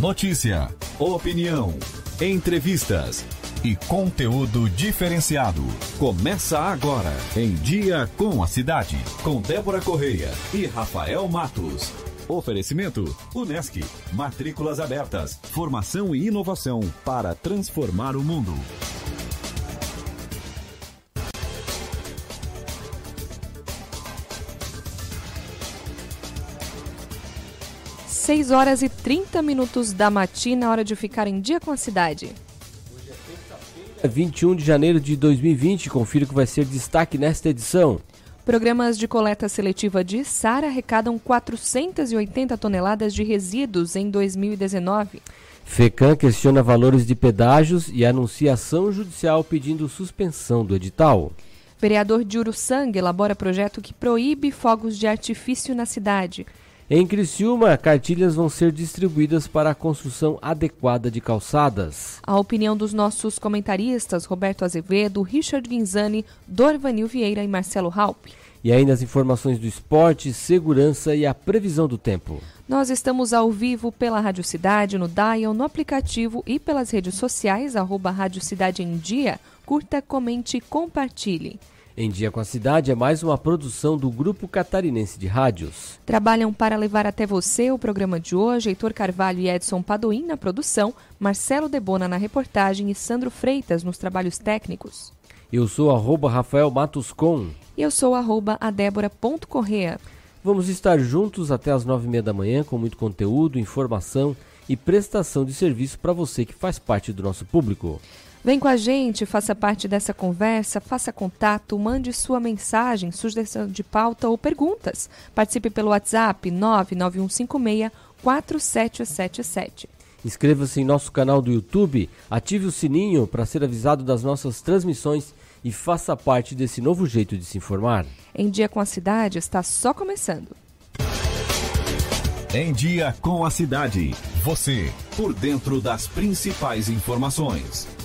Notícia, opinião, entrevistas e conteúdo diferenciado. Começa agora em Dia com a Cidade, com Débora Correia e Rafael Matos. Oferecimento Unesc, matrículas abertas, formação e inovação para transformar o mundo. 6 horas e 30 minutos da matina, hora de ficar em dia com a cidade. É 21 de janeiro de 2020, confira o que vai ser destaque nesta edição. Programas de coleta seletiva de Sara arrecadam 480 toneladas de resíduos em 2019. FECAM questiona valores de pedágios e anuncia ação judicial pedindo suspensão do edital. Vereador de Uruçanga elabora projeto que proíbe fogos de artifício na cidade. Em Criciúma, cartilhas vão ser distribuídas para a construção adequada de calçadas. A opinião dos nossos comentaristas Roberto Azevedo, Richard Guinzani, Dorvanil Vieira e Marcelo Halp. E ainda as informações do esporte, segurança e a previsão do tempo. Nós estamos ao vivo pela Rádio Cidade, no Dial, no aplicativo e pelas redes sociais, arroba Rádio Cidade em Dia. Curta, comente e compartilhe. Em Dia com a Cidade é mais uma produção do Grupo Catarinense de Rádios. Trabalham para levar até você o programa de hoje Heitor Carvalho e Edson Padoim na produção, Marcelo Debona na reportagem e Sandro Freitas nos trabalhos técnicos. Eu sou arroba Rafael Matos Com. E eu sou arroba adébora.correa. Vamos estar juntos até as nove e meia da manhã com muito conteúdo, informação e prestação de serviço para você que faz parte do nosso público. Vem com a gente, faça parte dessa conversa, faça contato, mande sua mensagem, sugestão de pauta ou perguntas. Participe pelo WhatsApp 99156 4777. Inscreva-se em nosso canal do YouTube, ative o sininho para ser avisado das nossas transmissões e faça parte desse novo jeito de se informar. Em Dia com a Cidade está só começando. Em Dia com a Cidade. Você, por dentro das principais informações.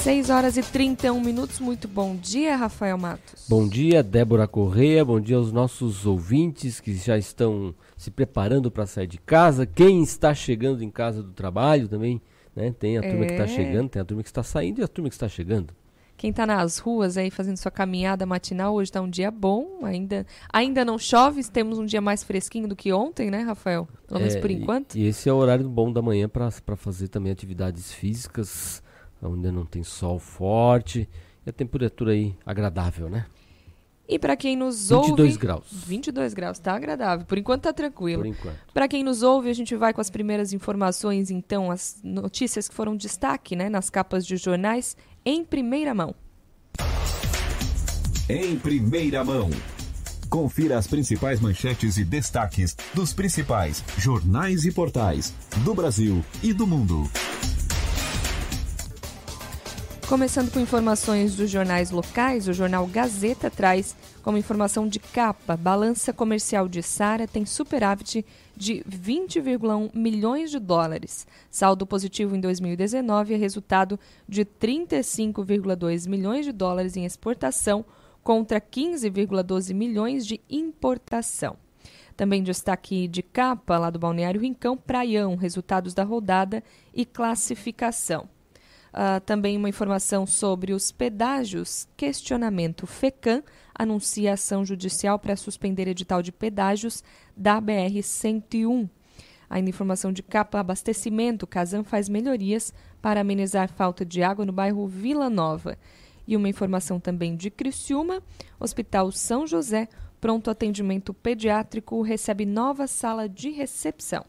6 horas e 31 minutos. Muito bom dia, Rafael Matos. Bom dia, Débora Correia. Bom dia aos nossos ouvintes que já estão se preparando para sair de casa. Quem está chegando em casa do trabalho também, né? Tem a turma tá é. que está chegando, tem a turma que está saindo e a turma que está chegando. Quem está nas ruas aí fazendo sua caminhada matinal, hoje está um dia bom, ainda, ainda não chove, temos um dia mais fresquinho do que ontem, né, Rafael? Pelo menos é, por enquanto. E, e, esse é o horário bom da manhã para fazer também atividades físicas, onde não tem sol forte e a temperatura aí agradável, né? E para quem nos 22 ouve. 22 graus. 22 graus, tá agradável. Por enquanto tá tranquilo. Por enquanto. Para quem nos ouve, a gente vai com as primeiras informações, então, as notícias que foram destaque, né, nas capas de jornais, em primeira mão. Em primeira mão. Confira as principais manchetes e destaques dos principais jornais e portais do Brasil e do mundo. Começando com informações dos jornais locais, o jornal Gazeta traz como informação de capa: balança comercial de Sara tem superávit de 20,1 milhões de dólares. Saldo positivo em 2019 é resultado de 35,2 milhões de dólares em exportação contra 15,12 milhões de importação. Também destaque de capa lá do Balneário Rincão, Praião, resultados da rodada e classificação. Uh, também uma informação sobre os pedágios. Questionamento. FECAM anuncia ação judicial para suspender edital de pedágios da BR-101. Ainda informação de capa abastecimento. Casam faz melhorias para amenizar falta de água no bairro Vila Nova. E uma informação também de Criciúma. Hospital São José, pronto atendimento pediátrico, recebe nova sala de recepção.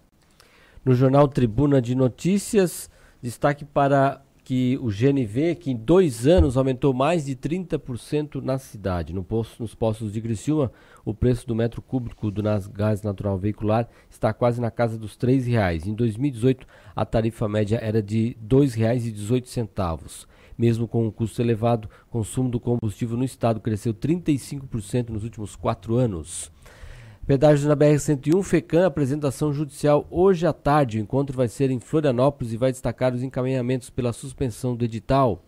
No jornal Tribuna de Notícias, destaque para que o GNV, que em dois anos aumentou mais de 30% na cidade. No posto, nos postos de Criciúma, o preço do metro cúbico do gás natural veicular está quase na casa dos R$ reais. Em 2018, a tarifa média era de R$ 2,18. Mesmo com um custo elevado, o consumo do combustível no estado cresceu 35% nos últimos quatro anos. Pedágio na BR-101, FECAM, apresentação judicial hoje à tarde. O encontro vai ser em Florianópolis e vai destacar os encaminhamentos pela suspensão do edital.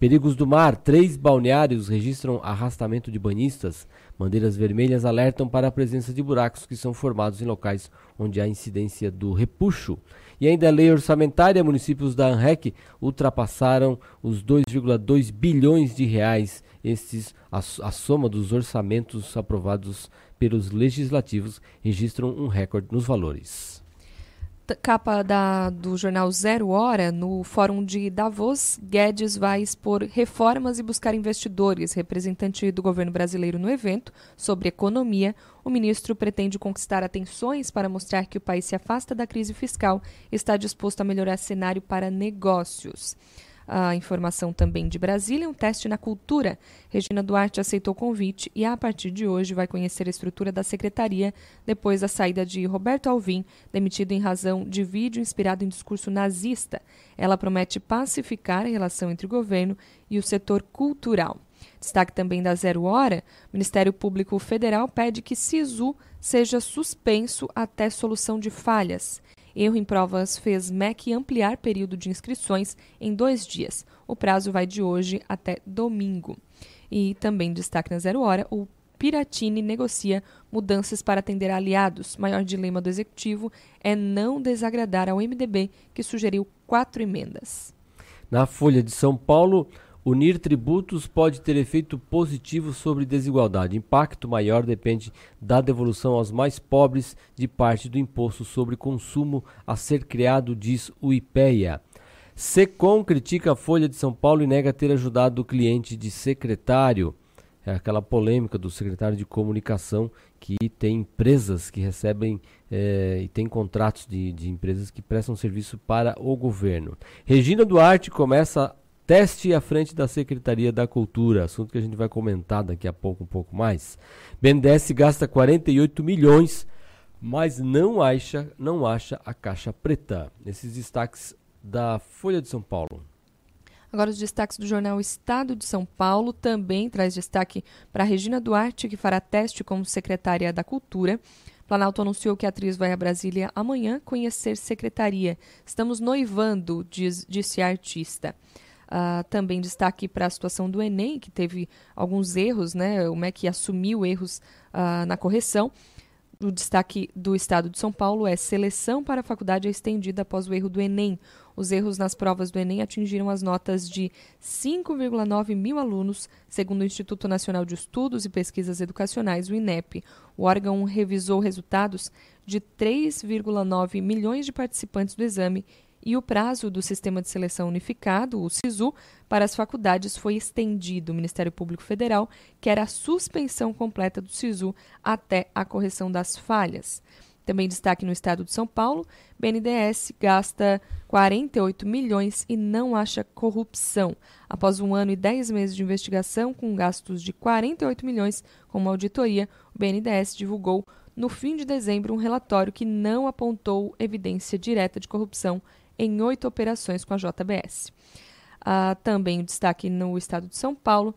Perigos do mar: três balneários registram arrastamento de banhistas. Bandeiras vermelhas alertam para a presença de buracos que são formados em locais onde há incidência do repuxo. E ainda a lei orçamentária, municípios da ANREC ultrapassaram os 2,2 bilhões de reais. Estes, a, a soma dos orçamentos aprovados pelos legislativos registram um recorde nos valores capa da, do jornal Zero Hora, no Fórum de Davos, Guedes vai expor reformas e buscar investidores. Representante do governo brasileiro no evento sobre economia, o ministro pretende conquistar atenções para mostrar que o país se afasta da crise fiscal e está disposto a melhorar cenário para negócios. A informação também de Brasília, um teste na cultura. Regina Duarte aceitou o convite e, a partir de hoje, vai conhecer a estrutura da secretaria depois da saída de Roberto Alvim, demitido em razão de vídeo inspirado em discurso nazista. Ela promete pacificar a relação entre o governo e o setor cultural. Destaque também da Zero Hora: o Ministério Público Federal pede que SISU seja suspenso até solução de falhas. Erro em provas fez MEC ampliar período de inscrições em dois dias. O prazo vai de hoje até domingo. E também destaque na Zero Hora, o Piratini negocia mudanças para atender aliados. Maior dilema do executivo é não desagradar ao MDB, que sugeriu quatro emendas. Na Folha de São Paulo, Unir tributos pode ter efeito positivo sobre desigualdade. Impacto maior depende da devolução aos mais pobres de parte do imposto sobre consumo a ser criado, diz o IPEA. Secom critica a Folha de São Paulo e nega ter ajudado o cliente de secretário. É aquela polêmica do secretário de comunicação que tem empresas que recebem é, e tem contratos de, de empresas que prestam serviço para o governo. Regina Duarte começa Teste à frente da Secretaria da Cultura, assunto que a gente vai comentar daqui a pouco um pouco mais. BNDES gasta 48 milhões, mas não acha, não acha a caixa preta. Esses destaques da Folha de São Paulo. Agora os destaques do jornal Estado de São Paulo também traz destaque para Regina Duarte, que fará teste como secretária da Cultura. Planalto anunciou que a atriz vai a Brasília amanhã conhecer secretaria. Estamos noivando, diz, disse a artista. Uh, também destaque para a situação do Enem, que teve alguns erros, né? O MEC assumiu erros uh, na correção. O destaque do Estado de São Paulo é seleção para a faculdade é estendida após o erro do Enem. Os erros nas provas do Enem atingiram as notas de 5,9 mil alunos, segundo o Instituto Nacional de Estudos e Pesquisas Educacionais, o INEP. O órgão revisou resultados de 3,9 milhões de participantes do exame e o prazo do Sistema de Seleção Unificado, o SISU, para as faculdades foi estendido. O Ministério Público Federal quer a suspensão completa do SISU até a correção das falhas. Também destaque no estado de São Paulo, BNDES gasta 48 milhões e não acha corrupção. Após um ano e 10 meses de investigação, com gastos de 48 milhões com uma auditoria, o BNDES divulgou no fim de dezembro um relatório que não apontou evidência direta de corrupção em oito operações com a JBS. Ah, também o destaque no estado de São Paulo: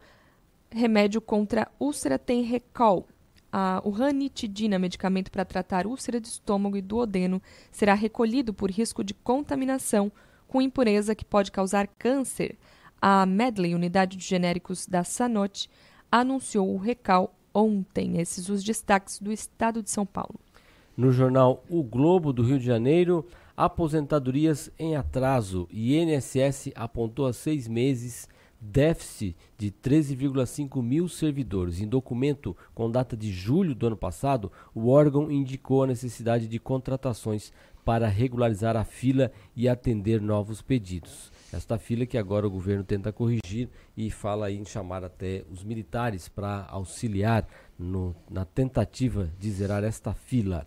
remédio contra úlcera tem recall. Ah, o ranitidina, medicamento para tratar úlcera de estômago e duodeno, será recolhido por risco de contaminação com impureza que pode causar câncer. A Medley, unidade de genéricos da Sanote, anunciou o recall ontem. Esses os destaques do estado de São Paulo. No jornal O Globo do Rio de Janeiro, Aposentadorias em atraso. INSS apontou a seis meses déficit de 13,5 mil servidores. Em documento com data de julho do ano passado, o órgão indicou a necessidade de contratações para regularizar a fila e atender novos pedidos. Esta fila que agora o governo tenta corrigir e fala em chamar até os militares para auxiliar no, na tentativa de zerar esta fila.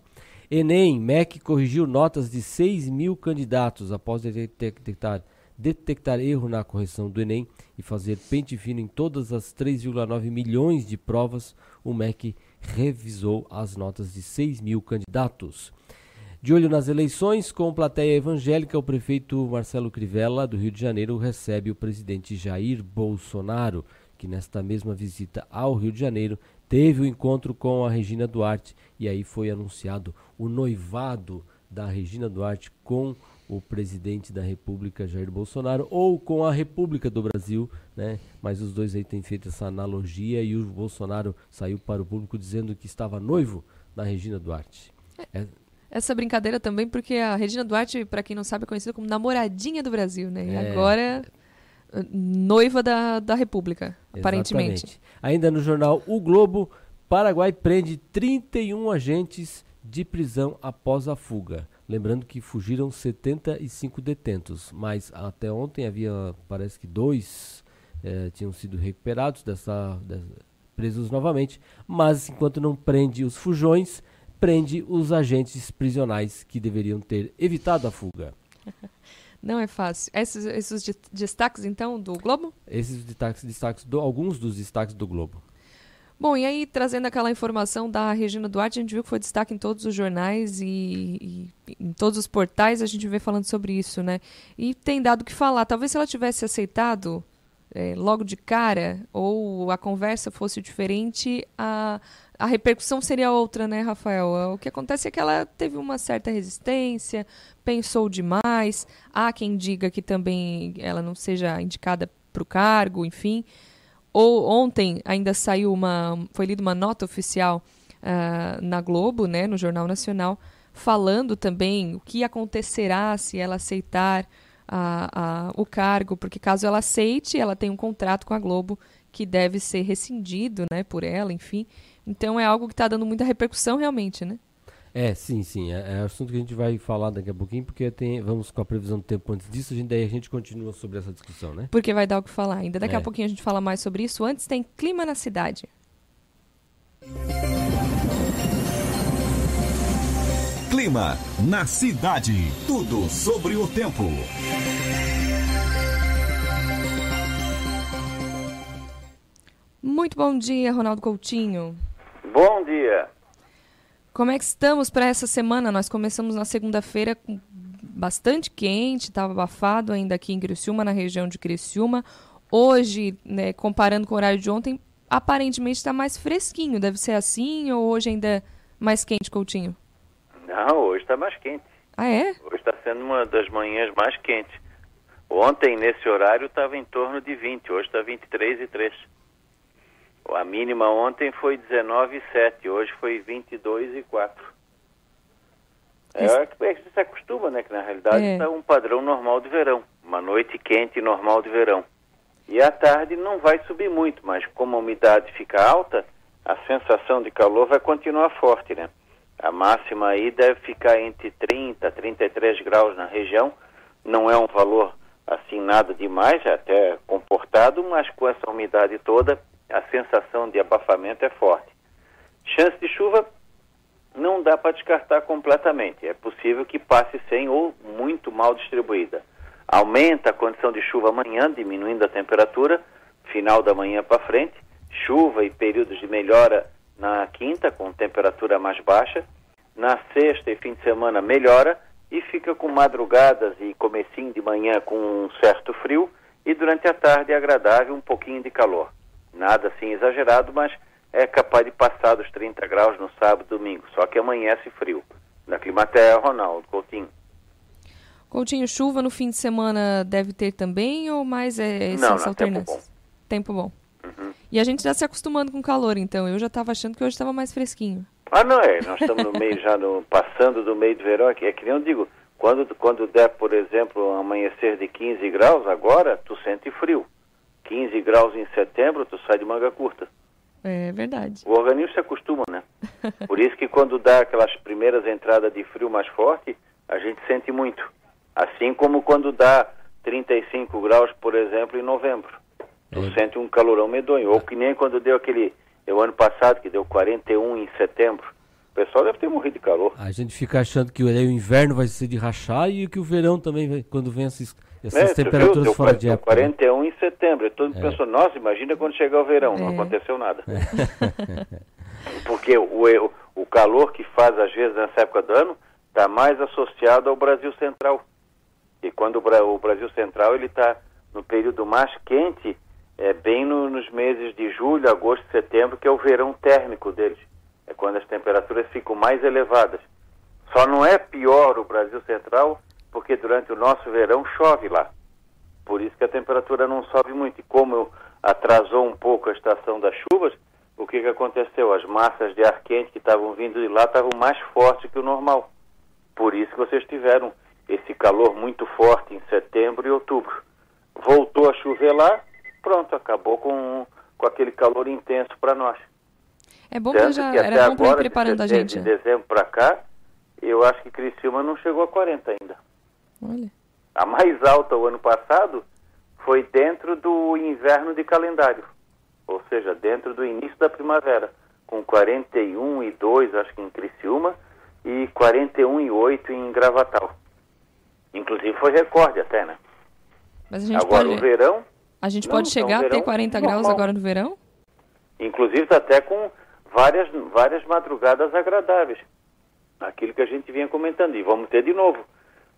Enem, MEC corrigiu notas de 6 mil candidatos após detectar, detectar erro na correção do Enem e fazer pente fino em todas as 3,9 milhões de provas. O MEC revisou as notas de 6 mil candidatos. De olho nas eleições, com plateia evangélica, o prefeito Marcelo Crivella, do Rio de Janeiro, recebe o presidente Jair Bolsonaro, que nesta mesma visita ao Rio de Janeiro teve o um encontro com a Regina Duarte e aí foi anunciado o noivado da Regina Duarte com o, presidente da República, Jair Bolsonaro, ou com a República do Brasil, né? Mas os dois aí têm feito essa analogia e o Bolsonaro saiu para o público dizendo que estava noivo da Regina Duarte. É, essa brincadeira também, porque a Regina Duarte, para quem não sabe, é conhecida como namoradinha do Brasil, né? E é. agora noiva da, da República, Exatamente. aparentemente. Ainda no jornal O Globo, Paraguai prende 31 agentes de prisão após a fuga. Lembrando que fugiram 75 detentos, mas até ontem havia, parece que dois eh, tinham sido recuperados, dessa, dessa, presos novamente. Mas enquanto não prende os fujões, prende os agentes prisionais que deveriam ter evitado a fuga. Não é fácil. Esses, esses destaques, então, do Globo? Esses destaques, destaques do, alguns dos destaques do Globo. Bom, e aí, trazendo aquela informação da Regina Duarte, a gente viu que foi destaque em todos os jornais e, e em todos os portais a gente vê falando sobre isso, né? E tem dado o que falar. Talvez se ela tivesse aceitado é, logo de cara, ou a conversa fosse diferente, a, a repercussão seria outra, né, Rafael? O que acontece é que ela teve uma certa resistência, pensou demais. Há quem diga que também ela não seja indicada para o cargo, enfim. Ou ontem ainda saiu uma, foi lida uma nota oficial uh, na Globo, né, no Jornal Nacional, falando também o que acontecerá se ela aceitar a, a, o cargo, porque caso ela aceite, ela tem um contrato com a Globo que deve ser rescindido, né, por ela, enfim. Então é algo que está dando muita repercussão realmente, né? É, sim, sim. É, é assunto que a gente vai falar daqui a pouquinho, porque tem, vamos com a previsão do tempo antes disso, a gente, daí a gente continua sobre essa discussão, né? Porque vai dar o que falar ainda. Daqui é. a pouquinho a gente fala mais sobre isso. Antes tem clima na cidade. Clima na cidade. Tudo sobre o tempo. Muito bom dia, Ronaldo Coutinho. Bom dia. Como é que estamos para essa semana? Nós começamos na segunda-feira com bastante quente, estava abafado ainda aqui em Criciúma, na região de Criciúma. Hoje, né, comparando com o horário de ontem, aparentemente está mais fresquinho. Deve ser assim ou hoje ainda é mais quente, Coutinho? Não, hoje está mais quente. Ah, é? Hoje está sendo uma das manhãs mais quentes. Ontem, nesse horário, estava em torno de 20, hoje está 23 e 3. A mínima ontem foi 19,7, hoje foi 22,4. É, é que você se acostuma, né? Que na realidade é. está um padrão normal de verão. Uma noite quente normal de verão. E à tarde não vai subir muito, mas como a umidade fica alta, a sensação de calor vai continuar forte, né? A máxima aí deve ficar entre 30 e 33 graus na região. Não é um valor assim nada demais, é até comportado, mas com essa umidade toda a sensação de abafamento é forte. Chance de chuva não dá para descartar completamente. É possível que passe sem ou muito mal distribuída. Aumenta a condição de chuva amanhã, diminuindo a temperatura, final da manhã para frente. Chuva e períodos de melhora na quinta, com temperatura mais baixa. Na sexta e fim de semana melhora e fica com madrugadas e comecinho de manhã com um certo frio e durante a tarde agradável, um pouquinho de calor. Nada assim exagerado, mas é capaz de passar dos 30 graus no sábado e domingo, só que amanhece frio. Na Climaterra, Ronaldo Coutinho. Coutinho, chuva no fim de semana deve ter também ou mais é essa não, alternância? Tempo bom. Tempo bom. Uhum. E a gente está se acostumando com calor, então. Eu já estava achando que hoje estava mais fresquinho. Ah, não é. Nós estamos no meio já, no, passando do meio do verão. Que, é que nem eu digo, quando, quando der, por exemplo, um amanhecer de 15 graus, agora tu sente frio. 15 graus em setembro, tu sai de manga curta. É verdade. O organismo se acostuma, né? Por isso que quando dá aquelas primeiras entradas de frio mais forte, a gente sente muito. Assim como quando dá 35 graus, por exemplo, em novembro. Tu é. sente um calorão medonho. Ou que nem quando deu aquele, o ano passado, que deu 41 em setembro. O pessoal deve ter morrido de calor. A gente fica achando que o inverno vai ser de rachar e que o verão também, quando vem esses essas né? temperaturas viu? fora de época. 41 né? em setembro. Todo mundo é. pensou, nossa, imagina quando chegar o verão. É. Não aconteceu nada. É. Porque o, o, o calor que faz, às vezes, nessa época do ano, está mais associado ao Brasil Central. E quando o, o Brasil Central ele está no período mais quente, é bem no, nos meses de julho, agosto, setembro, que é o verão térmico deles. É quando as temperaturas ficam mais elevadas. Só não é pior o Brasil Central porque durante o nosso verão chove lá. Por isso que a temperatura não sobe muito. E como atrasou um pouco a estação das chuvas, o que, que aconteceu? As massas de ar quente que estavam vindo de lá estavam mais fortes que o normal. Por isso que vocês tiveram esse calor muito forte em setembro e outubro. Voltou a chover lá, pronto, acabou com, com aquele calor intenso para nós. É bom que já era bom ir preparando de, a gente. De dezembro para cá, eu acho que Criciúma não chegou a 40 ainda. Olha. A mais alta o ano passado foi dentro do inverno de calendário, ou seja, dentro do início da primavera, com 41,2 acho que em Criciúma e 41,8 em Gravatal. Inclusive foi recorde até, né? Mas a gente agora pode, o verão. A gente não, pode chegar então, a ter verão 40 normal. graus agora no verão? Inclusive tá até com várias, várias madrugadas agradáveis. Aquilo que a gente vinha comentando. E vamos ter de novo.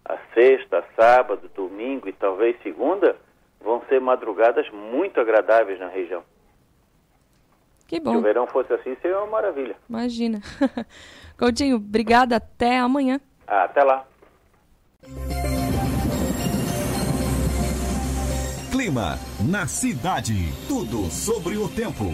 A sexta, sábado, domingo e talvez segunda vão ser madrugadas muito agradáveis na região. Que Se bom, o verão fosse assim, seria uma maravilha. imagina. Coutinho, obrigada, até amanhã. Ah, até lá. Clima na cidade. Tudo sobre o tempo.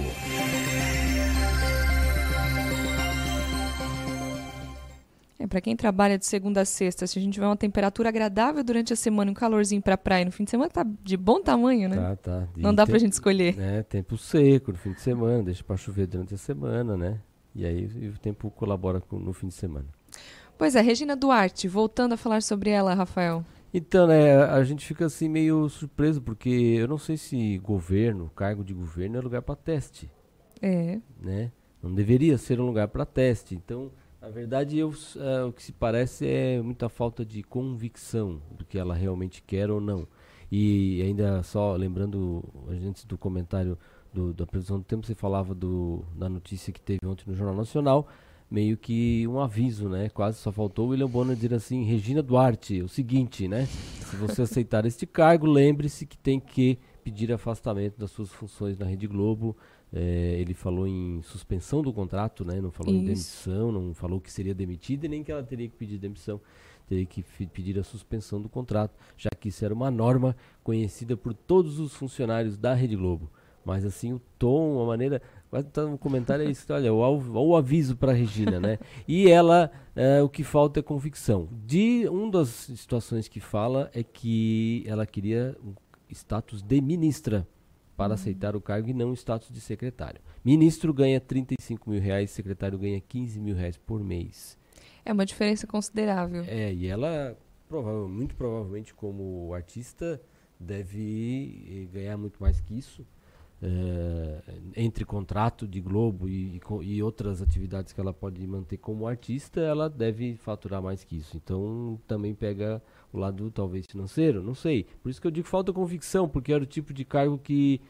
É, para quem trabalha de segunda a sexta, se a gente tiver uma temperatura agradável durante a semana, um calorzinho pra praia no fim de semana, tá de bom tamanho, né? Tá, tá. E Não dá tem- pra gente escolher. né, tempo seco no fim de semana, deixa pra chover durante a semana, né? E aí e o tempo colabora com- no fim de semana. Pois é, Regina Duarte, voltando a falar sobre ela, Rafael. Então, né, a gente fica assim meio surpreso, porque eu não sei se governo, cargo de governo é lugar para teste, É. né? Não deveria ser um lugar para teste. Então, na verdade, eu, eh, o que se parece é muita falta de convicção do que ela realmente quer ou não. E ainda só lembrando, antes do comentário do- da previsão do tempo, você falava do, da notícia que teve ontem no Jornal Nacional, meio que um aviso, né? Quase só faltou o William Bonner dizer assim, Regina Duarte, o seguinte, né? Se você aceitar este cargo, lembre-se que tem que pedir afastamento das suas funções na Rede Globo. Eh, ele falou em suspensão do contrato, né? Não falou em Isso. demissão, não falou que seria demitida e nem que ela teria que pedir demissão. Teria que pedir a suspensão do contrato, já que isso era uma norma conhecida por todos os funcionários da Rede Globo. Mas assim, o tom, a maneira. Quase tá no comentário é isso, olha, o, o aviso para Regina, né? E ela, eh, o que falta é convicção. De uma das situações que fala é que ela queria um status de ministra para aceitar o cargo e não status de secretário. Ministro ganha 35 mil reais, secretário ganha 15 mil reais por mês. É uma diferença considerável. É, e ela, provável, muito provavelmente, como artista, deve eh, ganhar muito mais que isso. eh, entre contrato de Globo e, e outras atividades que ela pode manter como artista, ela deve faturar mais que isso. Então também pega o lado talvez financeiro, não sei. Por isso que eu digo falta convicção, porque era o tipo de cargo que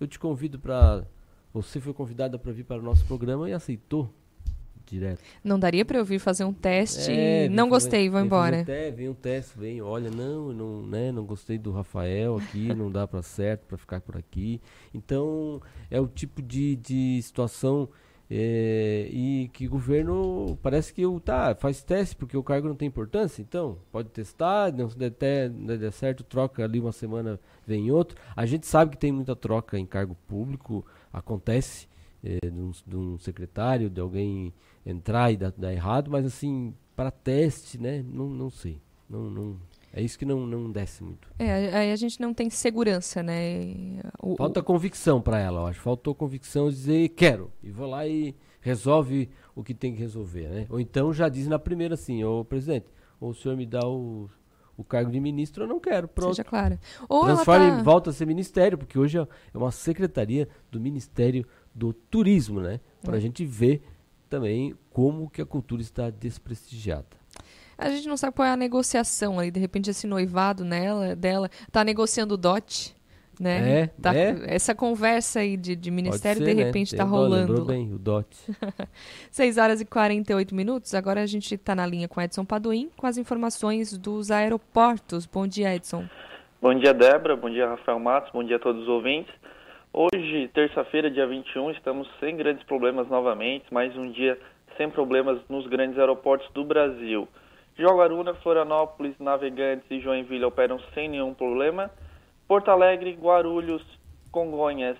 eu te convido para. Você foi convidada para vir para o nosso programa e aceitou direto. Não daria pra eu vir fazer um teste É, e vem não gostei, vou vem embora. te- vem um teste, vem, olha, não, não, né, não gostei do Rafael aqui, não dá para certo para ficar por aqui. Então, é o tipo de, de situação é, e que o governo parece que o tá, faz teste porque o cargo não tem importância, então pode testar, não se der, der certo, troca ali uma semana, vem outro. A gente sabe que tem muita troca em cargo público, acontece é, de, um, de um secretário, de alguém entrar e dar, dar errado, mas assim, para teste, né? Não, não sei. Não, não, é isso que não, não desce muito. É, aí a gente não tem segurança, né? O- Falta o- convicção para ela, eu acho. Faltou convicção de dizer quero. E vou lá e resolve o que tem que resolver, né? Ou então já diz na primeira assim, ô presidente, ou o senhor me dá o, o cargo de ministro, eu não quero. Pronto. Seja clara. Ou Transforma ela tá... volta a ser ministério, porque hoje é é uma secretaria do Ministério do Turismo, né? Para a gente ver também como que a cultura está desprestigiada. A gente não sabe qual é a negociação ali. De repente, esse noivado nela, dela tá negociando o dote, né? É, Tá- é. Essa conversa aí de, de ministério, ser, de né? repente, tá o dó, rolando. Lembrou bem, o DOT. 6 horas e 48 minutos. Agora a gente está na linha com Edson Paduim com as informações dos aeroportos. Bom dia, Edson. Bom dia, Débora. Bom dia, Rafael Matos. Bom dia a todos os ouvintes. Hoje, terça-feira, dia 21, estamos sem grandes problemas novamente. Mais um dia sem problemas nos grandes aeroportos do Brasil. Jaguaruna, Florianópolis, Navegantes e Joinville operam sem nenhum problema. Porto Alegre, Guarulhos, Congonhas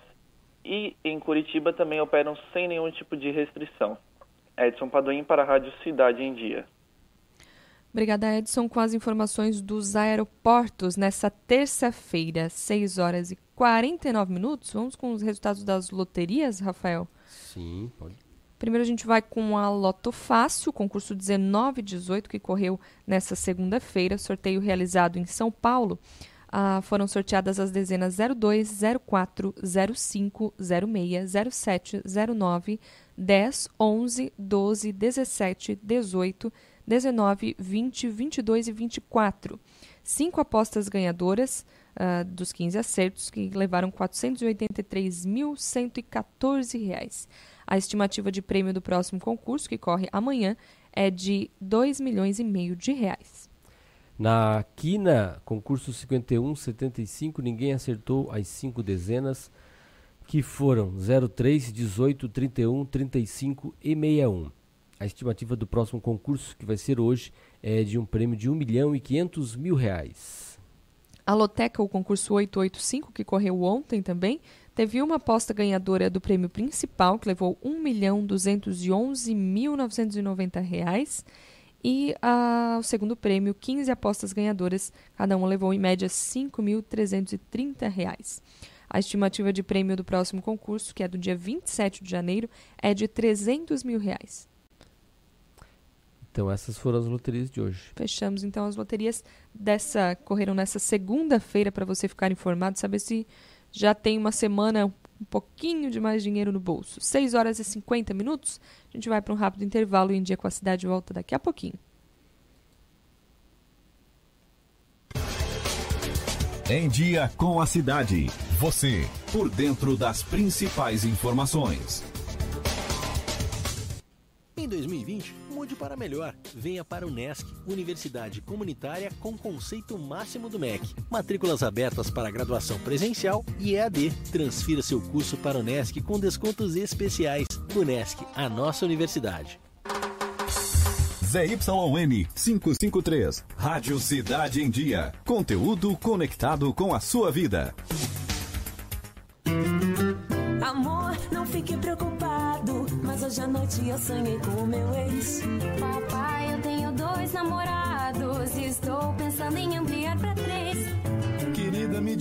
e em Curitiba também operam sem nenhum tipo de restrição. Edson Padoim para a Rádio Cidade em Dia. Obrigada, Edson, com as informações dos aeroportos nessa terça-feira, 6 horas e 49 minutos. Vamos com os resultados das loterias, Rafael? Sim, pode. Primeiro a gente vai com a Loto Fácil, concurso 1918, que correu nessa segunda-feira, sorteio realizado em São Paulo. Ah, foram sorteadas as dezenas 02, 04, 05, 06, 07, 09, 10, 11, 12, 17, 18, 19, 20, 22 e 24. Cinco apostas ganhadoras uh, dos 15 acertos que levaram R$ 483.114. A estimativa de prêmio do próximo concurso, que corre amanhã, é de 2 milhões e meio de reais. Na quina, concurso 5175, ninguém acertou as cinco dezenas, que foram 03, 18, 31, 35 e 61. A estimativa do próximo concurso, que vai ser hoje, é de um prêmio de 1 milhão e 500 mil reais. A Loteca, o concurso 885, que correu ontem também, teve uma aposta ganhadora do prêmio principal, que levou 1.211.990 reais e uh, o segundo prêmio, 15 apostas ganhadoras, cada uma levou em média R$ 5.330. A estimativa de prêmio do próximo concurso, que é do dia 27 de janeiro, é de 300 mil reais. Então essas foram as loterias de hoje. Fechamos então as loterias dessa correram nessa segunda-feira para você ficar informado, saber se já tem uma semana um pouquinho de mais dinheiro no bolso. 6 horas e 50 minutos. A gente vai para um rápido intervalo e em dia com a cidade volta daqui a pouquinho. Em dia com a cidade. Você, por dentro das principais informações. Em 2020, mude para melhor. Venha para o NESC, Universidade Comunitária com conceito máximo do MEC. Matrículas abertas para graduação presencial e EAD. Transfira seu curso para o NESC com descontos especiais. O NESC, a nossa universidade. ZYN 553, Rádio Cidade em Dia. Conteúdo conectado com a sua vida. Amor, não fique preocupado, mas hoje à noite eu sonhei com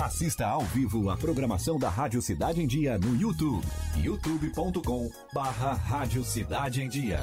Assista ao vivo a programação da Rádio Cidade em Dia no YouTube. youtube.com barra Rádio Cidade em Dia.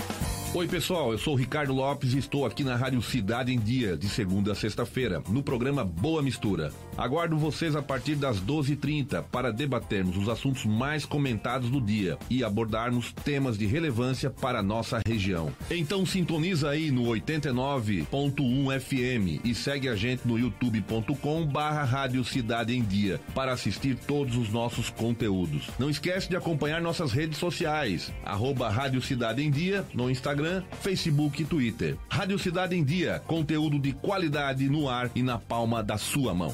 Oi, pessoal, eu sou o Ricardo Lopes e estou aqui na Rádio Cidade em Dia, de segunda a sexta-feira, no programa Boa Mistura. Aguardo vocês a partir das 12h30 para debatermos os assuntos mais comentados do dia e abordarmos temas de relevância para a nossa região. Então sintoniza aí no 89.1 FM e segue a gente no youtube.com barra Rádio Cidade em Dia para assistir todos os nossos conteúdos. Não esquece de acompanhar nossas redes sociais, arroba Rádio Cidade em Dia no Instagram Facebook e Twitter. Rádio Cidade em Dia, conteúdo de qualidade no ar e na palma da sua mão.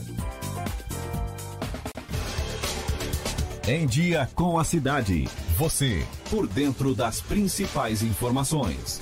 Em Dia com a Cidade. Você, por dentro das principais informações.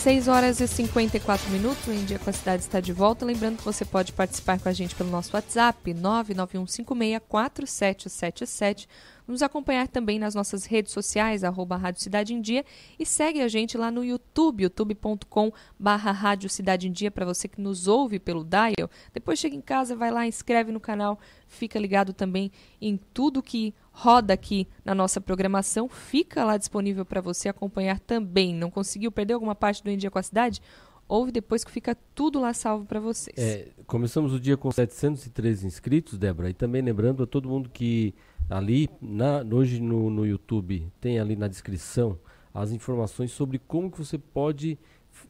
6 horas e 54 minutos, Em Dia com a Cidade está de volta. Lembrando que você pode participar com a gente pelo nosso WhatsApp, 991564777 nos acompanhar também nas nossas redes sociais, arroba Rádio Cidade em Dia, e segue a gente lá no YouTube, youtube.com Rádio Cidade em Dia, para você que nos ouve pelo Dial. Depois chega em casa, vai lá, inscreve no canal, fica ligado também em tudo que roda aqui na nossa programação, fica lá disponível para você acompanhar também. Não conseguiu perder alguma parte do Em Dia com a Cidade? Ouve depois que fica tudo lá salvo para vocês. É, começamos o dia com 713 inscritos, Débora, e também lembrando a todo mundo que ali na, hoje no, no YouTube tem ali na descrição as informações sobre como que você pode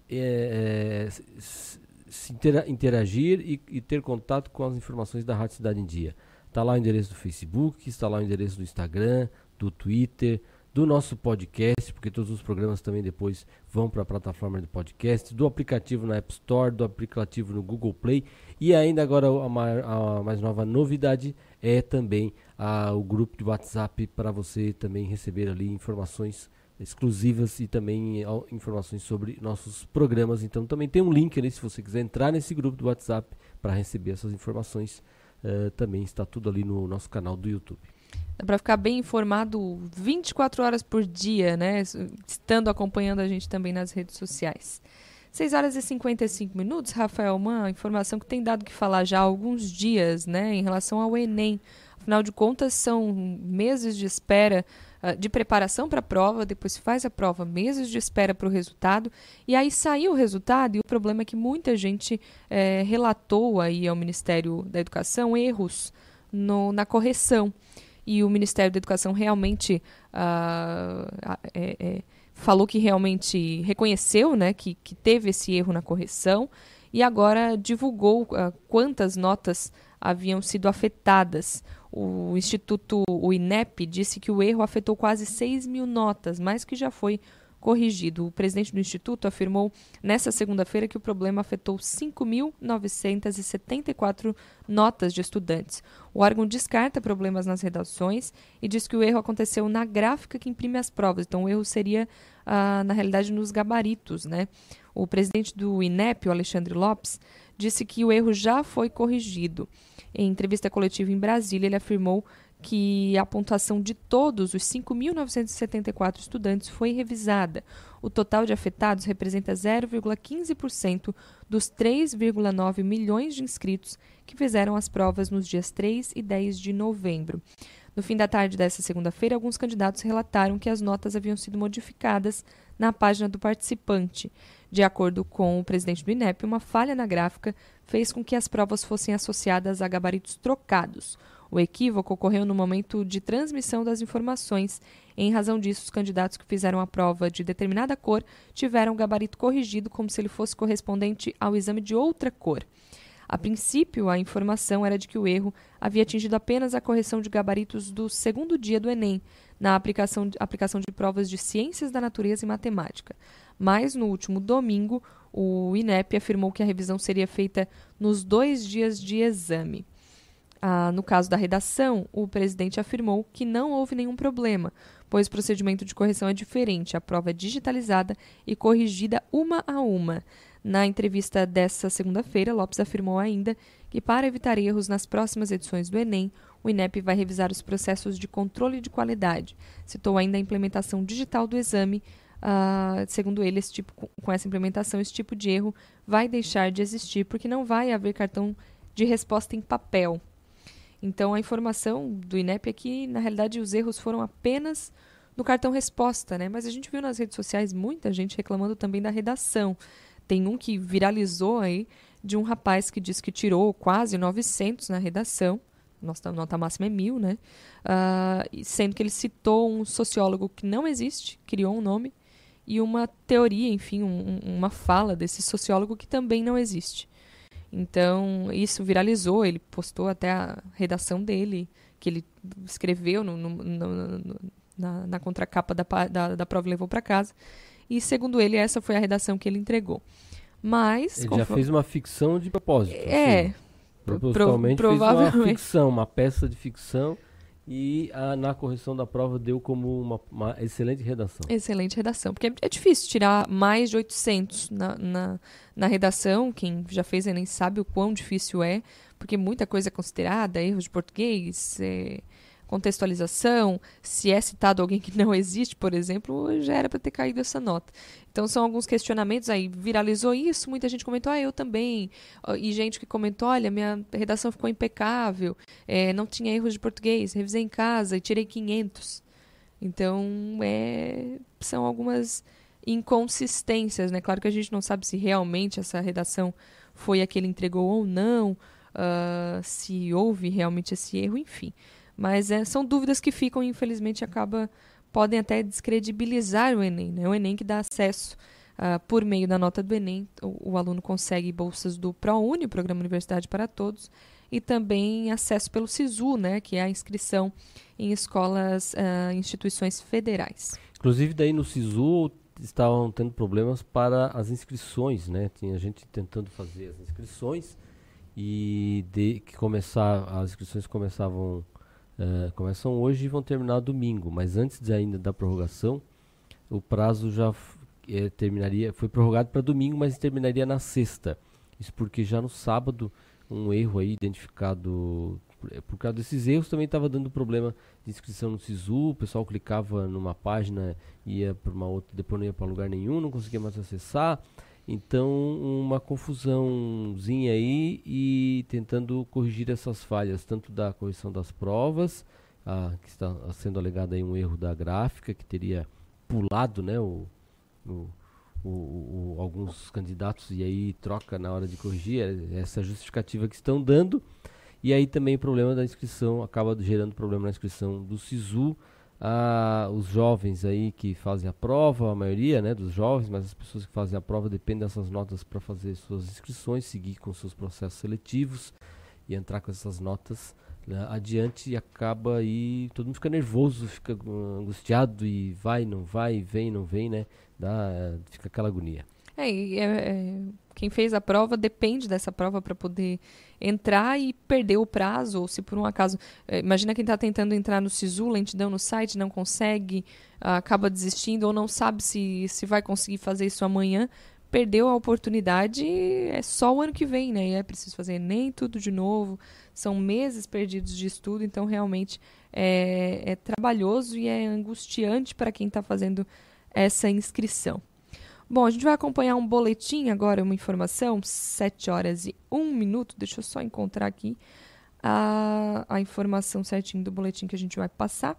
é, é, se interagir e, e, ter contato com as informações da Rádio Cidade em Dia. Está lá o endereço do Facebook, está lá o endereço do Instagram, do Twitter, do nosso podcast, porque todos os programas também depois vão para a plataforma de podcast, do aplicativo na App Store, do aplicativo no Google Play e ainda agora a, a mais nova novidade é também o grupo de WhatsApp para você também receber ali informações exclusivas e também informações sobre nossos programas. Então também tem um link ali se você quiser entrar nesse grupo do WhatsApp para receber essas informações. Uh, também está tudo ali no nosso canal do YouTube. Dá para ficar bem informado 24 horas por dia, né? Estando acompanhando a gente também nas redes sociais. 6 horas e 55 minutos, Rafael, uma informação que tem dado que falar já há alguns dias, né, em relação ao Enem. Afinal de contas, são meses de espera uh, de preparação para a prova, depois se faz a prova, meses de espera para o resultado, e aí saiu o resultado, e o problema é que muita gente eh, relatou aí ao Ministério da Educação erros no, na correção. E o Ministério da Educação realmente uh, é, é, falou que realmente reconheceu né, que, que teve esse erro na correção e agora divulgou uh, quantas notas haviam sido afetadas. O Instituto, o INEP, disse que o erro afetou quase 6 mil notas, mas que já foi corrigido. O presidente do Instituto afirmou nesta segunda-feira que o problema afetou 5.974 notas de estudantes. O órgão descarta problemas nas redações e diz que o erro aconteceu na gráfica que imprime as provas. Então, o erro seria, ah, na realidade, nos gabaritos. Né? O presidente do INEP, o Alexandre Lopes, disse que o erro já foi corrigido. Em entrevista coletiva em Brasília, ele afirmou que a pontuação de todos os 5.974 estudantes foi revisada. O total de afetados representa 0,15% dos 3,9 milhões de inscritos que fizeram as provas nos dias 3 e 10 de novembro. No fim da tarde desta segunda-feira, alguns candidatos relataram que as notas haviam sido modificadas na página do participante. De acordo com o presidente do INEP, uma falha na gráfica fez com que as provas fossem associadas a gabaritos trocados. O equívoco ocorreu no momento de transmissão das informações. Em razão disso, os candidatos que fizeram a prova de determinada cor tiveram o gabarito corrigido como se ele fosse correspondente ao exame de outra cor. A princípio, a informação era de que o erro havia atingido apenas a correção de gabaritos do segundo dia do Enem, na aplicação de, aplicação de provas de ciências da natureza e matemática. Mas, no último domingo, o INEP afirmou que a revisão seria feita nos dois dias de exame. Ah, no caso da redação, o presidente afirmou que não houve nenhum problema, pois o procedimento de correção é diferente. A prova é digitalizada e corrigida uma a uma. Na entrevista dessa segunda-feira, Lopes afirmou ainda que, para evitar erros nas próximas edições do Enem, o INEP vai revisar os processos de controle de qualidade. Citou ainda a implementação digital do exame. Uh, segundo ele, esse tipo, com essa implementação, esse tipo de erro vai deixar de existir, porque não vai haver cartão de resposta em papel. Então, a informação do INEP é que, na realidade, os erros foram apenas no cartão resposta, né? Mas a gente viu nas redes sociais muita gente reclamando também da redação. Tem um que viralizou aí de um rapaz que diz que tirou quase 900 na redação. Nossa nota máxima é mil, né? Uh, sendo que ele citou um sociólogo que não existe, criou um nome, e uma teoria, enfim, um, uma fala desse sociólogo que também não existe. Então, isso viralizou, ele postou até a redação dele, que ele escreveu no, no, no, na, na, contracapa da, da, da prova e levou para casa. E, segundo ele, essa foi a redação que ele entregou. Mas. Ele já fez uma ficção de propósito. É. Assim. propositalmente Pro, provavelmente. fez uma ficção, uma peça de ficção e a, na correção da prova deu como uma, uma, excelente redação. Excelente redação, porque é, difícil tirar mais de 800 na, na, na, redação, quem já fez Enem sabe o quão difícil é, porque muita coisa é considerada, erros de português, é, contextualização, se é citado alguém que não existe, por exemplo, já era para ter caído essa nota. Então são alguns questionamentos aí, viralizou isso, muita gente comentou, ah, eu também, e gente que comentou, olha, minha redação ficou impecável, é, não tinha erros de português, revisei em casa e tirei 500. Então, é, são algumas inconsistências, né? Claro que a gente não sabe se realmente essa redação foi a que ele entregou ou não, uh, se houve realmente esse erro, enfim. Mas é, são dúvidas que ficam e infelizmente acaba, podem até descredibilizar o Enem. Né? O Enem que dá acesso uh, por meio da nota do Enem, o, o, aluno consegue bolsas do ProUni, Programa Universidade para Todos, e também acesso pelo SISU, né, que é a inscrição em escolas, uh, instituições federais. Inclusive daí no SISU estavam tendo problemas para as inscrições, né? Tinha gente tentando fazer as inscrições e de que começar as inscrições começavam Uh, começam hoje e vão terminar domingo, mas antes de ainda da prorrogação, o prazo já é, terminaria, foi prorrogado para domingo, mas terminaria na sexta. Isso porque já no sábado um erro aí identificado por, por causa desses erros também estava dando problema de inscrição no SISU, o pessoal clicava numa página ia para uma outra, depois não ia para lugar nenhum, não conseguia mais acessar. Então, uma confusãozinha aí e tentando corrigir essas falhas, tanto da correção das provas, a, que está sendo alegado aí um erro da gráfica, que teria pulado né, o, o, o, alguns candidatos e aí troca na hora de corrigir, é essa justificativa que estão dando. E aí também o problema da inscrição, acaba gerando problema na inscrição do SISU, ah, os jovens aí que fazem a prova, a maioria né, dos jovens, mas as pessoas que fazem a prova dependem dessas notas para fazer suas inscrições, seguir com seus processos seletivos e entrar com essas notas né, adiante e acaba aí, todo mundo fica nervoso, fica angustiado e vai, não vai, vem, não vem, né? Dá, fica aquela agonia. É, e é, é, quem fez a prova depende dessa prova para poder entrar e perder o prazo, ou se por um acaso. É, imagina quem está tentando entrar no SISU, lentidão no site, não consegue, acaba desistindo ou não sabe se, se vai conseguir fazer isso amanhã. Perdeu a oportunidade, é só o ano que vem, né? E é preciso fazer nem tudo de novo. São meses perdidos de estudo, então realmente é, é trabalhoso e é angustiante para quem está fazendo essa inscrição. Bom, a gente vai acompanhar um boletim agora, uma informação, 7 horas e 1 minuto. Deixa eu só encontrar aqui a, a informação certinho do boletim que a gente vai passar.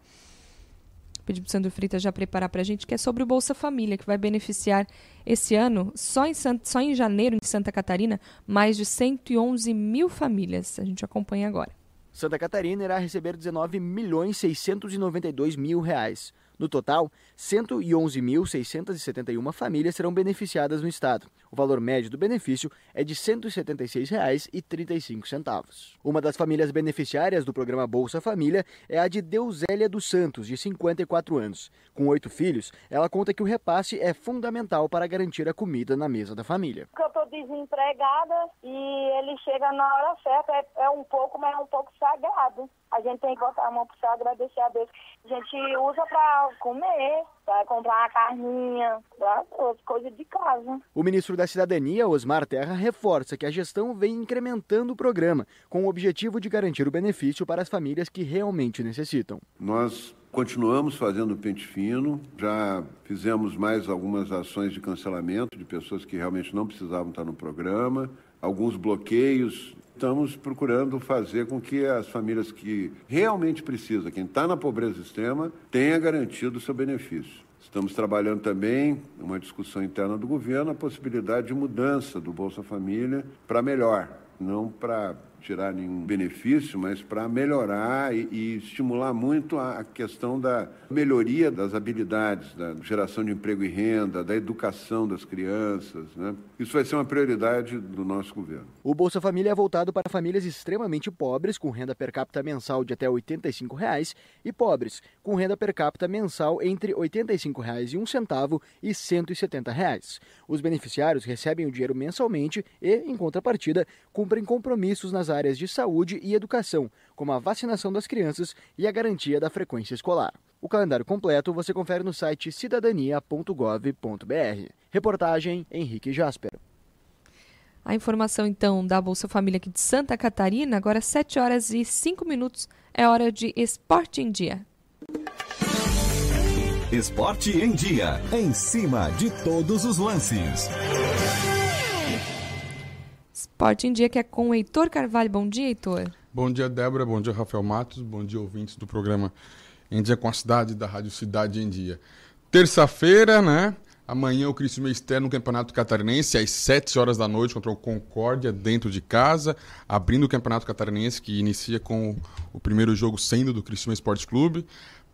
Pedir para o Sandro Freitas já preparar para a gente, que é sobre o Bolsa Família, que vai beneficiar esse ano, só em, só em janeiro, em Santa Catarina, mais de 111 mil famílias. A gente acompanha agora. Santa Catarina irá receber 19 milhões 692 mil reais. No total, 111.671 famílias serão beneficiadas no estado. O valor médio do benefício é de R$ 176,35. Uma das famílias beneficiárias do programa Bolsa Família é a de Deusélia dos Santos, de 54 anos. Com oito filhos, ela conta que o repasse é fundamental para garantir a comida na mesa da família. Eu estou desempregada e ele chega na hora certa, é, é um pouco, mas é um pouco sagrado. A gente tem que botar a mão para o agradecer a Deus. A gente usa para comer, para comprar uma carninha, para coisas de casa. O ministro da Cidadania, Osmar Terra, reforça que a gestão vem incrementando o programa, com o objetivo de garantir o benefício para as famílias que realmente necessitam. Nós Continuamos fazendo pente fino, já fizemos mais algumas ações de cancelamento de pessoas que realmente não precisavam estar no programa, alguns bloqueios estamos procurando fazer com que as famílias que realmente precisam, quem está na pobreza extrema, tenha garantido o seu benefício. Estamos trabalhando também, uma discussão interna do governo, a possibilidade de mudança do Bolsa Família para melhor, não para tirar nenhum benefício, mas para melhorar e, e, estimular muito a questão da melhoria das habilidades, da geração de emprego e renda, da educação das crianças. Né? Isso vai ser uma prioridade do nosso governo. O Bolsa Família é voltado para famílias extremamente pobres, com renda per capita mensal de até 85 reais, e pobres, com renda per capita mensal entre R$ 85,01 e 170 reais. Os beneficiários recebem o dinheiro mensalmente e, em contrapartida, cumprem compromissos nas áreas de saúde e educação, como a vacinação das crianças e a garantia da frequência escolar. O calendário completo você confere no site cidadania.gov.br. Reportagem Henrique Jasper. A informação então da Bolsa Família aqui de Santa Catarina, agora 7 horas e 5 minutos, é hora de Esporte em Dia. Esporte em Dia, em cima de todos os lances. Esporte em Dia que é com o Heitor Carvalho. Bom dia, Heitor. Bom dia, Débora. Bom dia, Rafael Matos. Bom dia, ouvintes do programa Em Dia com a Cidade, da Rádio Cidade em Dia. Terça-feira, né? Amanhã o Criciúma externo no Campeonato Catarinense às 7 horas da noite contra o Concórdia dentro de casa, abrindo o Campeonato Catarinense que inicia com o primeiro jogo sendo do Criciúma Esporte Clube.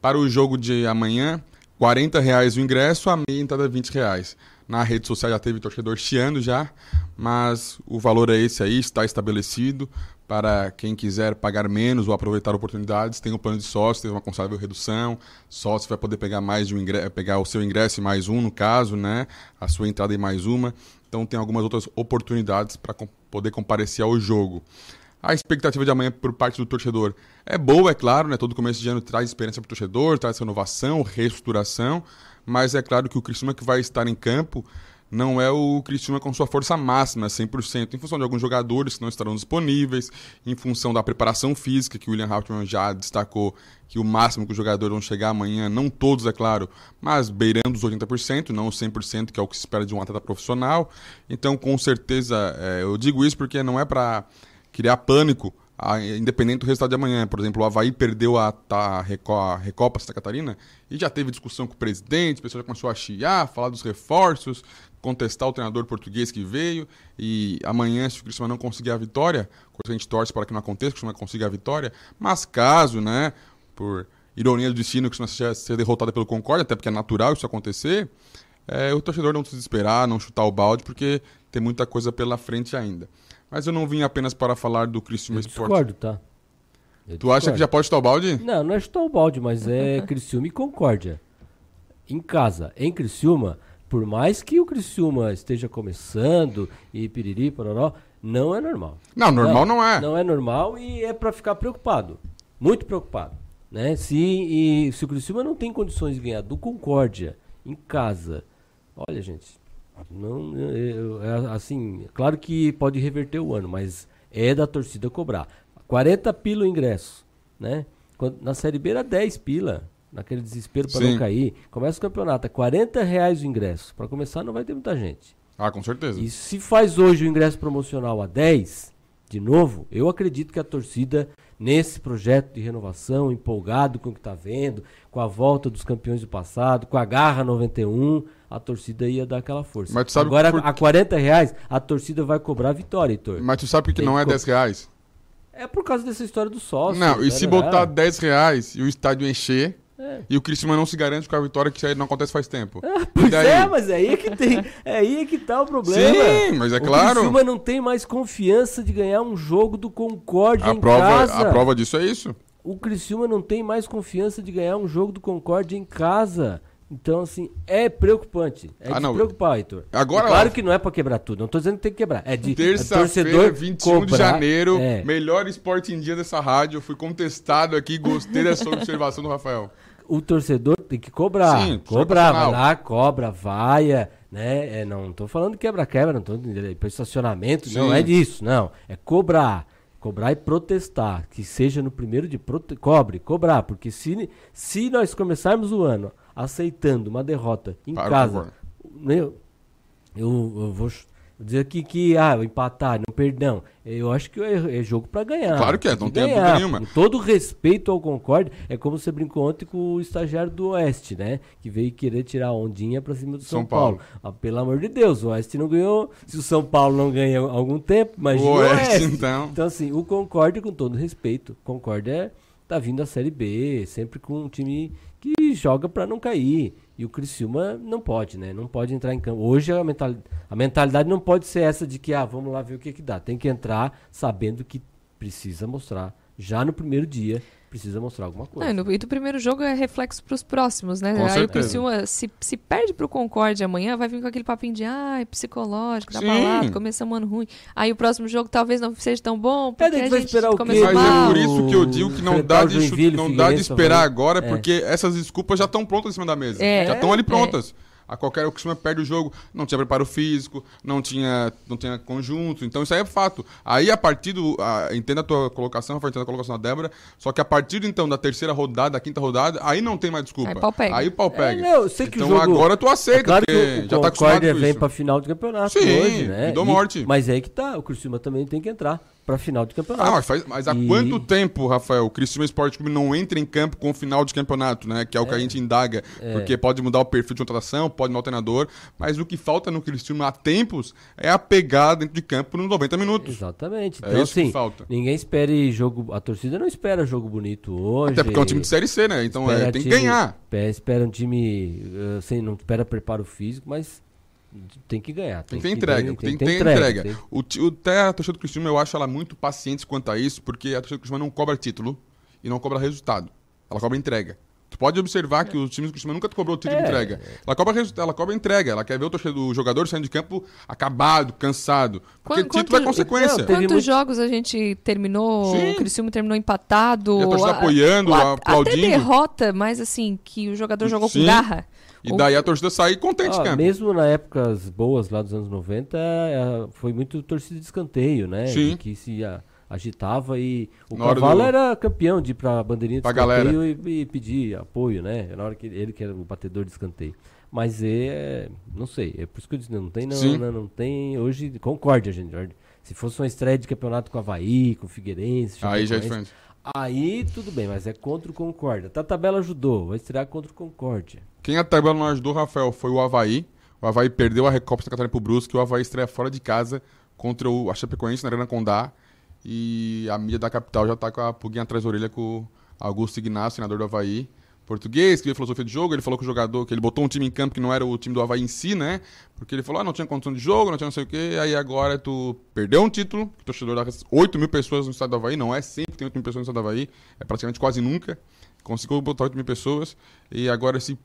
Para o jogo de amanhã, R$ reais o ingresso, a meia entrada 20 reais. Na rede social já teve torcedor chiando já, mas o valor é esse aí, está estabelecido. Para quem quiser pagar menos ou aproveitar oportunidades, tem o um plano de sócio, tem uma considerável redução. Sócio vai poder pegar mais de um ingresso, pegar o seu ingresso e mais um, no caso, né? A sua entrada e mais uma. Então tem algumas outras oportunidades para com poder comparecer ao jogo. A expectativa de amanhã por parte do torcedor é boa, é claro, né? Todo começo de ano traz experiência para o torcedor, traz renovação, reestruturação, mas é claro que o Criciúma que vai estar em campo não é o Criciúma com sua força máxima, 100%, em função de alguns jogadores que não estarão disponíveis, em função da preparação física, que o William Hauptmann já destacou que o máximo que os jogadores vão chegar amanhã, não todos, é claro, mas beirando os 80%, não os 100%, que é o que se espera de um atleta profissional. Então, com certeza, é, eu digo isso porque não é para criar pânico, a, independente do resultado de amanhã. Por exemplo, o Havaí perdeu a, a, a Recopa Santa Catarina e já teve discussão com o presidente, o pessoal já começou a chiar, falar dos reforços, contestar o treinador português que veio. E amanhã, se o Cristiano não conseguir a vitória, coisa que a gente torce para que não aconteça, que o Cristiano consiga a vitória, mas caso, né, por ironia do destino, que o Cristiano seja derrotado pelo Concórdia, até porque é natural isso acontecer, é, o torcedor não se desesperar, não chutar o balde, porque tem muita coisa pela frente ainda. Mas eu não vim apenas para falar do Criciúma Esporte. Discordo, tá? Eu tu discordo. acha que já pode chutar o balde? Não, não é chutar o balde, mas é Criciúma e Concórdia. Em casa, em Criciúma, por mais que o Criciúma esteja começando e piriri, pororó, não é normal. Não, normal não, não é. Não é normal e é para ficar preocupado. Muito preocupado. Né? Se, e, se o Criciúma não tem condições de ganhar do Concórdia em casa, olha, gente, não, é, assim, claro que pode reverter o ano, mas é da torcida cobrar. 40 pila o ingresso, né? Na Série B era 10 pila, naquele desespero para não cair. Começa o campeonato, é 40 reais o ingresso. Para começar não vai ter muita gente. Ah, com certeza. E se faz hoje o ingresso promocional a 10, de novo, eu acredito que a torcida nesse projeto de renovação, empolgado com o que está vendo, com a volta dos campeões do passado, com a Garra 91, a torcida ia dar aquela força. Mas tu sabe Agora, por... a 40 reais, a torcida vai cobrar a vitória, Heitor. Mas tu sabe que não é co... 10 reais? É por causa dessa história do sócio. Não, e se botar 10 reais e o estádio encher, é. E o Cristiano não se garante com a vitória que não acontece faz tempo. Ah, pois é, mas é aí é que tem. É aí é que tá o problema. Sim, mas é claro. O Criciúma não tem mais confiança de ganhar um jogo do Concórdia a em prova, casa. A prova disso é isso. O Criciúma não tem mais confiança de ganhar um jogo do Concórdia em casa. Então, assim, é preocupante. É ah, de não. preocupar, Heitor. Agora, é claro que não é pra quebrar tudo. Não tô dizendo que tem que quebrar. É de Terça-feira, 21 cobrar, de janeiro, é. melhor esporte em dia dessa rádio. Eu fui contestado aqui, gostei dessa observação do Rafael o torcedor tem que cobrar. Sim, cobrar, vai lá, cobra, vaia, né? É, não estou falando quebra-quebra, não estou para estacionamento, Sim. não é disso, não. É cobrar. Cobrar e protestar. Que seja no primeiro de prote... cobre, cobrar. Porque se, se nós começarmos o ano aceitando uma derrota em Para casa, eu, eu, eu vou dizer aqui que, ah, empatar, não perdão. Eu acho que é, é jogo para ganhar. Claro que é, não tem dúvida nenhuma. Com todo respeito ao Concorde, é como você brincou ontem com o estagiário do Oeste, né? Que veio querer tirar a ondinha para cima do São, São Paulo. Paulo. Ah, pelo amor de Deus, o Oeste não ganhou. Se o São Paulo não ganha há algum tempo, imagina o Oeste. O Oeste então. então, assim, o Concorde, com todo respeito, Concorde é, tá vindo da Série B, sempre com um time que joga para não cair. E o Criciúma não pode, né? Não pode entrar em campo. Hoje a mentalidade, a mentalidade não pode ser essa de que, ah, vamos lá ver o que, que dá. Tem que entrar sabendo que precisa mostrar já no primeiro dia precisa mostrar alguma Não, coisa. e, no, e do primeiro jogo é reflexo para os próximos, né? Com Aí o. Criciúma, se, se perde pro Concorde amanhã, vai vir com aquele papinho de ah, é psicológico, da Sim. balada, começamos um ano ruim. Aí o próximo jogo talvez não seja tão bom, porque daí a vai gente esperar o quê? começou Mas mal. é por isso que eu digo que não dá o de, não dá de esperar Havaí. agora, É. porque essas desculpas já estão prontas em cima da mesa. É, já estão ali é. A qualquer o Criciúma perde o jogo, não tinha preparo físico, não tinha, não tinha conjunto, então isso aí é fato. Aí a partir do. A, entenda a tua colocação, Rafael, entenda a colocação da Débora, só que a partir então da terceira rodada, da quinta rodada, aí não tem mais desculpa. Aí pau pega. Aí o pau pega. É, não, eu sei que então o jogo... agora tu aceita, é claro porque que o, já tá acostumado com vem isso. pra final de campeonato Sim, hoje, né? morte. mas é aí que tá, o Criciúma também tem que entrar pra final de campeonato. Ah, mas, faz- mas há E- quanto tempo, Rafael, o Criciúma Esporte Clube não entra em campo com o final de campeonato, né? Que é o que a gente indaga. É. Porque pode mudar o perfil de contratação, pode mudar o treinador, mas o que falta no Criciúma há tempos é a pegada dentro de campo nos 90 minutos. Exatamente. É Então, isso que assim, falta. ninguém espere jogo. A torcida não espera jogo bonito hoje. Até porque é um time de Série C, né? Então é, tem que time- ganhar. pe- Espera um time. Assim, não espera preparo físico, mas tem que ganhar. Tem que ter entrega, ganhar, tem que ter entrega. O, o, até a torcida do Criciúma, eu acho ela muito paciente quanto a isso, porque a torcida do Criciúma não cobra título e não cobra resultado. Ela cobra entrega. Tu pode observar que os times do Criciúma nunca cobrou título É. de entrega. Ela cobra ela cobra entrega. Ela quer ver o, torcedor, o jogador saindo de campo acabado, cansado. Porque Quanto- título é consequência. Quantos jogos a gente terminou, Sim. o Criciúma terminou empatado? E a torcida a- apoiando, a- aplaudindo. Até derrota, mas assim, que o jogador jogou Sim. com garra. E daí a torcida sai contente Ah, campo. mesmo na épocas boas lá dos anos 90, eh, foi muito torcida de escanteio, né? Sim. Que se agitava e o Na Cavalo do- era campeão de ir pra bandeirinha de Pra escanteio e, e pedir apoio, né? Na hora que ele que era o batedor de escanteio. Mas é, não sei, é por isso que eu disse, não tem não, não, não tem hoje concórdia, gente. Se fosse uma estreia de campeonato com Havaí, com Figueirense, Aí já é diferente. Aí tudo bem, mas é contra o Concórdia. Tá, a tabela ajudou, vai estrear contra o Concórdia. Quem a tabela não ajudou, Rafael, foi o Havaí. O Havaí perdeu a Recopa Santa Catarina pro Brusque. O Havaí estreia fora de casa contra o a Chapecoense na Arena Condá. E a mídia da capital já tá com a pulguinha atrás da orelha com o Augusto Ignacio, senador do Havaí. Português, que veio filosofia de jogo. Ele falou que o jogador, que ele botou um time em campo que não era o time do Havaí em si, né? Porque ele falou, ah, não tinha condição de jogo, não tinha não sei o quê. Aí agora tu perdeu um título, que o torcedor das 8 mil pessoas no estado do Havaí, não é sempre que tem 8 mil pessoas no estado do Havaí, é praticamente quase nunca. Conseguiu botar 8 mil pessoas. E agora se,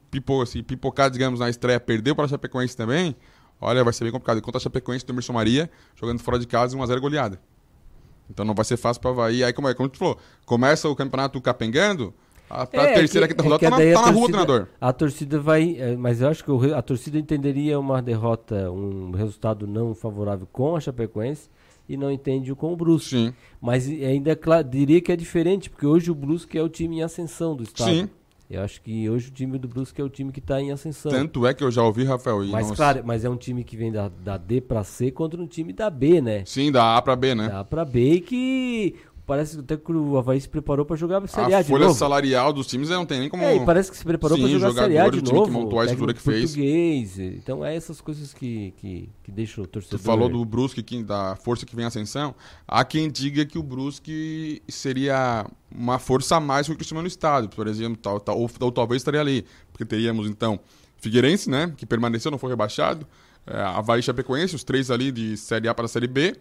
se pipocar, digamos, na estreia, perdeu para a Chapecoense também. Olha, vai ser bem complicado. Enquanto a Chapecoense tem o Emerson Maria jogando fora de casa 1x0 goleada. Então não vai ser fácil para o Havaí. Aí, como, é, como tu falou, começa o campeonato capengando, a, a terceira, que- quinta é rodada que tá, na, tá na rua, torcida- treinador. A torcida vai. é, Mas eu acho que a torcida entenderia uma derrota, um resultado não favorável com a Chapecoense e não entende o com o Brusque. Mas e- ainda é cla- diria que é diferente, porque hoje o Brusque é o time em ascensão do estado. Sim. Eu acho que hoje o time do Brusque é o time que está em ascensão. Tanto é que eu já ouvi, Rafael. Mas não- claro, mas é um time que vem da, da D pra C contra um time da B, né? Sim, da A pra B, né? Da A pra B e que parece até que o Havaí se preparou pra jogar a Série A, A de folha novo. salarial dos times não tem nem como. É, e parece que se preparou pra jogar a Série A de o time novo. que montou a estrutura que fez. português. Então é essas coisas que, que, que deixam o torcedor... Tu falou do Brusque, que, da força que vem em ascensão. Há quem diga que o Brusque seria uma força a mais que o Cristiano no estado, por exemplo, tal, tal, ou, ou talvez estaria ali. Porque teríamos, então, Figueirense, né, que permaneceu, não foi rebaixado, é, Havaí e Chapecoense, os três ali de Série A para a Série B.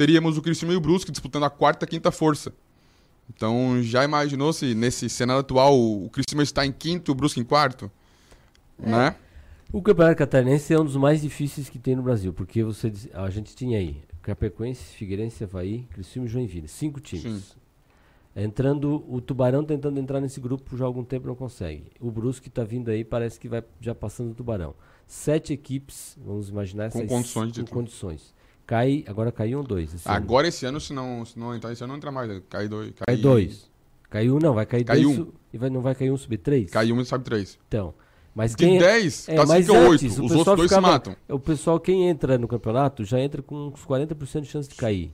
Teríamos o Cristiano e o Brusque disputando a quarta e quinta força. Então, já imaginou se nesse cenário atual o Cristiano está em quinto e o Brusque em quarto? Né? O Campeonato Catarinense é um dos mais difíceis que tem no Brasil, porque você a gente tinha aí Capecoense, Figueirense, Havaí, Criciúma e Joinville, cinco times. Entrando, o Tubarão tentando entrar nesse grupo já há algum tempo não consegue. O Brusque está vindo aí, parece que vai já passando o Tubarão. Sete equipes, vamos imaginar Com essas- condições com condições. Cai, agora caiu um dois. esse ano. Agora esse ano, se não, se não entrar esse ano, não entra mais. né? Cai dois. Cai dois. Caiu não, vai cair Cai dois um. e vai, não vai cair um subir três? Cai um e sobe três. Então, mas De quem 10, é, classifica mas oito. antes, o Os pessoal outros dois se ficava- matam. O pessoal quem entra no campeonato já entra com uns 40% de chance de cair.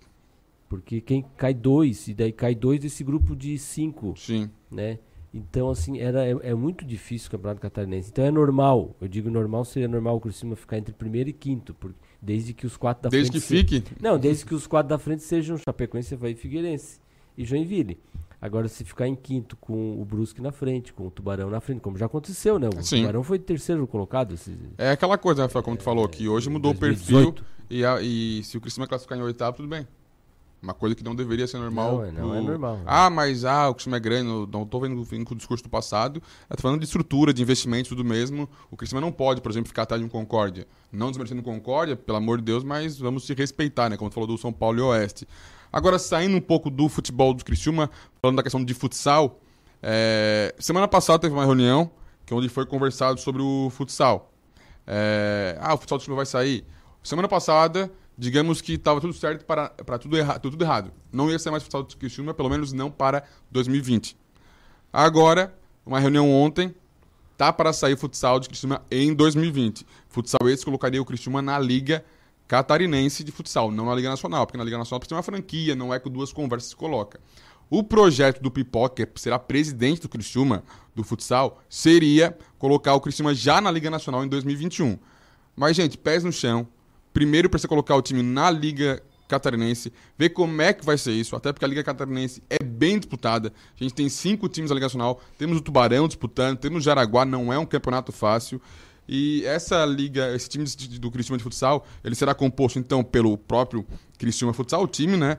Porque quem cai dois, e daí cai dois desse grupo de cinco. Sim. Né? Então, assim, era, é, é muito difícil o campeonato catarinense. Então é normal. Eu digo normal, seria normal o Criciúma ficar entre primeiro e quinto. Por, desde que os quatro da Desde frente. que se- fique. Não, desde que os quatro da frente sejam Chapecoense, Havaí, Figueirense e Joinville. Agora, se ficar em quinto com o Brusque na frente, com o Tubarão na frente, como já aconteceu, né? O Sim. Tubarão foi terceiro colocado. Esse, É aquela coisa, Rafael, como tu falou, que hoje mudou o 2018. perfil. E, a- e se o Cristiano classificar em oitavo, tudo bem. Uma coisa que não deveria ser normal. Não, não é normal. Ah, mas ah, o Criciúma é grande, não, tô vendo, com o discurso do passado. Eu tô falando de estrutura, de investimento, tudo mesmo. O Criciúma não pode, por exemplo, ficar atrás de um Concórdia. Não desmerecendo o Concórdia, pelo amor de Deus, mas vamos se respeitar, né? Como tu falou do São Paulo e Oeste. Agora, saindo um pouco do futebol do Criciúma, falando da questão de futsal. é, Semana passada teve uma reunião que é onde foi conversado sobre o futsal. É, Ah, o futsal do Criciúma vai sair. Semana passada, digamos que estava tudo certo para, para tudo, erra, tudo errado. Não ia ser mais futsal do Criciúma, pelo menos não para 2020. Agora, uma reunião ontem, tá para sair futsal de Criciúma em 2020. Futsal esse colocaria o Criciúma na Liga Catarinense de Futsal, não na Liga Nacional, porque na Liga Nacional precisa ter uma franquia, não é com duas conversas se coloca. O projeto do Pipoca, que será presidente do Criciúma, do futsal, seria colocar o Criciúma já na Liga Nacional em 2021. Mas, gente, pés no chão. Primeiro precisa colocar o time na Liga Catarinense, ver como é que vai ser isso, até porque a Liga Catarinense é bem disputada. A gente tem cinco times da Liga Nacional, temos o Tubarão disputando, temos o Jaraguá, não é um campeonato fácil. E essa liga, esse time do Criciúma de futsal, ele será composto então pelo próprio Criciúma Futsal, o time, né?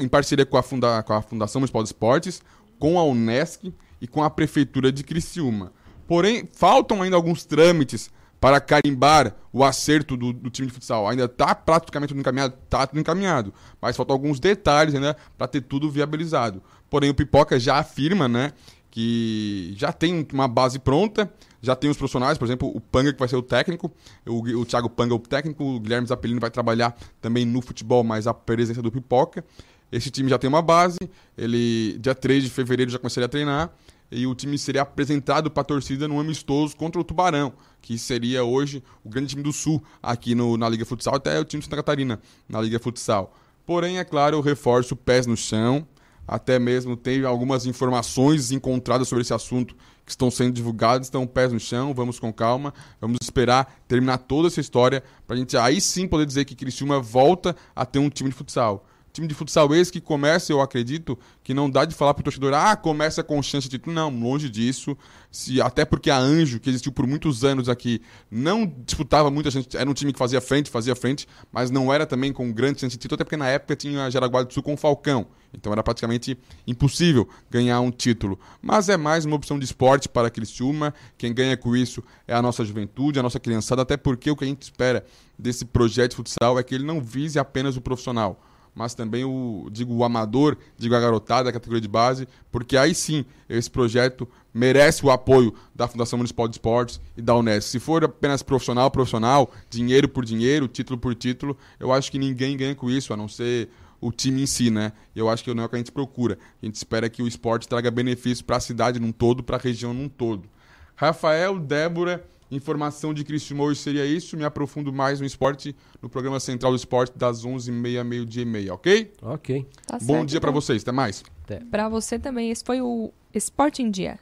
Em parceria com a, funda com a Fundação Municipal de Esportes, com a Unesc e com a Prefeitura de Criciúma. Porém, faltam ainda alguns trâmites para carimbar o acerto do, do time de futsal. Ainda está praticamente tudo encaminhado, está tudo encaminhado, mas faltam alguns detalhes ainda para ter tudo viabilizado. Porém, o Pipoca já afirma, né, que já tem uma base pronta, já tem os profissionais, por exemplo, o Panga que vai ser o técnico, o, o Thiago Panga o técnico, o Guilherme Zapelino vai trabalhar também no futebol, mas a presença do Pipoca. Esse time já tem uma base, ele dia 3 de fevereiro já começaria a treinar e o time seria apresentado para a torcida num amistoso contra o Tubarão, que seria hoje o grande time do Sul aqui no, na Liga Futsal, até o time de Santa Catarina na Liga Futsal. Porém, é claro, eu reforço pés no chão, até mesmo tem algumas informações encontradas sobre esse assunto que estão sendo divulgadas, então pés no chão, vamos com calma, vamos esperar terminar toda essa história para a gente aí sim poder dizer que Criciúma volta a ter um time de futsal. Time de futsal esse que começa, eu acredito, que não dá de falar pro torcedor, ah, começa com chance de título. Não, longe disso. Se, até porque a Anjo, que existiu por muitos anos aqui, não disputava muita gente, era um time que fazia frente, fazia frente, mas não era também com grande chance de título, até porque na época tinha a Jaraguá do Sul com o Falcão. Então era praticamente impossível ganhar um título. Mas é mais uma opção de esporte para Criciúma. Quem ganha com isso é a nossa juventude, a nossa criançada, até porque o que a gente espera desse projeto de futsal é que ele não vise apenas o profissional mas também o, digo, o amador, digo a garotada da categoria de base, porque aí sim esse projeto merece o apoio da Fundação Municipal de Esportes e da Unesco. Se for apenas profissional, profissional, dinheiro por dinheiro, título por título, eu acho que ninguém ganha com isso, a não ser o time em si, né? Eu acho que não é o que a gente procura. A gente espera que o esporte traga benefícios para a cidade num todo, para a região num todo. Rafael, Débora, informação de Criciúma hoje seria isso. Me aprofundo mais no esporte no programa Central do Esporte das 11h30, meio-dia e meia, ok? Ok. Tá Bom certo, dia para então. vocês, até mais. Para você também, esse foi o Esporte em Dia.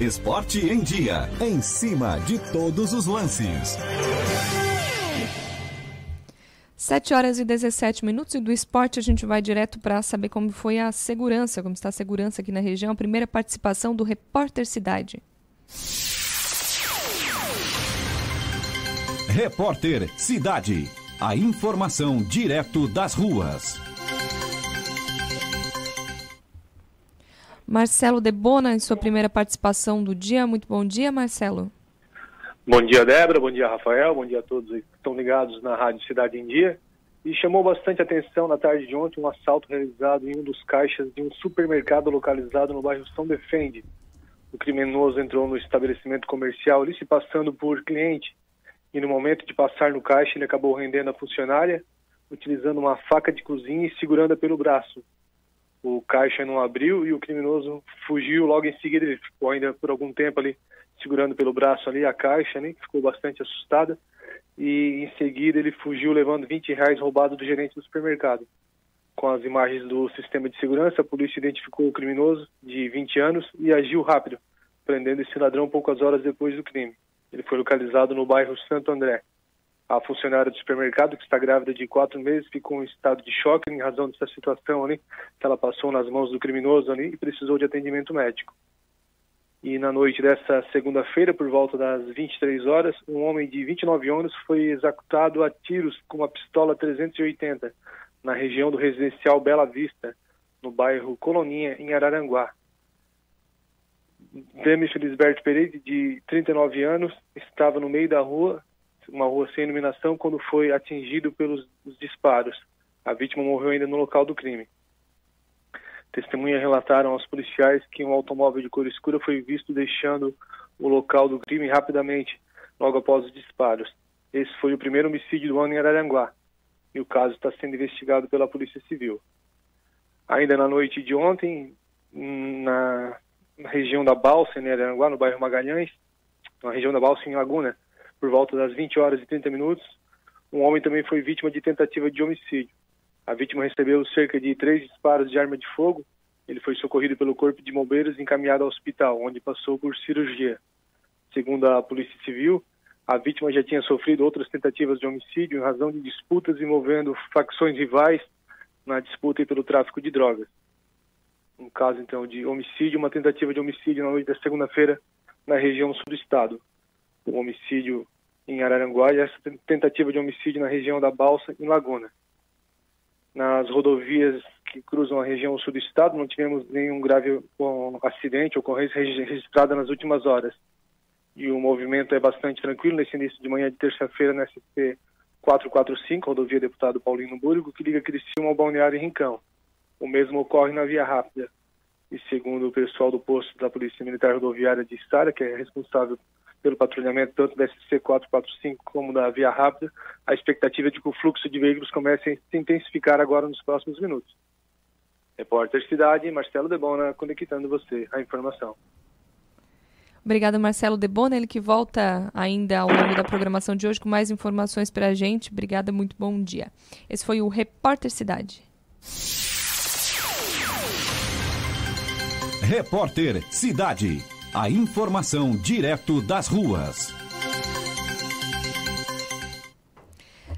Esporte em Dia. Em cima de todos os lances. 7 horas e 17 minutos e do esporte a gente vai direto para saber como foi a segurança, como está a segurança aqui na região. A primeira participação do Repórter Cidade. Repórter Cidade. A informação direto das ruas. Marcelo Debona, em sua primeira participação do dia. Muito bom dia, Marcelo. Bom dia, Débora. Bom dia, Rafael. Bom dia a todos que estão ligados na Rádio Cidade em Dia. E chamou bastante atenção na tarde de ontem um assalto realizado em um dos caixas de um supermercado localizado no bairro São Defende. O criminoso entrou no estabelecimento comercial ali se passando por cliente e no momento de passar no caixa ele acabou rendendo a funcionária utilizando uma faca de cozinha e segurando-a pelo braço. O caixa não abriu e o criminoso fugiu logo em seguida. Ele ficou ainda por algum tempo ali segurando pelo braço ali a caixa, né? Ficou bastante assustada e em seguida ele fugiu levando 20 reais roubado do gerente do supermercado. Com as imagens do sistema de segurança, a polícia identificou o criminoso de 20 anos e agiu rápido, prendendo esse ladrão poucas horas depois do crime. Ele foi localizado no bairro Santo André. A funcionária do supermercado, que está grávida de quatro meses, ficou em estado de choque em razão dessa situação ali, que ela passou nas mãos do criminoso ali e precisou de atendimento médico. E na noite dessa segunda-feira, por volta das 23 horas, um homem de 29 anos foi executado a tiros com uma pistola 380 na região do residencial Bela Vista, no bairro Coloninha, em Araranguá. Demi Felisberto Pereira, de 39 anos, estava no meio da rua, uma rua sem iluminação, quando foi atingido pelos disparos. A vítima morreu ainda no local do crime. Testemunhas relataram aos policiais que um automóvel de cor escura foi visto deixando o local do crime rapidamente, logo após os disparos. Esse foi o primeiro homicídio do ano em Araranguá e o caso está sendo investigado pela Polícia Civil. Ainda na noite de ontem, na, região da Balsa, em Araranguá, no bairro Magalhães, na região da Balsa, em Laguna, por volta das 20 horas e 30 minutos, um homem também foi vítima de tentativa de homicídio. A vítima recebeu cerca de três disparos de arma de fogo. Ele foi socorrido pelo Corpo de Bombeiros e encaminhado ao hospital, onde passou por cirurgia. Segundo a Polícia Civil, a vítima já tinha sofrido outras tentativas de homicídio em razão de disputas envolvendo facções rivais na disputa pelo tráfico de drogas. Um caso, então, de homicídio, uma tentativa de homicídio na noite da segunda-feira na região sul do estado. Um homicídio em Araranguá e essa tentativa de homicídio na região da Balsa, em Laguna nas rodovias que cruzam a região sul do estado, não tivemos nenhum grave acidente, ocorrência registrada nas últimas horas. E o movimento é bastante tranquilo nesse início de manhã de terça-feira na SC 445, rodovia Deputado Paulino Burgo, que liga Criciúma ao Balneário Rincão. O mesmo ocorre na Via Rápida. E segundo o pessoal do posto da Polícia Militar Rodoviária de Estara, que é responsável pelo patrulhamento tanto da SC 445 como da Via Rápida, a expectativa é de que o fluxo de veículos comece a se intensificar agora nos próximos minutos. Repórter Cidade, Marcelo Debona, conectando você a informação. Obrigada, Marcelo Debona, ele que volta ainda ao longo da programação de hoje com mais informações para a gente. Obrigada, muito bom dia. Esse foi o Repórter Cidade. Repórter Cidade. A informação direto das ruas.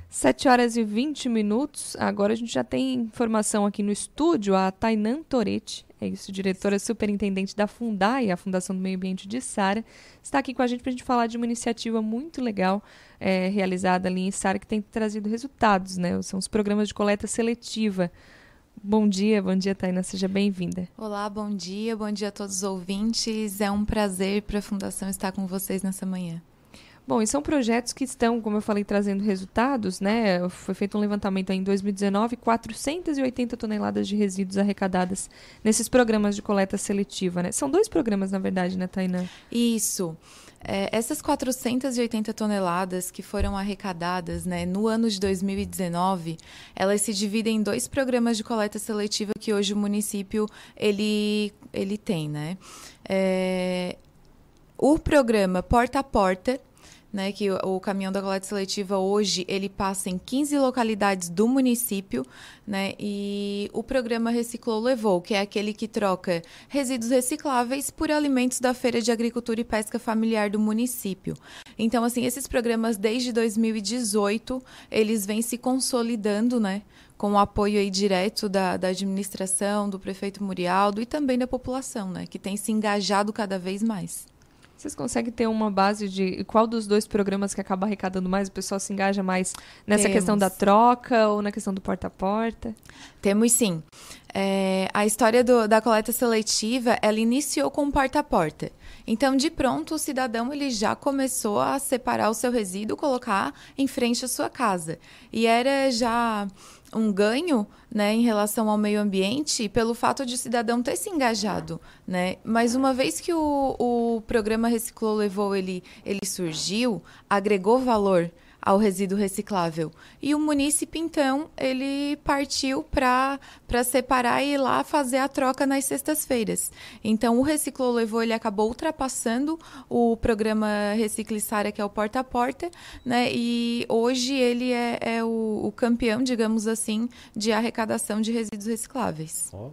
7 horas e 20 minutos. Agora a gente já tem informação aqui no estúdio. A Tainan Toretti, é isso, diretora superintendente da Fundai, a Fundação do Meio Ambiente de Sara, está aqui com a gente para a gente falar de uma iniciativa muito legal é, realizada ali em Sara que tem trazido resultados, né? São os programas de coleta seletiva Bom dia, bom dia, Taina, seja bem-vinda. Olá, bom dia, bom dia a todos os ouvintes. É um prazer para a Fundação estar com vocês nessa manhã. Bom, e são projetos que estão, como eu falei, trazendo resultados, né? Foi feito um levantamento em 2019, 480 toneladas de resíduos arrecadadas nesses programas de coleta seletiva, né? São dois programas, na verdade, né, Tainá? Isso. É, essas 480 toneladas que foram arrecadadas né, no ano de 2019, elas se dividem em dois programas de coleta seletiva que hoje o município ele, ele tem. Né? É, o programa Porta a Porta, né, que o, caminhão da coleta seletiva hoje ele passa em 15 localidades do município, né, e o programa Reciclou Levou, que é aquele que troca resíduos recicláveis por alimentos da Feira de Agricultura e Pesca Familiar do município. Então, assim, esses programas desde 2018 eles vêm se consolidando, né, com o apoio aí direto da, da administração, do prefeito Murialdo e também da população, né, que tem se engajado cada vez mais. Vocês conseguem ter uma base de qual dos dois programas que acaba arrecadando mais, o pessoal se engaja mais nessa Temos. questão da troca ou na questão do porta a porta? Temos sim. É, a história do, da coleta seletiva, ela iniciou com porta a porta. Então, de pronto, o cidadão ele já começou a separar o seu resíduo, colocar em frente à sua casa. E era já um ganho né, em relação ao meio ambiente pelo fato de o cidadão ter se engajado. Né? Mas uma vez que o, o programa Reciclou Levou ele, ele surgiu, agregou valor ao resíduo reciclável. E o município, então, ele partiu para separar e ir lá fazer a troca nas sextas-feiras. Então, o Reciclou Levou, ele acabou ultrapassando o programa Recicliçária, que é o Porta a Porta, né? E hoje ele é, é o, o, campeão, digamos assim, de arrecadação de resíduos recicláveis. Oh,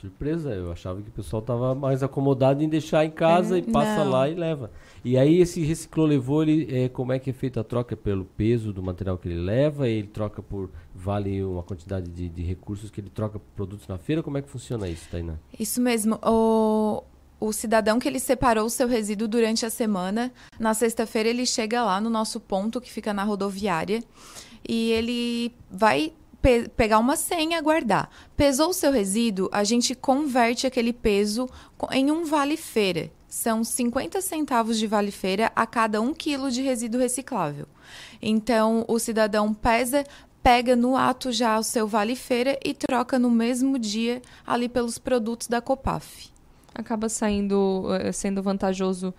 surpresa, eu achava que o pessoal estava mais acomodado em deixar em casa é, e passa não. lá e leva. E aí esse reciclou levou ele, é, como é que é feita a troca pelo peso do material que ele leva? Ele troca por vale uma quantidade de, de recursos que ele troca por produtos na feira? Como é que funciona isso, Tainá? Isso mesmo. O, o cidadão que ele separou o seu resíduo durante a semana, na sexta-feira ele chega lá no nosso ponto que fica na rodoviária e ele vai pe pegar uma senha, guardar. Pesou o seu resíduo, a gente converte aquele peso em um vale-feira. São 50 centavos de vale-feira a cada um quilo de resíduo reciclável. Então, o cidadão pesa, pega no ato já o seu vale-feira e troca no mesmo dia ali pelos produtos da Copaf. Acaba saindo, eh, sendo vantajoso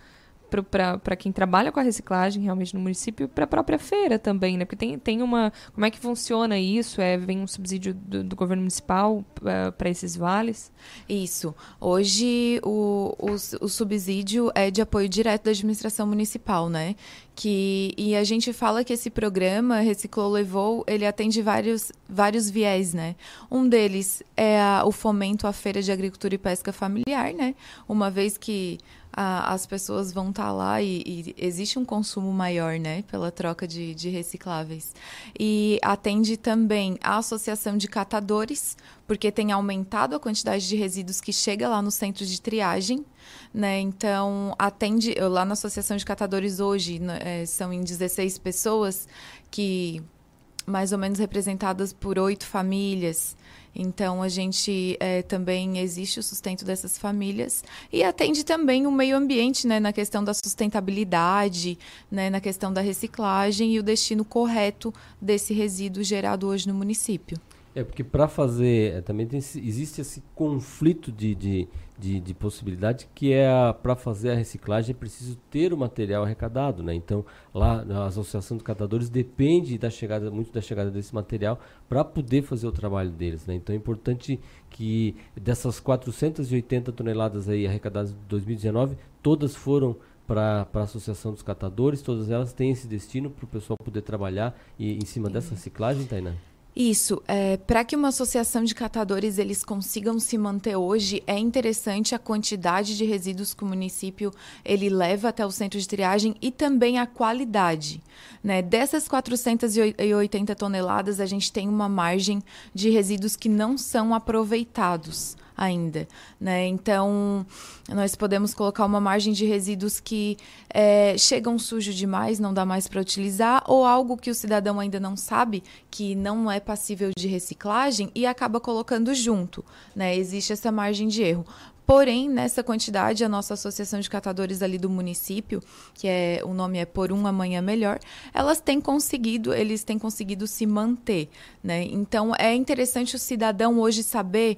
para quem trabalha com a reciclagem realmente no município para a própria feira também, né? Porque tem, tem uma. Como é que funciona isso? É, vem um subsídio do, do governo municipal uh, eh, para esses vales? Isso. Hoje o, o, o, subsídio é de apoio direto da administração municipal, né? Que, e a gente fala que esse programa Reciclou Levou, ele atende vários, vários viés, né? Um deles é a, o fomento à feira de agricultura e pesca familiar, né? Uma vez que a, as pessoas vão estar tá lá e, e, existe um consumo maior, né, pela troca de, de recicláveis. E atende também a Associação de Catadores, porque tem aumentado a quantidade de resíduos que chega lá no centro de triagem, né? Então, atende lá na Associação de Catadores hoje, né, é, são em 16 pessoas que mais ou menos representadas por oito famílias. Então, a gente é, também existe o sustento dessas famílias e atende também o meio ambiente, né, na questão da sustentabilidade, né, na questão da reciclagem e o destino correto desse resíduo gerado hoje no município. É porque para fazer, é, também tem, existe esse conflito de, de, de, de possibilidade que é para fazer a reciclagem é preciso ter o material arrecadado, né? Então lá a Associação de Catadores depende da chegada muito da chegada desse material para poder fazer o trabalho deles, né? Então é importante que dessas 480 toneladas aí arrecadadas em 2019 todas foram para a Associação dos Catadores, todas elas têm esse destino para o pessoal poder trabalhar e, em cima dessa reciclagem, Tainá? Isso, é, para que uma associação de catadores eles consigam se manter hoje, é interessante a quantidade de resíduos que o município ele leva até o centro de triagem e também a qualidade. Né? Dessas 480 toneladas, a gente tem uma margem de resíduos que não são aproveitados ainda. Né? Então, nós podemos colocar uma margem de resíduos que é, chegam sujo demais, não dá mais para utilizar, ou algo que o cidadão ainda não sabe, que não é passível de reciclagem, e acaba colocando junto. Né? Existe essa margem de erro. Porém, nessa quantidade, a nossa associação de catadores ali do município, que é o nome é Por um Amanhã Melhor, elas têm conseguido, eles têm conseguido se manter, né? Então é interessante o cidadão hoje saber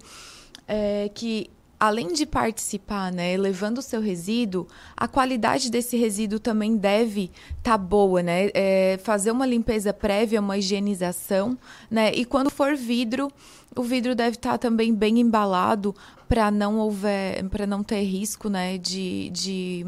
é, que além de participar, né, levando o seu resíduo, a qualidade desse resíduo também deve estar tá boa, né? É, fazer uma limpeza prévia, uma higienização, né? E quando for vidro, o vidro deve estar tá também bem embalado para não houver, para não ter risco, né, de, de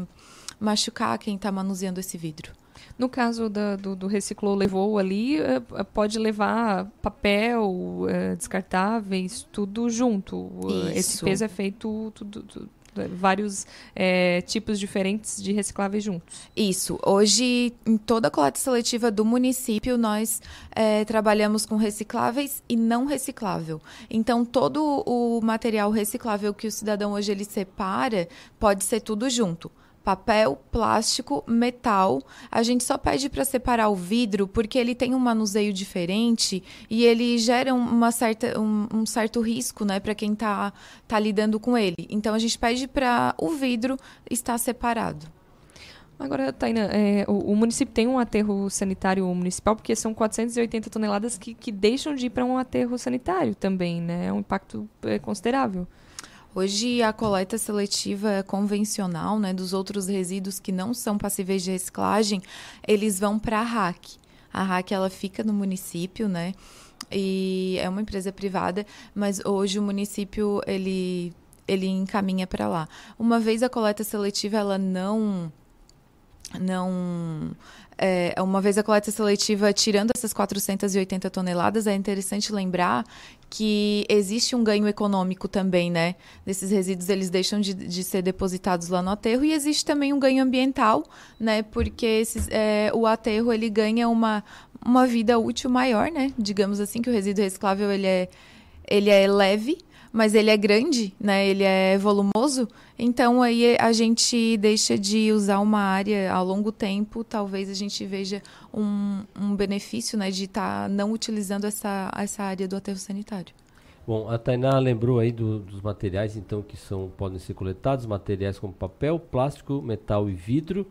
machucar quem está manuseando esse vidro. No caso da, do, do reciclou levou ali, eh, eh, pode levar papel, eh, descartáveis, tudo junto. Isso. Esse peso é feito tudo, tudo vários é, tipos diferentes de recicláveis juntos. Isso. Hoje, em toda a coleta seletiva do município, nós é, trabalhamos com recicláveis e não reciclável. Então, todo o material reciclável que o cidadão hoje ele separa pode ser tudo junto papel, plástico, metal. A gente só pede para separar o vidro porque ele tem um manuseio diferente e ele gera uma certa, um, um certo risco né, para quem está tá lidando com ele. Então a gente pede para o vidro estar separado. Agora, Taina, é, o, o, município tem um aterro sanitário municipal, porque são 480 toneladas que, que deixam de ir para um aterro sanitário também, né? É um impacto é, considerável. Hoje a coleta seletiva convencional, né, dos outros resíduos que não são passíveis de reciclagem, eles vão para a RAC. A RAC ela fica no município, né? E é uma empresa privada, mas hoje o município ele ele encaminha para lá. Uma vez a coleta seletiva ela não não é, uma vez a coleta seletiva tirando essas 480 toneladas, é interessante lembrar que existe um ganho econômico também, né? Desses resíduos, eles deixam de, de ser depositados lá no aterro e existe também um ganho ambiental, né? Porque esses, é, o aterro, ele ganha uma, uma vida útil maior, né? Digamos assim, que o resíduo reciclável, ele é, ele é leve, mas ele é grande, né? Ele é volumoso, então aí a gente deixa de usar uma área ao longo tempo, talvez a gente veja um, um benefício, né, de estar tá não utilizando essa, essa área do aterro sanitário. Bom, a Tainá lembrou aí do, dos materiais, então, que são, podem ser coletados, materiais como papel, plástico, metal e vidro,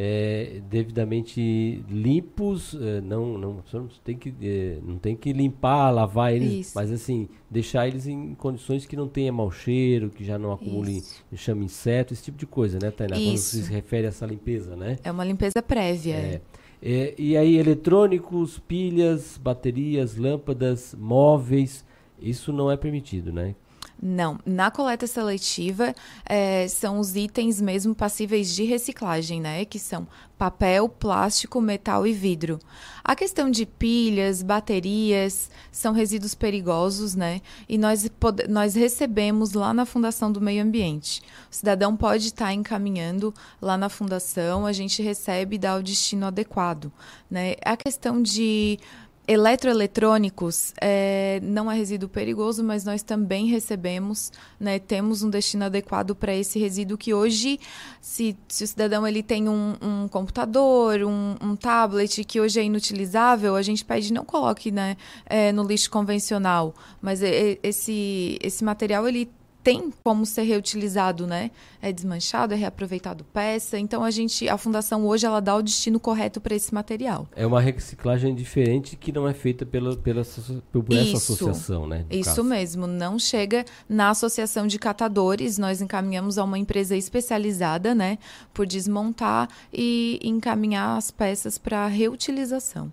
é, devidamente limpos, é, não, não, não, tem que, é, não tem que limpar, lavar eles, Isso. mas assim, deixar eles em condições que não tenha mau cheiro, que já não acumule, chama inseto, esse tipo de coisa, né, Tainá? Isso. Quando se refere a essa limpeza, né? É uma limpeza prévia. É. É, e aí, eletrônicos, pilhas, baterias, lâmpadas, móveis, isso não é permitido, né? Não, na coleta seletiva é, são os itens mesmo passíveis de reciclagem, né? Que são papel, plástico, metal e vidro. A questão de pilhas, baterias, são resíduos perigosos, né? E nós, nós recebemos lá na Fundação do Meio Ambiente. O cidadão pode estar encaminhando lá na Fundação, a gente recebe e dá o destino adequado, né? A questão de eletroeletrônicos é, não é resíduo perigoso, mas nós também recebemos, né, temos um destino adequado para esse resíduo que hoje, se, se o cidadão ele tem um, um computador, um, um, tablet que hoje é inutilizável, a gente pede não coloque né, é, no lixo convencional, mas esse, esse material ele tem como ser reutilizado, né? É desmanchado, é reaproveitado peça. Então a gente, a fundação hoje ela dá o destino correto para esse material. É uma reciclagem diferente que não é feita pela, pela por essa isso, associação, né? Isso caso. mesmo, não chega na associação de catadores. Nós encaminhamos a uma empresa especializada, né, por desmontar e encaminhar as peças para reutilização.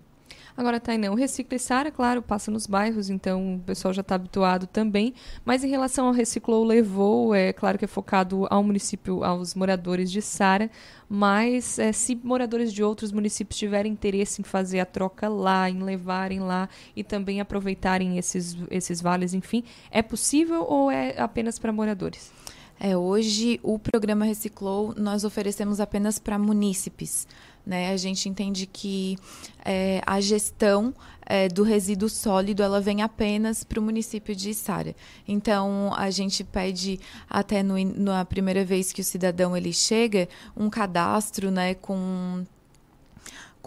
Agora, Tainá, o Recicla e Sara, claro, passa nos bairros, então o pessoal já está habituado também. Mas em relação ao Reciclou Levou, é claro que é focado ao município, aos moradores de Sara, mas é, se moradores de outros municípios tiverem interesse em fazer a troca lá, em levarem lá e também aproveitarem esses, esses vales, enfim, é possível ou é apenas para moradores? É, hoje o programa Reciclou nós oferecemos apenas para munícipes. Né? A gente entende que é, a gestão é, do resíduo sólido ela vem apenas para o município de Içara. Então a gente pede até no, na primeira vez que o cidadão ele chega um cadastro, né, com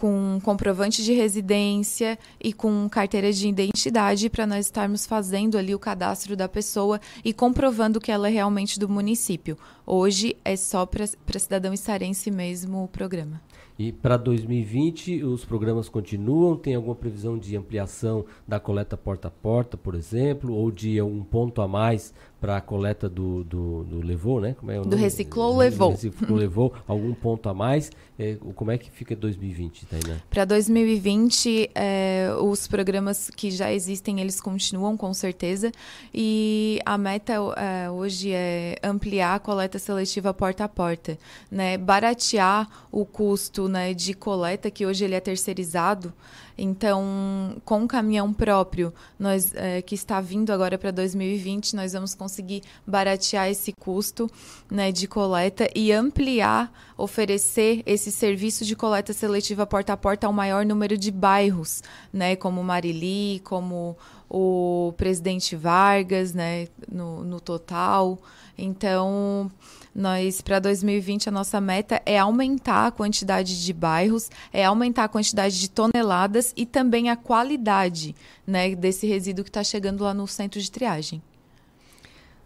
com comprovante de residência e com carteira de identidade para nós estarmos fazendo ali o cadastro da pessoa e comprovando que ela é realmente do município. Hoje é só para cidadão estarense mesmo o programa. E para 2020 os programas continuam? Tem alguma previsão de ampliação da coleta porta a porta, por exemplo, ou de um ponto a mais para a coleta do, do, do, levou, né? Como é o do reciclou levou. Reciclou levou algum ponto a mais. É, como é que fica 2020, Tainá? Para 2020, é, os programas que já existem, eles continuam com certeza. E a meta é, hoje é ampliar a coleta seletiva porta a porta, né? Baratear o custo né, de coleta, que hoje ele é terceirizado. Então, com o caminhão próprio, nós é, que está vindo agora para 2020, nós vamos conseguir baratear esse custo né, de coleta e ampliar, oferecer esse serviço de coleta seletiva porta a porta ao maior número de bairros, né, como Marili, como o Presidente Vargas, né, no, no total. Então, nós, para 2020, a nossa meta é aumentar a quantidade de bairros, é aumentar a quantidade de toneladas e também a qualidade né, desse resíduo que está chegando lá no centro de triagem.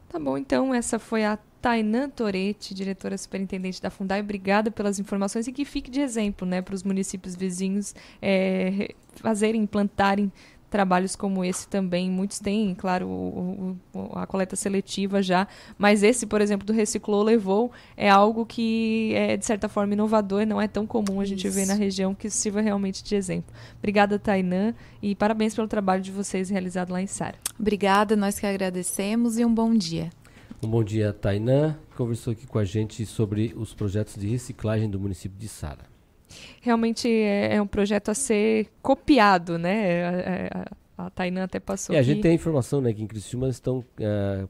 Tá bom, então essa foi a Tainan Toretti, diretora superintendente da Fundai. Obrigada pelas informações e que fique de exemplo né, para os municípios vizinhos é, fazerem, implantarem trabalhos como esse também. Muitos têm, claro, o, o, a coleta seletiva já, mas esse, por exemplo, do Reciclou levou é algo que é, de certa forma, inovador, não é tão comum a gente ver na região que sirva realmente de exemplo. Obrigada, Tainã, e parabéns pelo trabalho de vocês realizado lá em Sara. Obrigada, nós que agradecemos e um bom dia. Um bom dia, Tainã. Conversou aqui com a gente sobre os projetos de reciclagem do município de Sara realmente é, é um projeto a ser copiado, né? É, é, A Tainã até passou É, a aqui. gente tem a informação, né, que em Criciúma estão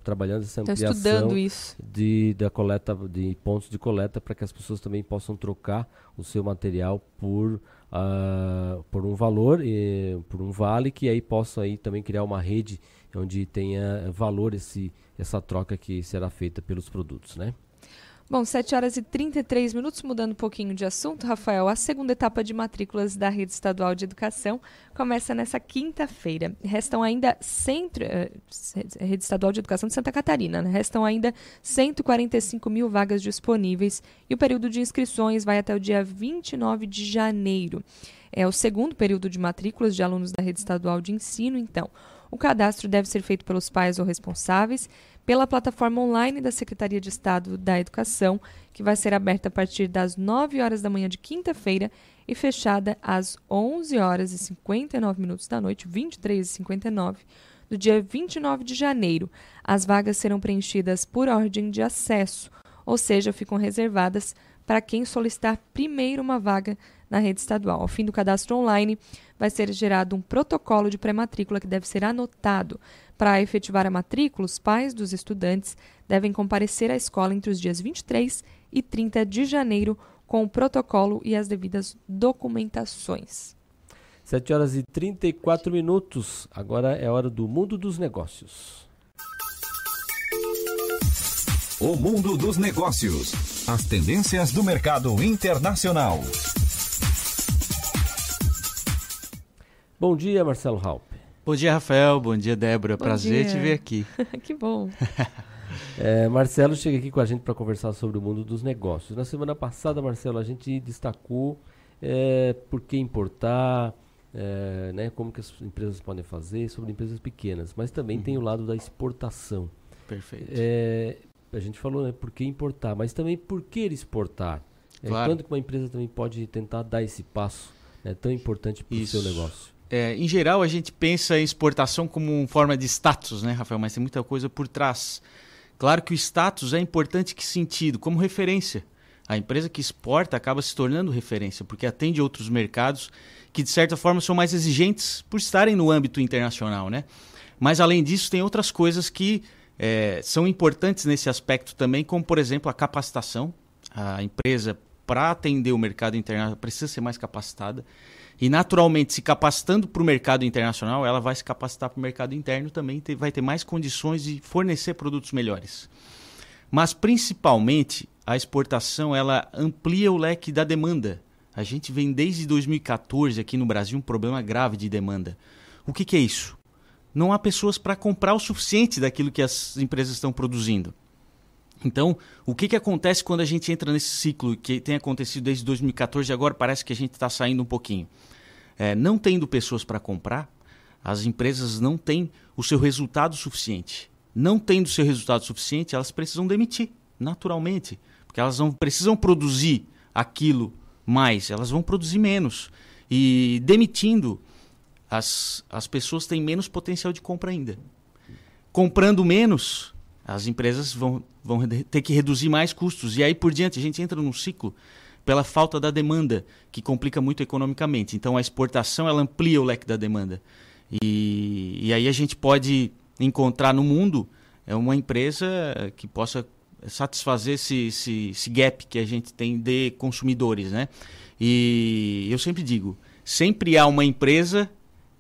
trabalhando essa Estão ampliação estudando isso. de da coleta de pontos de coleta para que as pessoas também possam trocar o seu material por ah, por um valor por um vale que aí possam aí também criar uma rede onde tenha valor esse essa troca que será feita pelos produtos, né? Bom, 7 horas e 33 minutos, mudando um pouquinho de assunto, Rafael. A segunda etapa de matrículas da Rede Estadual de Educação começa nessa quinta-feira. Restam ainda centro, eh, Rede Estadual de Educação de Santa Catarina, né? restam ainda 145 mil vagas disponíveis e o período de inscrições vai até o dia 29 de janeiro. É o segundo período de matrículas de alunos da Rede Estadual de Ensino, então. O cadastro deve ser feito pelos pais ou responsáveis pela plataforma online da Secretaria de Estado da Educação, que vai ser aberta a partir das 9 horas da manhã de quinta-feira e fechada às 11 horas e 59 minutos da noite, 23 e 59, do dia 29 de janeiro. As vagas serão preenchidas por ordem de acesso, ou seja, ficam reservadas para quem solicitar primeiro uma vaga na rede estadual. Ao fim do cadastro online, vai ser gerado um protocolo de pré-matrícula que deve ser anotado. Para efetivar a matrícula, os pais dos estudantes devem comparecer à escola entre os dias 23 e 30 de janeiro com o protocolo e as devidas documentações. 7 horas e 34 minutos. Agora é hora do mundo dos negócios. O mundo dos negócios. As tendências do mercado internacional. Bom dia, Marcelo Halp. Bom dia, Rafael. Bom dia, Débora. Bom Prazer dia. te ver aqui. que bom. É, Marcelo chega aqui com a gente para conversar sobre o mundo dos negócios. Na semana passada, Marcelo, a gente destacou é, por que importar, é, né, como que as empresas podem fazer, sobre empresas pequenas. Mas também tem o lado da exportação. Perfeito. É, a gente falou né, por que importar, mas também por que exportar. É, Claro. quando que uma empresa também pode tentar dar esse passo né, tão importante para o seu negócio? É, em geral, a gente pensa em exportação como uma forma de status, né, Rafael? Mas tem muita coisa por trás. Claro que o status é importante que sentido? Como referência. A empresa que exporta acaba se tornando referência, porque atende outros mercados que, de certa forma, são mais exigentes por estarem no âmbito internacional, né? Mas, além disso, tem outras coisas que é, são importantes nesse aspecto também, como, por exemplo, a capacitação. A empresa, para atender o mercado internacional, precisa ser mais capacitada. E, naturalmente, se capacitando para o mercado internacional, ela vai se capacitar para o mercado interno também, ter- vai ter mais condições de fornecer produtos melhores. Mas, principalmente, a exportação ela amplia o leque da demanda. A gente vem desde 2014 aqui no Brasil um problema grave de demanda. O que, que é isso? Não há pessoas para comprar o suficiente daquilo que as empresas estão produzindo. Então, o que, que acontece quando a gente entra nesse ciclo que tem acontecido desde 2014 e agora parece que a gente está saindo um pouquinho? É, não tendo pessoas para comprar, as empresas não têm o seu resultado suficiente. Não tendo o seu resultado suficiente, elas precisam demitir, naturalmente. Porque elas não precisam produzir aquilo mais, elas vão produzir menos. E demitindo, as, as pessoas têm menos potencial de compra ainda. Comprando menos, as empresas vão, vão ter que reduzir mais custos. E aí por diante, a gente entra num ciclo pela falta da demanda, que complica muito economicamente. Então a exportação ela amplia o leque da demanda. E, e aí a gente pode encontrar no mundo é uma empresa que possa satisfazer esse, esse, esse gap que a gente tem de consumidores, né? E eu sempre digo, sempre há uma empresa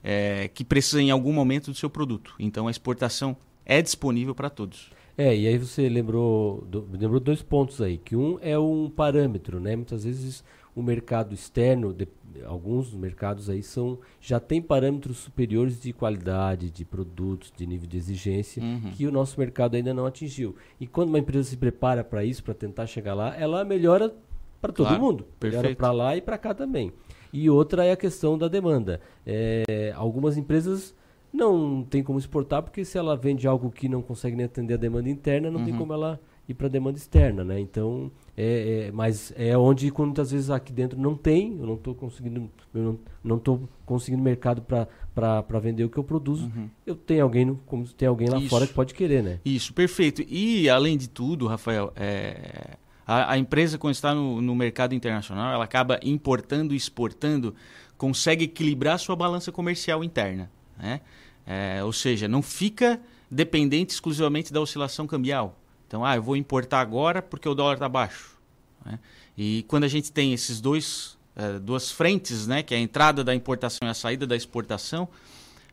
é, que precisa em algum momento do seu produto. Então a exportação é disponível para todos. É, e aí você lembrou, do- lembrou dois pontos aí, que um é um parâmetro, né? Muitas vezes o mercado externo, de- alguns mercados aí são já tem parâmetros superiores de qualidade, de produtos, de nível de exigência, Uhum. que o nosso mercado ainda não atingiu. E quando uma empresa se prepara para isso, para tentar chegar lá, ela melhora para todo Claro, mundo. Melhora perfeito. para lá e para cá também. E outra é a questão da demanda. É, algumas empresas não tem como exportar porque se ela vende algo que não consegue nem atender a demanda interna, não tem Uhum. como ela ir para a demanda externa, né? Então, é, é- mas é onde muitas vezes aqui dentro não tem, eu não estou conseguindo, eu não, tô conseguindo mercado para vender o que eu produzo. Uhum. Eu tenho alguém, como tem alguém lá Isso. fora que pode querer, né? Isso, perfeito. E, além de tudo, Rafael, é, a, a empresa, quando está no, no mercado internacional, ela acaba importando e exportando, consegue equilibrar sua balança comercial interna. Né? É, ou seja, não fica dependente exclusivamente da oscilação cambial. Então, ah, eu vou importar agora porque o dólar está baixo. Né? E quando a gente tem esses dois uh, duas frentes, né, que é a entrada da importação e a saída da exportação,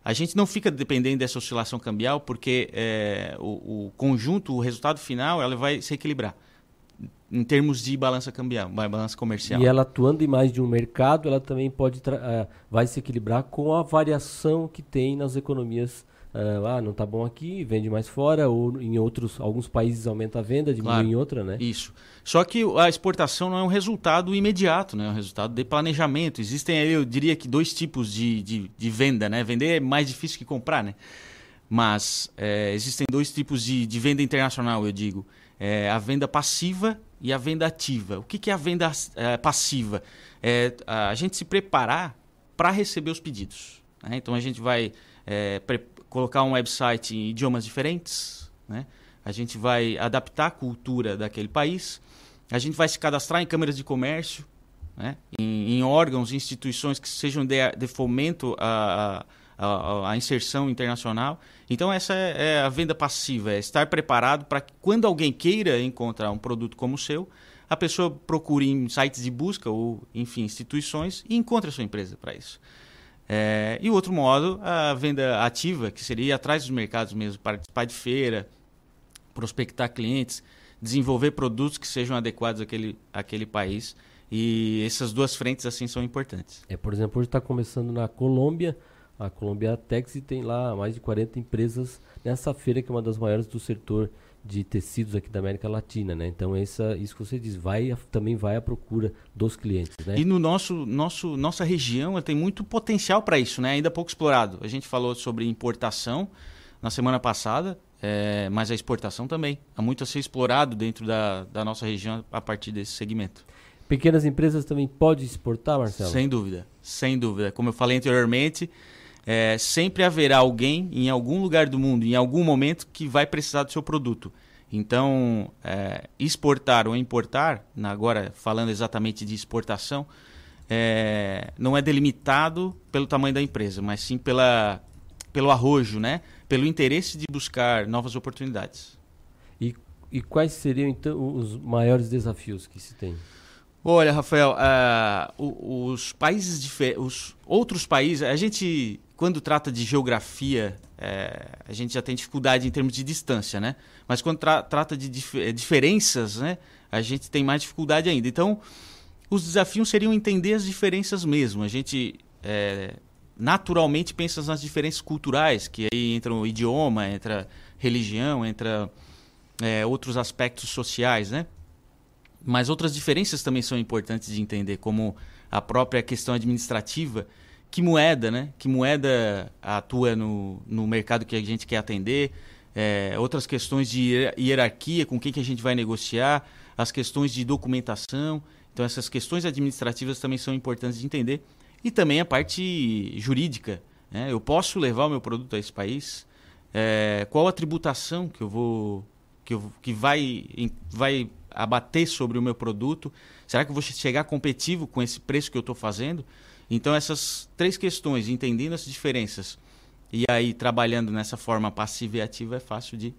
a gente não fica dependendo dessa oscilação cambial porque é, o, o, conjunto, o resultado final, ela vai se equilibrar em termos de balança cambial, balança comercial. E ela atuando em mais de um mercado, ela também pode uh, vai se equilibrar com a variação que tem nas economias Uh, ah, não está bom aqui, vende mais fora, ou em outros, alguns países aumenta a venda, diminui claro, em outra, né? Isso. Só que a exportação não é um resultado imediato, né? É um resultado de planejamento. Existem, eu diria que dois tipos de, de, de venda, né? Vender é mais difícil que comprar, né? Mas é, existem dois tipos de, de venda internacional, eu digo. É, a venda passiva e a venda ativa. O que, que é a venda é, passiva? É a gente se preparar para receber os pedidos. Né? Então a gente vai é, colocar um website em idiomas diferentes, né? a gente vai adaptar a cultura daquele país, a gente vai se cadastrar em câmeras de comércio, né? em, em órgãos, instituições que sejam de, de fomento à, à, à, inserção internacional. Então, essa é, é a venda passiva, é estar preparado para que quando alguém queira encontrar um produto como o seu, a pessoa procure em sites de busca ou, enfim, instituições e encontre a sua empresa para isso. É, e o outro modo, a venda ativa, que seria ir atrás dos mercados mesmo, participar de feira, prospectar clientes, desenvolver produtos que sejam adequados àquele, àquele país. E essas duas frentes assim são importantes. É, por exemplo, hoje está começando na Colômbia, a Colômbia Tex, e tem lá mais de 40 empresas nessa feira que é uma das maiores do setor de tecidos aqui da América Latina, né? Então essa, isso que você diz, vai também vai à procura dos clientes, né? E no nosso, nosso nossa região tem muito potencial para isso, né? Ainda pouco explorado. A gente falou sobre importação na semana passada, é, mas a exportação também. Há muito a ser explorado dentro da, da nossa região a partir desse segmento. Pequenas empresas também podem exportar, Marcelo? Sem dúvida, sem dúvida. Como eu falei anteriormente, é, sempre haverá alguém em algum lugar do mundo, em algum momento, que vai precisar do seu produto. Então, é, exportar ou importar, agora falando exatamente de exportação, é, não é delimitado pelo tamanho da empresa, mas sim pela, pelo arrojo, né? pelo interesse de buscar novas oportunidades. E, e quais seriam, então, os maiores desafios que se tem? Olha, Rafael, uh, os países, os outros países, a gente quando trata de geografia, é, a gente já tem dificuldade em termos de distância, né? Mas quando tra trata de dif é, diferenças, né? A gente tem mais dificuldade ainda. Então, os desafios seriam entender as diferenças mesmo. A gente é, naturalmente pensa nas diferenças culturais, que aí entra o idioma, entra religião, entra é, outros aspectos sociais, né? Mas outras diferenças também são importantes de entender, como a própria questão administrativa que moeda, né? Que moeda atua no, no mercado que a gente quer atender, é, outras questões de hierarquia, com quem que a gente vai negociar, as questões de documentação. Então, essas questões administrativas também são importantes de entender. E também a parte jurídica. Né? Eu posso levar o meu produto a esse país? É, qual a tributação que eu vou que, eu, que vai, vai abater sobre o meu produto? Será que eu vou chegar competitivo com esse preço que eu estou fazendo? Então, essas três questões, entendendo as diferenças e aí trabalhando nessa forma passiva e ativa, é fácil de.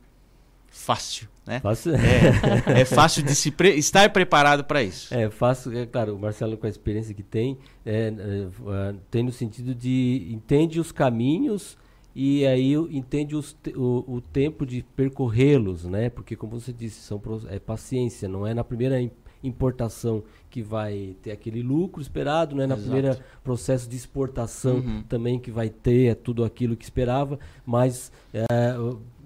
Fácil, né? Fácil. É, é fácil de se pre... estar preparado para isso. É fácil, é claro, o Marcelo, com a experiência que tem, é, é, é tem no sentido de entende os caminhos e aí entende os, o, o tempo de percorrê-los, né? Porque, como você disse, são, é paciência, não é na primeira importação que vai ter aquele lucro esperado, né? Na Exato. primeira processo de exportação uhum. também que vai ter é tudo aquilo que esperava, mas é,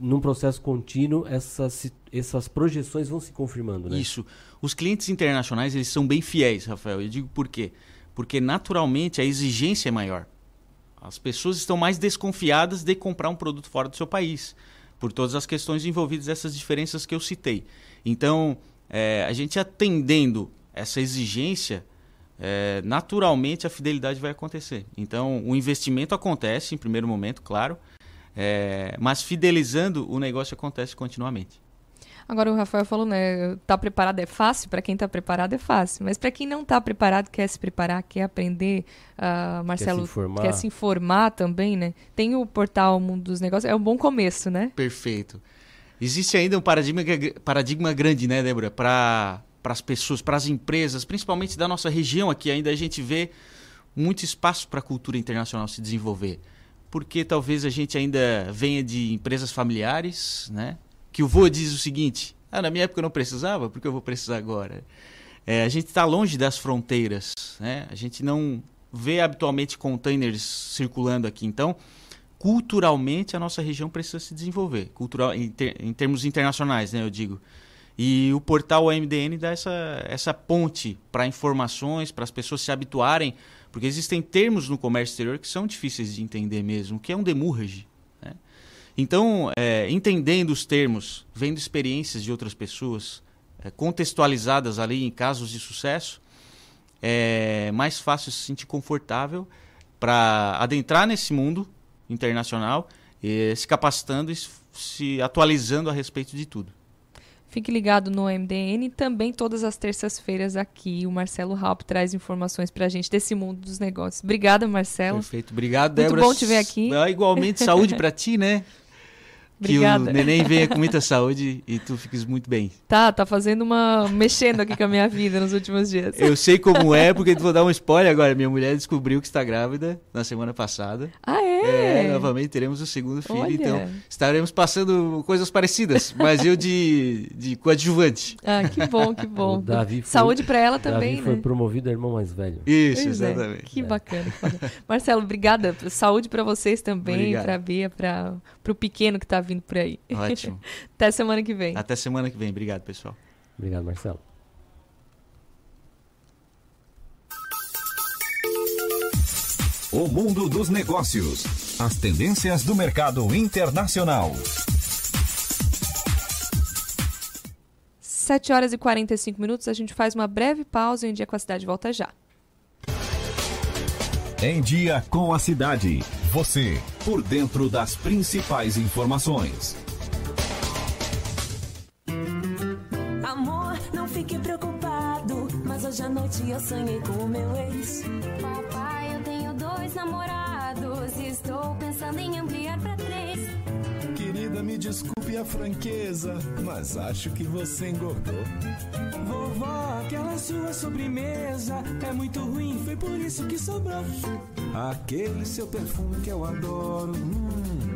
num processo contínuo essas, essas projeções vão se confirmando, né? Isso. Os clientes internacionais eles são bem fiéis, Rafael. Eu digo por quê? Porque naturalmente a exigência é maior. As pessoas estão mais desconfiadas de comprar um produto fora do seu país, por todas as questões envolvidas essas diferenças que eu citei. Então, é, a gente atendendo essa exigência, é, naturalmente a fidelidade vai acontecer. Então, o investimento acontece em primeiro momento, claro, é, mas fidelizando o negócio acontece continuamente. Agora o Rafael falou, né? Tá preparado é fácil, para quem tá preparado é fácil. Mas para quem não tá preparado, quer se preparar, quer aprender, uh, Marcelo, quer se, informar. quer se informar também, né? Tem o portal Mundo dos Negócios, é um bom começo, né? Perfeito. Existe ainda um paradigma, paradigma grande, né, Débora, para as pessoas, para as empresas, principalmente da nossa região aqui, ainda a gente vê muito espaço para a cultura internacional se desenvolver. Porque talvez a gente ainda venha de empresas familiares, né? Que o vô diz o seguinte: ah, na minha época eu não precisava, porque eu vou precisar agora. É, a gente está longe das fronteiras, né? A gente não vê habitualmente containers circulando aqui. Então, culturalmente, a nossa região precisa se desenvolver, cultural, em, ter, em termos internacionais, né? Eu digo. E o portal AMDN dá essa, essa ponte para informações, para as pessoas se habituarem, porque existem termos no comércio exterior que são difíceis de entender mesmo, que é um demurrage. Né? Então, é, entendendo os termos, vendo experiências de outras pessoas, é, contextualizadas ali em casos de sucesso, é mais fácil se sentir confortável para adentrar nesse mundo internacional, se capacitando e se atualizando a respeito de tudo. Fique ligado no MDN também todas as terças-feiras aqui. O Marcelo Raup traz informações para a gente desse mundo dos negócios. Obrigada, Marcelo. Perfeito. Obrigado, Débora. Muito bom te ver aqui. É, igualmente, saúde para ti, né? Obrigada. Que o neném venha com muita saúde e tu fiques muito bem. Tá, tá fazendo uma. mexendo aqui com a minha vida nos últimos dias. Eu sei como é, porque vou dar um spoiler agora. Minha mulher descobriu que está grávida na semana passada. Ah, é? É, novamente teremos o segundo filho, Olha. então estaremos passando coisas parecidas, mas eu de, de coadjuvante. Ah, que bom, que bom. O Davi foi- Saúde para ela também, Davi foi né? promovido a irmão mais velho. Isso, Pois é, exatamente. Que bacana. que bacana. Marcelo, obrigada. Saúde para vocês também, para a Bia, para o pequeno que tá vindo por aí. Ótimo. Até semana que vem. Até semana que vem. Obrigado, pessoal. Obrigado, Marcelo. O mundo dos negócios. As tendências do mercado internacional. 7 horas e 45 minutos, a gente faz uma breve pausa e em dia com a cidade volta já. Em dia com a cidade. Você, por dentro das principais informações. Amor, não fique preocupado. Mas hoje à noite eu sonhei com o meu ex. Papai, eu tenho dois namorados. Estou pensando em ampliar pra três. Me desculpe a franqueza, mas acho que você engordou. Vovó, aquela sua sobremesa é muito ruim, foi por isso que sobrou. Aquele seu perfume que eu adoro, hum,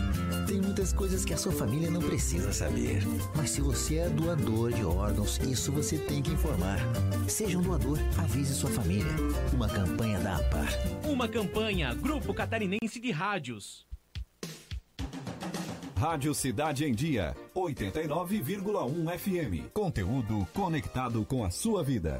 Tem muitas coisas que a sua família não precisa saber. Mas se você é doador de órgãos, isso você tem que informar. Seja um doador, avise sua família. Uma campanha da APAR. Uma campanha Grupo Catarinense de Rádios. Rádio Cidade em Dia, 89,1 FM. Conteúdo conectado com a sua vida.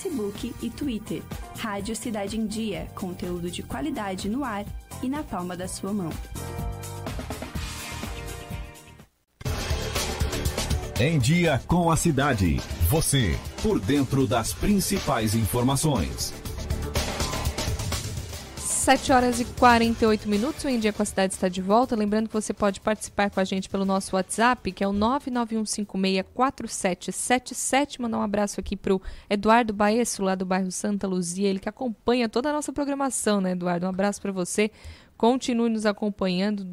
Facebook e Twitter. Rádio Cidade em Dia, conteúdo de qualidade no ar e na palma da sua mão. Em Dia com a Cidade. Você, por dentro das principais informações. 7 horas e 48 minutos, o Em Dia com a Cidade está de volta. Lembrando que você pode participar com a gente pelo nosso WhatsApp, que é o 991564777. Mandar um abraço aqui para o Eduardo Baesso, lá do bairro Santa Luzia, ele que acompanha toda a nossa programação, né, Eduardo? Um abraço para você. Continue nos acompanhando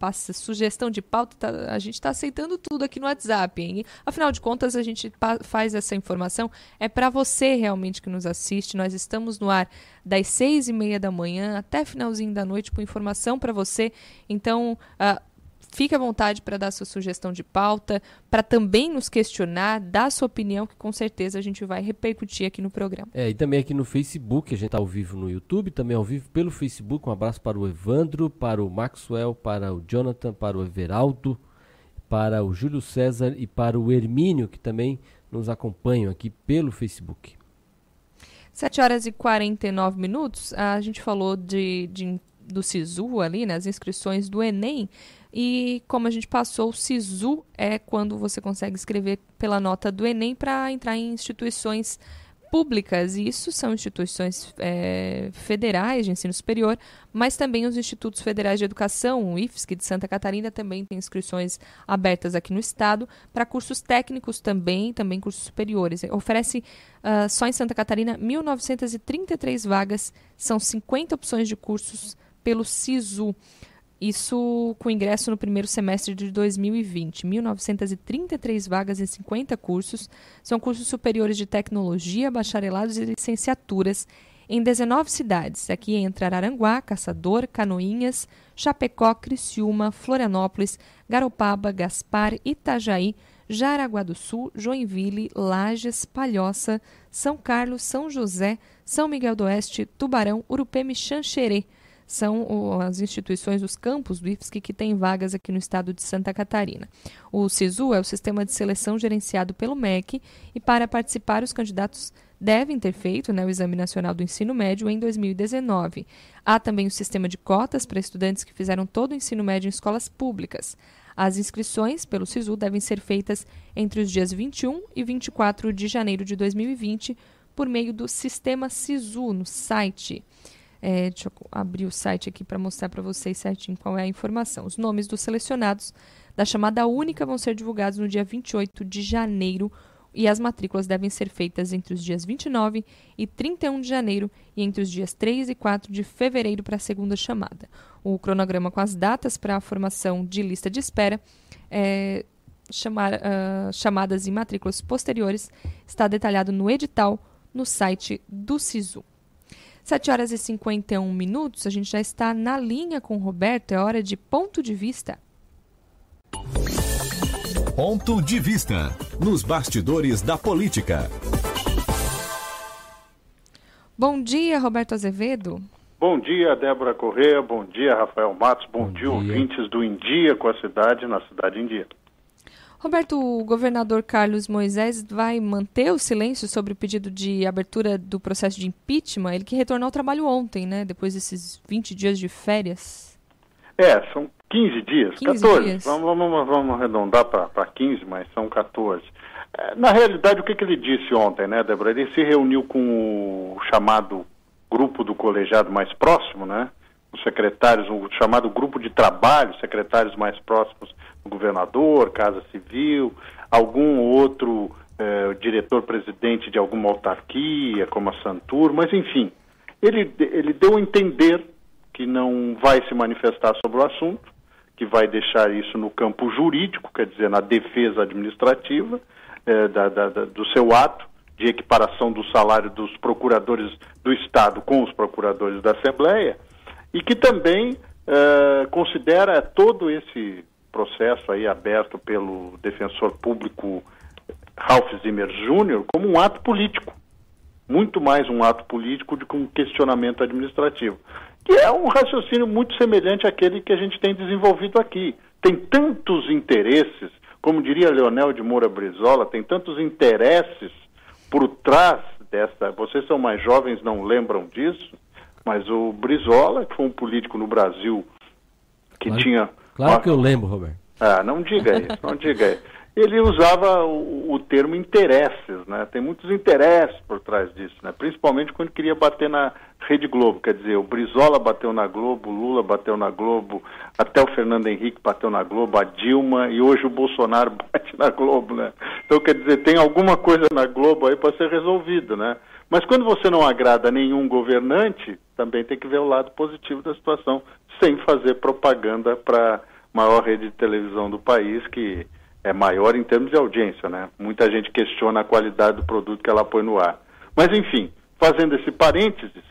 passa sugestão de pauta, tá, a gente está aceitando tudo aqui no WhatsApp. Hein? Afinal de contas, a gente faz essa informação, é para você realmente que nos assiste. Nós estamos no ar das seis e meia da manhã até finalzinho da noite com informação para você. Então, uh, Fique à vontade para dar sua sugestão de pauta, para também nos questionar, dar sua opinião, que com certeza a gente vai repercutir aqui no programa. É, e também aqui no Facebook, a gente está ao vivo no YouTube, também ao vivo pelo Facebook. Um abraço para o Evandro, para o Maxwell, para o Jonathan, para o Everaldo, para o Júlio César e para o Hermínio, que também nos acompanham aqui pelo Facebook. 7 horas e 49 minutos. A gente falou de, de do SISU ali, nas né, inscrições do Enem. E como a gente passou, o SISU é quando você consegue escrever pela nota do Enem para entrar em instituições públicas, e isso são instituições é, federais de ensino superior, mas também os institutos federais de educação, o IFSC de Santa Catarina também tem inscrições abertas aqui no estado, para cursos técnicos também, também cursos superiores. Oferece uh, só em Santa Catarina 1.933 vagas, são 50 opções de cursos pelo SISU. Isso com ingresso no primeiro semestre de 2020. 1.933 vagas em 50 cursos. São cursos superiores de tecnologia, bacharelados e licenciaturas em 19 cidades. Aqui entra Araranguá, Caçador, Canoinhas, Chapecó, Criciúma, Florianópolis, Garopaba, Gaspar, Itajaí, Jaraguá do Sul, Joinville, Lages, Palhoça, São Carlos, São José, São Miguel do Oeste, Tubarão, Urupema e Xanxerê são as instituições, os campos do IFSC que têm vagas aqui no estado de Santa Catarina. O SISU é o sistema de seleção gerenciado pelo MEC e para participar os candidatos devem ter feito né, o Exame Nacional do Ensino Médio em 2019. Há também o sistema de cotas para estudantes que fizeram todo o ensino médio em escolas públicas. As inscrições pelo SISU devem ser feitas entre os dias 21 e 24 de janeiro de 2020 por meio do sistema SISU no site. É, deixa eu abrir o site aqui para mostrar para vocês certinho qual é a informação. Os nomes dos selecionados da chamada única vão ser divulgados no dia 28 de janeiro e as matrículas devem ser feitas entre os dias 29 e 31 de janeiro e entre os dias 3 e 4 de fevereiro para a segunda chamada. O cronograma com as datas para a formação de lista de espera, é, chamar, uh, chamadas e matrículas posteriores, está detalhado no edital no site do SISU. 7 horas e 51 minutos, a gente já está na linha com o Roberto, é hora de ponto de vista. Ponto de vista nos bastidores da política. Bom dia, Roberto Azevedo. Bom dia, Débora Corrêa. Bom dia, Rafael Matos. Bom, Bom dia, dia, ouvintes do Em Dia com a cidade, na Cidade em Dia. Roberto, o governador Carlos Moisés vai manter o silêncio sobre o pedido de abertura do processo de impeachment? Ele que retornou ao trabalho ontem, né? Depois desses 20 dias de férias. É, são 15 dias, 15 14. Dias. Vamos, vamos, vamos arredondar para 15, mas são 14. É, na realidade, o que, que ele disse ontem, né, Débora? Ele se reuniu com o chamado grupo do colegiado mais próximo, né? Os secretários, o chamado grupo de trabalho, secretários mais próximos governador, Casa Civil, algum outro eh, diretor-presidente de alguma autarquia, como a Santur, mas enfim, ele, ele deu a entender que não vai se manifestar sobre o assunto, que vai deixar isso no campo jurídico, quer dizer, na defesa administrativa eh, da, da, da, do seu ato, de equiparação do salário dos procuradores do Estado com os procuradores da Assembleia, e que também eh, considera todo esse processo aí aberto pelo defensor público Ralph Zimmer Jr. como um ato político, muito mais um ato político do que um questionamento administrativo, que é um raciocínio muito semelhante àquele que a gente tem desenvolvido aqui. Tem tantos interesses, como diria Leonel de Moura Brizola, tem tantos interesses por trás dessa. Vocês são mais jovens, não lembram disso, mas o Brizola, que foi um político no Brasil que Claro- tinha. Claro que eu lembro, Roberto. Ah, não diga isso, não diga isso. Ele usava o, o termo interesses, né? Tem muitos interesses por trás disso, né? Principalmente quando queria bater na Rede Globo, quer dizer, o Brizola bateu na Globo, o Lula bateu na Globo, até o Fernando Henrique bateu na Globo, a Dilma e hoje o Bolsonaro bate na Globo, né? Então, quer dizer, tem alguma coisa na Globo aí para ser resolvido, né? Mas quando você não agrada nenhum governante, também tem que ver o lado positivo da situação, sem fazer propaganda para maior rede de televisão do país, que é maior em termos de audiência, né? Muita gente questiona a qualidade do produto que ela põe no ar. Mas, enfim, fazendo esse parênteses,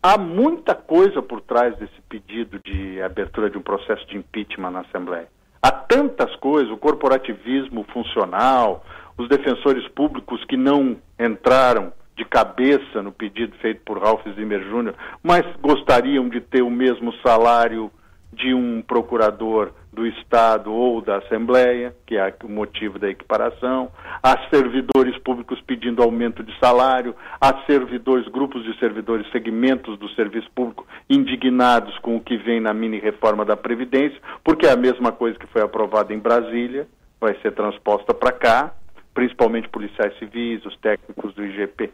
há muita coisa por trás desse pedido de abertura de um processo de impeachment na Assembleia. Há tantas coisas, o corporativismo funcional, os defensores públicos que não entraram de cabeça no pedido feito por Ralph Zimmer Jr., mas gostariam de ter o mesmo salário de um procurador do Estado ou da Assembleia, que é o motivo da equiparação, há servidores públicos pedindo aumento de salário, há servidores, grupos de servidores, segmentos do serviço público indignados com o que vem na mini reforma da Previdência, porque é a mesma coisa que foi aprovada em Brasília, vai ser transposta para cá, principalmente policiais civis, os técnicos do IGP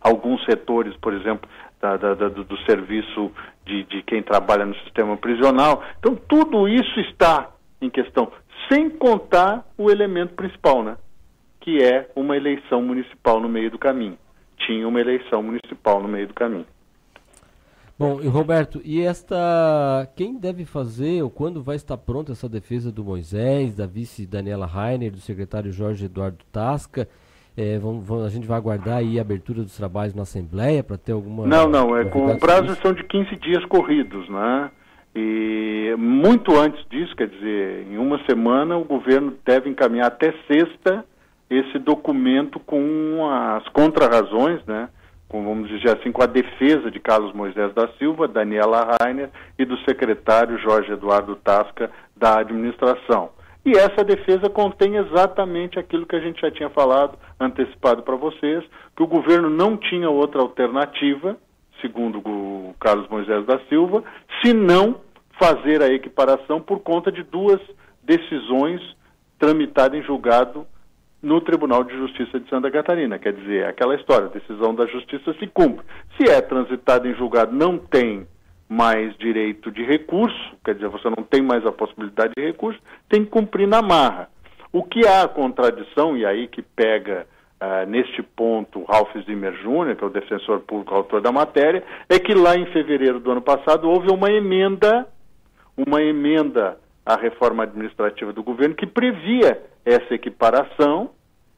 alguns setores, por exemplo, da- da- do, do serviço de, de quem trabalha no sistema prisional. Então, tudo isso está em questão, sem contar o elemento principal, né? que é uma eleição municipal no meio do caminho. Tinha uma eleição municipal no meio do caminho. Bom, e Roberto, e esta. Quem deve fazer ou quando vai estar pronta essa defesa do Moisés, da vice Daniela Rainer, do secretário Jorge Eduardo Tasca? É, vamos, vamos- a gente vai aguardar aí a abertura dos trabalhos na Assembleia para ter alguma. Não, não, é com sobre isso? são de 15 dias corridos, né? E muito antes disso, quer dizer, em uma semana o governo deve encaminhar até sexta esse documento com as contrarrazões, né? Com, vamos dizer assim, com a defesa de Carlos Moisés da Silva, Daniela Rainer e do secretário Jorge Eduardo Tasca da administração. E essa defesa contém exatamente aquilo que a gente já tinha falado, antecipado para vocês, que o governo não tinha outra alternativa, segundo o Carlos Moisés da Silva, senão fazer a equiparação por conta de duas decisões tramitadas em julgado no Tribunal de Justiça de Santa Catarina. Quer dizer, aquela história, a decisão da Justiça se cumpre. Se é transitada em julgado, não tem mais direito de recurso, quer dizer, você não tem mais a possibilidade de recurso, tem que cumprir na marra. O que há contradição, e aí que pega ah, neste ponto Ralph Zimmer Jr., que é o defensor público autor da matéria, é que lá em fevereiro do ano passado houve uma emenda, uma emenda à reforma administrativa do governo que previa essa equiparação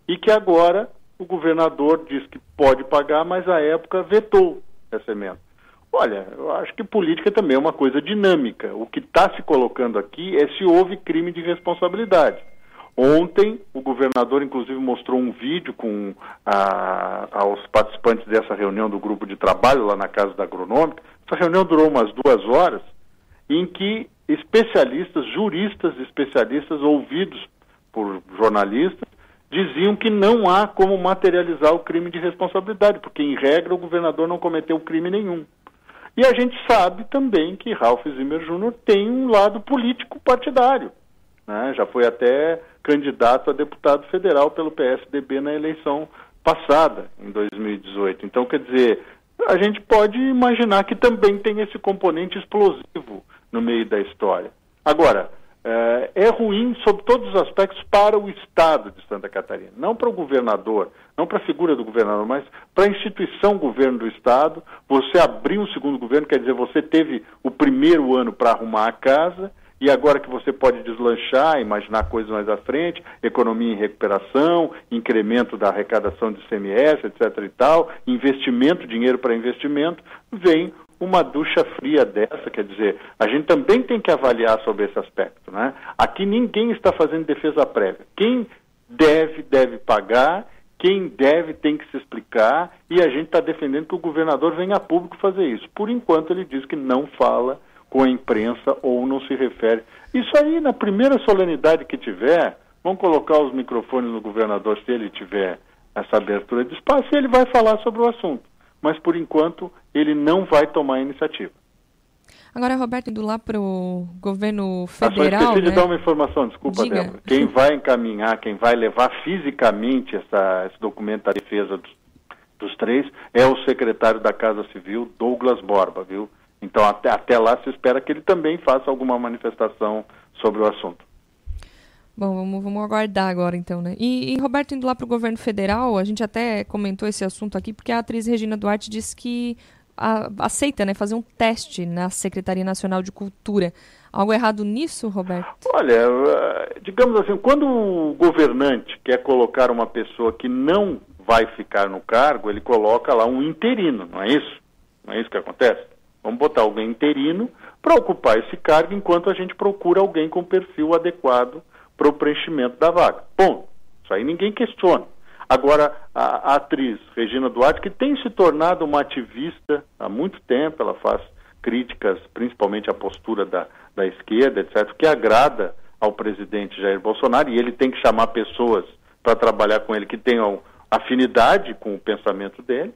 e que agora o governador diz que pode pagar, mas à época vetou essa emenda. Olha, eu acho que política também é uma coisa dinâmica. O que está se colocando aqui é se houve crime de responsabilidade. Ontem, o governador, inclusive, mostrou um vídeo com a- aos participantes dessa reunião do grupo de trabalho lá na Casa da Agronômica. Essa reunião durou umas duas horas, em que especialistas, juristas especialistas, ouvidos por jornalistas, diziam que não há como materializar o crime de responsabilidade, porque, em regra, o governador não cometeu crime nenhum. E a gente sabe também que Ralph Zimmer Jr. tem um lado político partidário. né? Já foi até candidato a deputado federal pelo PSDB na eleição passada, em 2018. Então, quer dizer, a gente pode imaginar que também tem esse componente explosivo no meio da história. Agora, é ruim sob todos os aspectos para o Estado de Santa Catarina, não para o governador, não para a figura do governador, mas para a instituição governo do Estado. Você abriu um segundo governo, quer dizer, você teve o primeiro ano para arrumar a casa e agora que você pode deslanchar, imaginar coisas mais à frente, economia em recuperação, incremento da arrecadação de CMS, etc. e tal, investimento, dinheiro para investimento, vem uma ducha fria dessa, quer dizer, a gente também tem que avaliar sobre esse aspecto, né? Aqui ninguém está fazendo defesa prévia. Quem deve, deve pagar, quem deve tem que se explicar, e a gente está defendendo que o governador venha a público fazer isso. Por enquanto ele diz que não fala com a imprensa ou não se refere. Isso aí, na primeira solenidade que tiver, vamos colocar os microfones no governador se ele tiver essa abertura de espaço, e ele vai falar sobre o assunto. Mas por enquanto ele não vai tomar a iniciativa. Agora, Roberto, indo lá para o governo Ah, só federal. esqueci de né? dar uma informação, desculpa, Diga. Débora. Quem vai encaminhar, quem vai levar fisicamente essa, esse documento da defesa dos, dos três é o secretário da Casa Civil, Douglas Borba, viu? Então, até, até lá se espera que ele também faça alguma manifestação sobre o assunto. Bom, vamos, vamos aguardar agora então, né? E, e, Roberto, indo lá para o governo federal, a gente até comentou esse assunto aqui, porque a atriz Regina Duarte disse que a- aceita né, fazer um teste na Secretaria Nacional de Cultura. Algo errado nisso, Roberto? Olha, eh, digamos assim, quando o governante quer colocar uma pessoa que não vai ficar no cargo, ele coloca lá um interino, não é isso? Não é isso que acontece? Vamos botar alguém interino para ocupar esse cargo enquanto a gente procura alguém com perfil adequado para o preenchimento da vaga. Bom, isso aí ninguém questiona. Agora, a, a atriz Regina Duarte, que tem se tornado uma ativista há muito tempo, ela faz críticas, principalmente à postura da, da esquerda, etc., que agrada ao presidente Jair Bolsonaro, e ele tem que chamar pessoas para trabalhar com ele que tenham afinidade com o pensamento dele.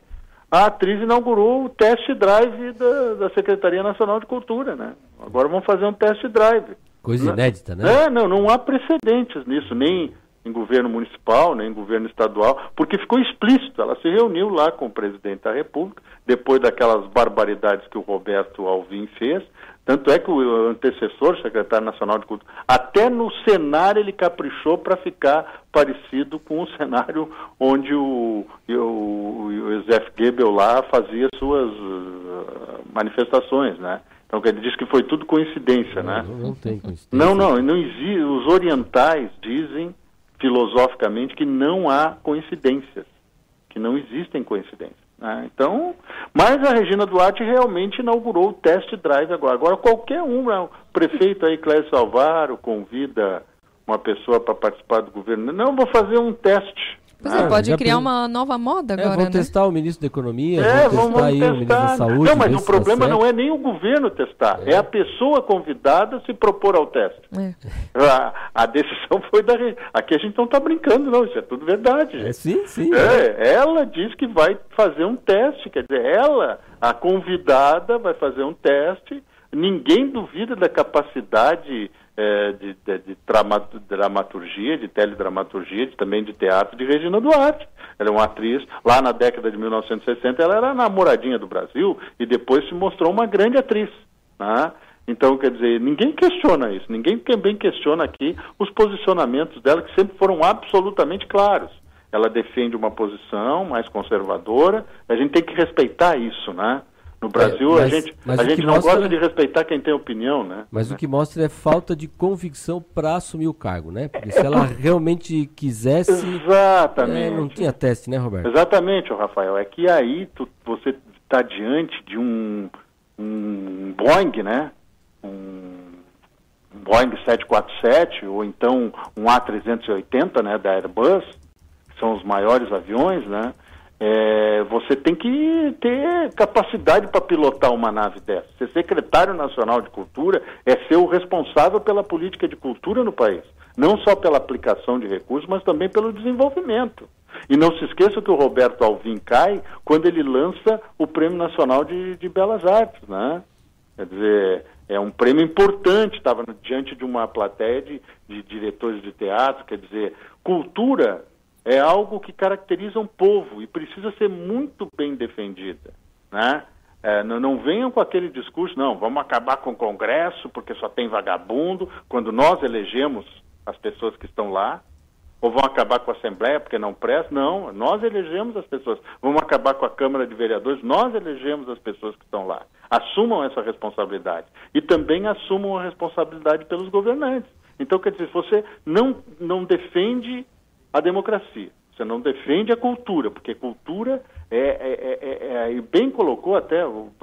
A atriz inaugurou o test drive da, da Secretaria Nacional de Cultura, né? Agora vamos fazer um test drive. Coisa inédita, né? É, não, não há precedentes nisso, nem em governo municipal, nem em governo estadual, porque ficou explícito. Ela se reuniu lá com o presidente da República, depois daquelas barbaridades que o Roberto Alvim fez. Tanto é que o antecessor, secretário nacional de cultura, até no cenário ele caprichou para ficar parecido com o cenário onde o, o, o Goebbels lá fazia suas uh, manifestações, né? Então ele diz que foi tudo coincidência, né? Não, não tem coincidência. Não, não, não existe. Os orientais dizem filosoficamente que não há coincidências, que não existem coincidências. né? Então, mas a Regina Duarte realmente inaugurou o test drive agora. Agora qualquer um, né? o prefeito aí, Clécio Salvaro, convida uma pessoa para participar do governo. Não, vou fazer um teste. Pois Ah, é, pode criar uma nova moda É, agora, vão né? testar o ministro da Economia, É, vão testar aí o ministro da testar. Saúde. não, mas o tá problema não é nem o governo testar, é, a pessoa convidada se propor ao teste. É. A, a decisão foi da. Aqui a gente não está brincando, não, isso é tudo verdade. É, gente. sim, sim. É, ela diz que vai fazer um teste, quer dizer, ela, a convidada, vai fazer um teste. Ninguém duvida da capacidade eh, de, de, de dramaturgia, de teledramaturgia, de, também de teatro de Regina Duarte. Ela é uma atriz, lá na década de 1960, ela era namoradinha do Brasil e depois se mostrou uma grande atriz. Né? Então, quer dizer, ninguém questiona isso, ninguém também questiona aqui os posicionamentos dela, que sempre foram absolutamente claros. Ela defende uma posição mais conservadora, a gente tem que respeitar isso, né? No Brasil, mas- a gente, a gente não mostra- gosta de respeitar quem tem opinião, né? Mas o que mostra é falta de convicção para assumir o cargo, né? Porque se ela realmente quisesse. Exatamente. é, não tinha teste, né, Roberto? Exatamente, Rafael. É que aí tu- você está diante de um, um Boeing, né? Um, um Boeing 747 ou então um A380, né, da Airbus, que são os maiores aviões, né? É, você tem que ter capacidade para pilotar uma nave dessa. Ser secretário nacional de cultura é ser o responsável pela política de cultura no país. Não só pela aplicação de recursos, mas também pelo desenvolvimento. E não se esqueça que o Roberto Alvim cai quando ele lança o Prêmio Nacional de, de Belas Artes, né? Quer dizer, é um prêmio importante, estava diante de uma plateia de, de diretores de teatro, quer dizer, cultura é algo que caracteriza um povo e precisa ser muito bem defendida, né? É, não, não venham com aquele discurso, não, vamos acabar com o Congresso porque só tem vagabundo, quando nós elegemos as pessoas que estão lá, Ou vão acabar com a Assembleia porque não presta? Não, nós elegemos as pessoas. Vamos acabar com a Câmara de Vereadores? Nós elegemos as pessoas que estão lá. Assumam essa responsabilidade. E também assumam a responsabilidade pelos governantes. Então, quer dizer, você não, não defende a democracia, você não defende a cultura, porque cultura é, é, é, é, e bem colocou até,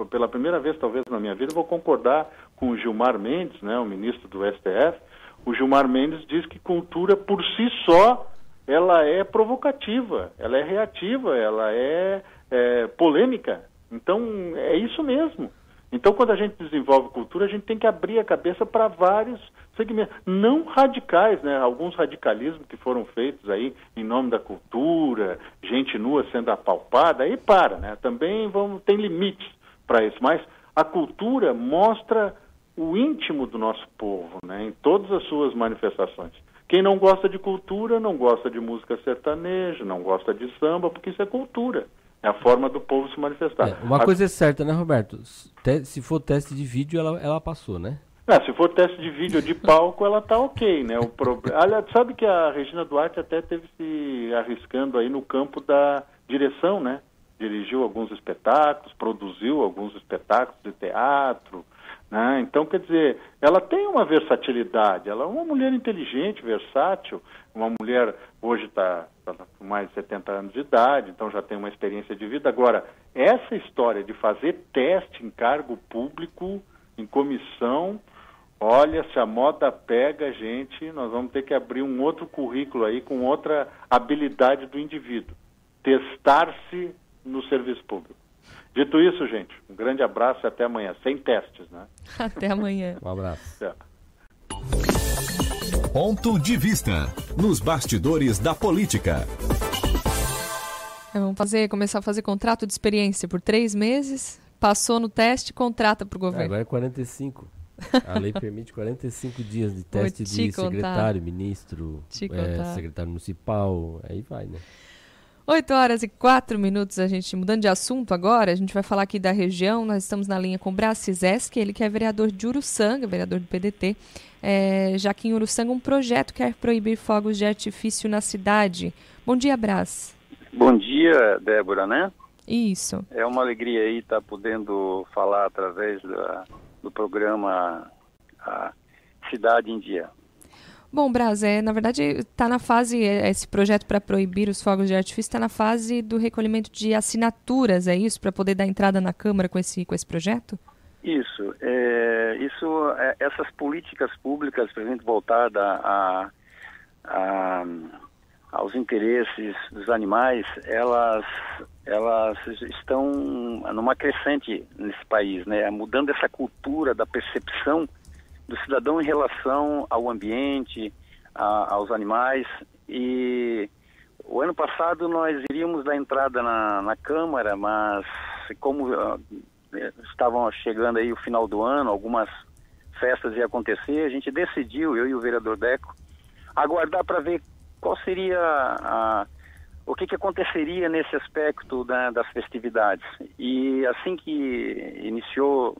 pela primeira vez talvez na minha vida, vou concordar com o Gilmar Mendes, né, o ministro do STF, o Gilmar Mendes diz que cultura por si só ela é provocativa, ela é reativa, ela é, é polêmica. Então é isso mesmo. Então, quando a gente desenvolve cultura, a gente tem que abrir a cabeça para vários segmentos, não radicais, né? Alguns radicalismos que foram feitos aí em nome da cultura, gente nua sendo apalpada, aí para, né? Também vamos, tem limites para isso, mas a cultura mostra o íntimo do nosso povo, né? Em todas as suas manifestações. Quem não gosta de cultura não gosta de música sertaneja, não gosta de samba, porque isso é cultura. É a forma do povo se manifestar. É, uma a... coisa é certa, né, Roberto? Se for teste de vídeo, ela, ela passou, né? É, se for teste de vídeo de palco, ela tá ok, né? O problema. Aliás, sabe que a Regina Duarte até teve se arriscando aí no campo da direção, né? Dirigiu alguns espetáculos, produziu alguns espetáculos de teatro, né? Então, quer dizer, ela tem uma versatilidade, ela é uma mulher inteligente, versátil, uma mulher, hoje está tá com mais de 70 anos de idade, então já tem uma experiência de vida. Agora, essa história de fazer teste em cargo público, em comissão, olha, se a moda pega, gente, nós vamos ter que abrir um outro currículo aí com outra habilidade do indivíduo. Testar-se no serviço público. Dito isso, gente, um grande abraço e até amanhã, sem testes, né? Até amanhã. um abraço. É. Ponto de vista nos bastidores da política. É, vamos fazer, começar a fazer contrato de experiência por três meses. Passou no teste, contrata para o governo. É, agora é 45. A lei permite 45 dias de teste de secretário, ministro, é, secretário municipal, aí vai, né? 8 horas e 4 minutos, a gente mudando de assunto agora, a gente vai falar aqui da região. Nós estamos na linha com o Brás Cizeski, ele que é vereador de Uruçanga, vereador do PDT. É, já que em Uruçanga um projeto quer proibir fogos de artifício na cidade. Bom dia, Brás. Bom dia, Débora, né? Isso. É uma alegria aí estar podendo falar através da, do programa a Cidade em Dia. Bom, Braz, é, na verdade está na fase, é, esse projeto para proibir os fogos de artifício está na fase do recolhimento de assinaturas, é isso? Para poder dar entrada na Câmara com esse, com esse projeto? Isso. É, isso é, essas políticas públicas, para a gente voltar a, a, aos interesses dos animais, elas, elas estão numa crescente nesse país, né? Mudando essa cultura da percepção do cidadão em relação ao ambiente, a, aos animais. E o ano passado nós iríamos dar entrada na, na Câmara, mas como uh, estavam chegando aí o final do ano, algumas festas iam acontecer, a gente decidiu, eu e o vereador Deco, aguardar para ver qual seria a, o que, que aconteceria nesse aspecto da, das festividades. E assim que iniciou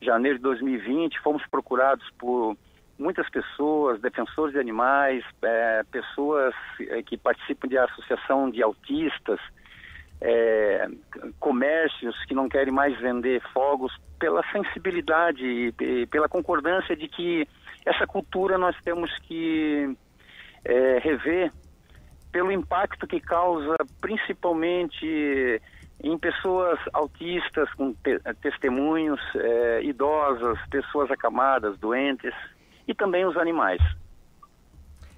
janeiro de 2020, fomos procurados por muitas pessoas, defensores de animais, é, pessoas é, que participam de associação de autistas, é, comércios que não querem mais vender fogos, pela sensibilidade e pela concordância de que essa cultura nós temos que é, rever pelo impacto que causa principalmente em pessoas autistas com te testemunhos, é, idosas, pessoas acamadas, doentes e também os animais.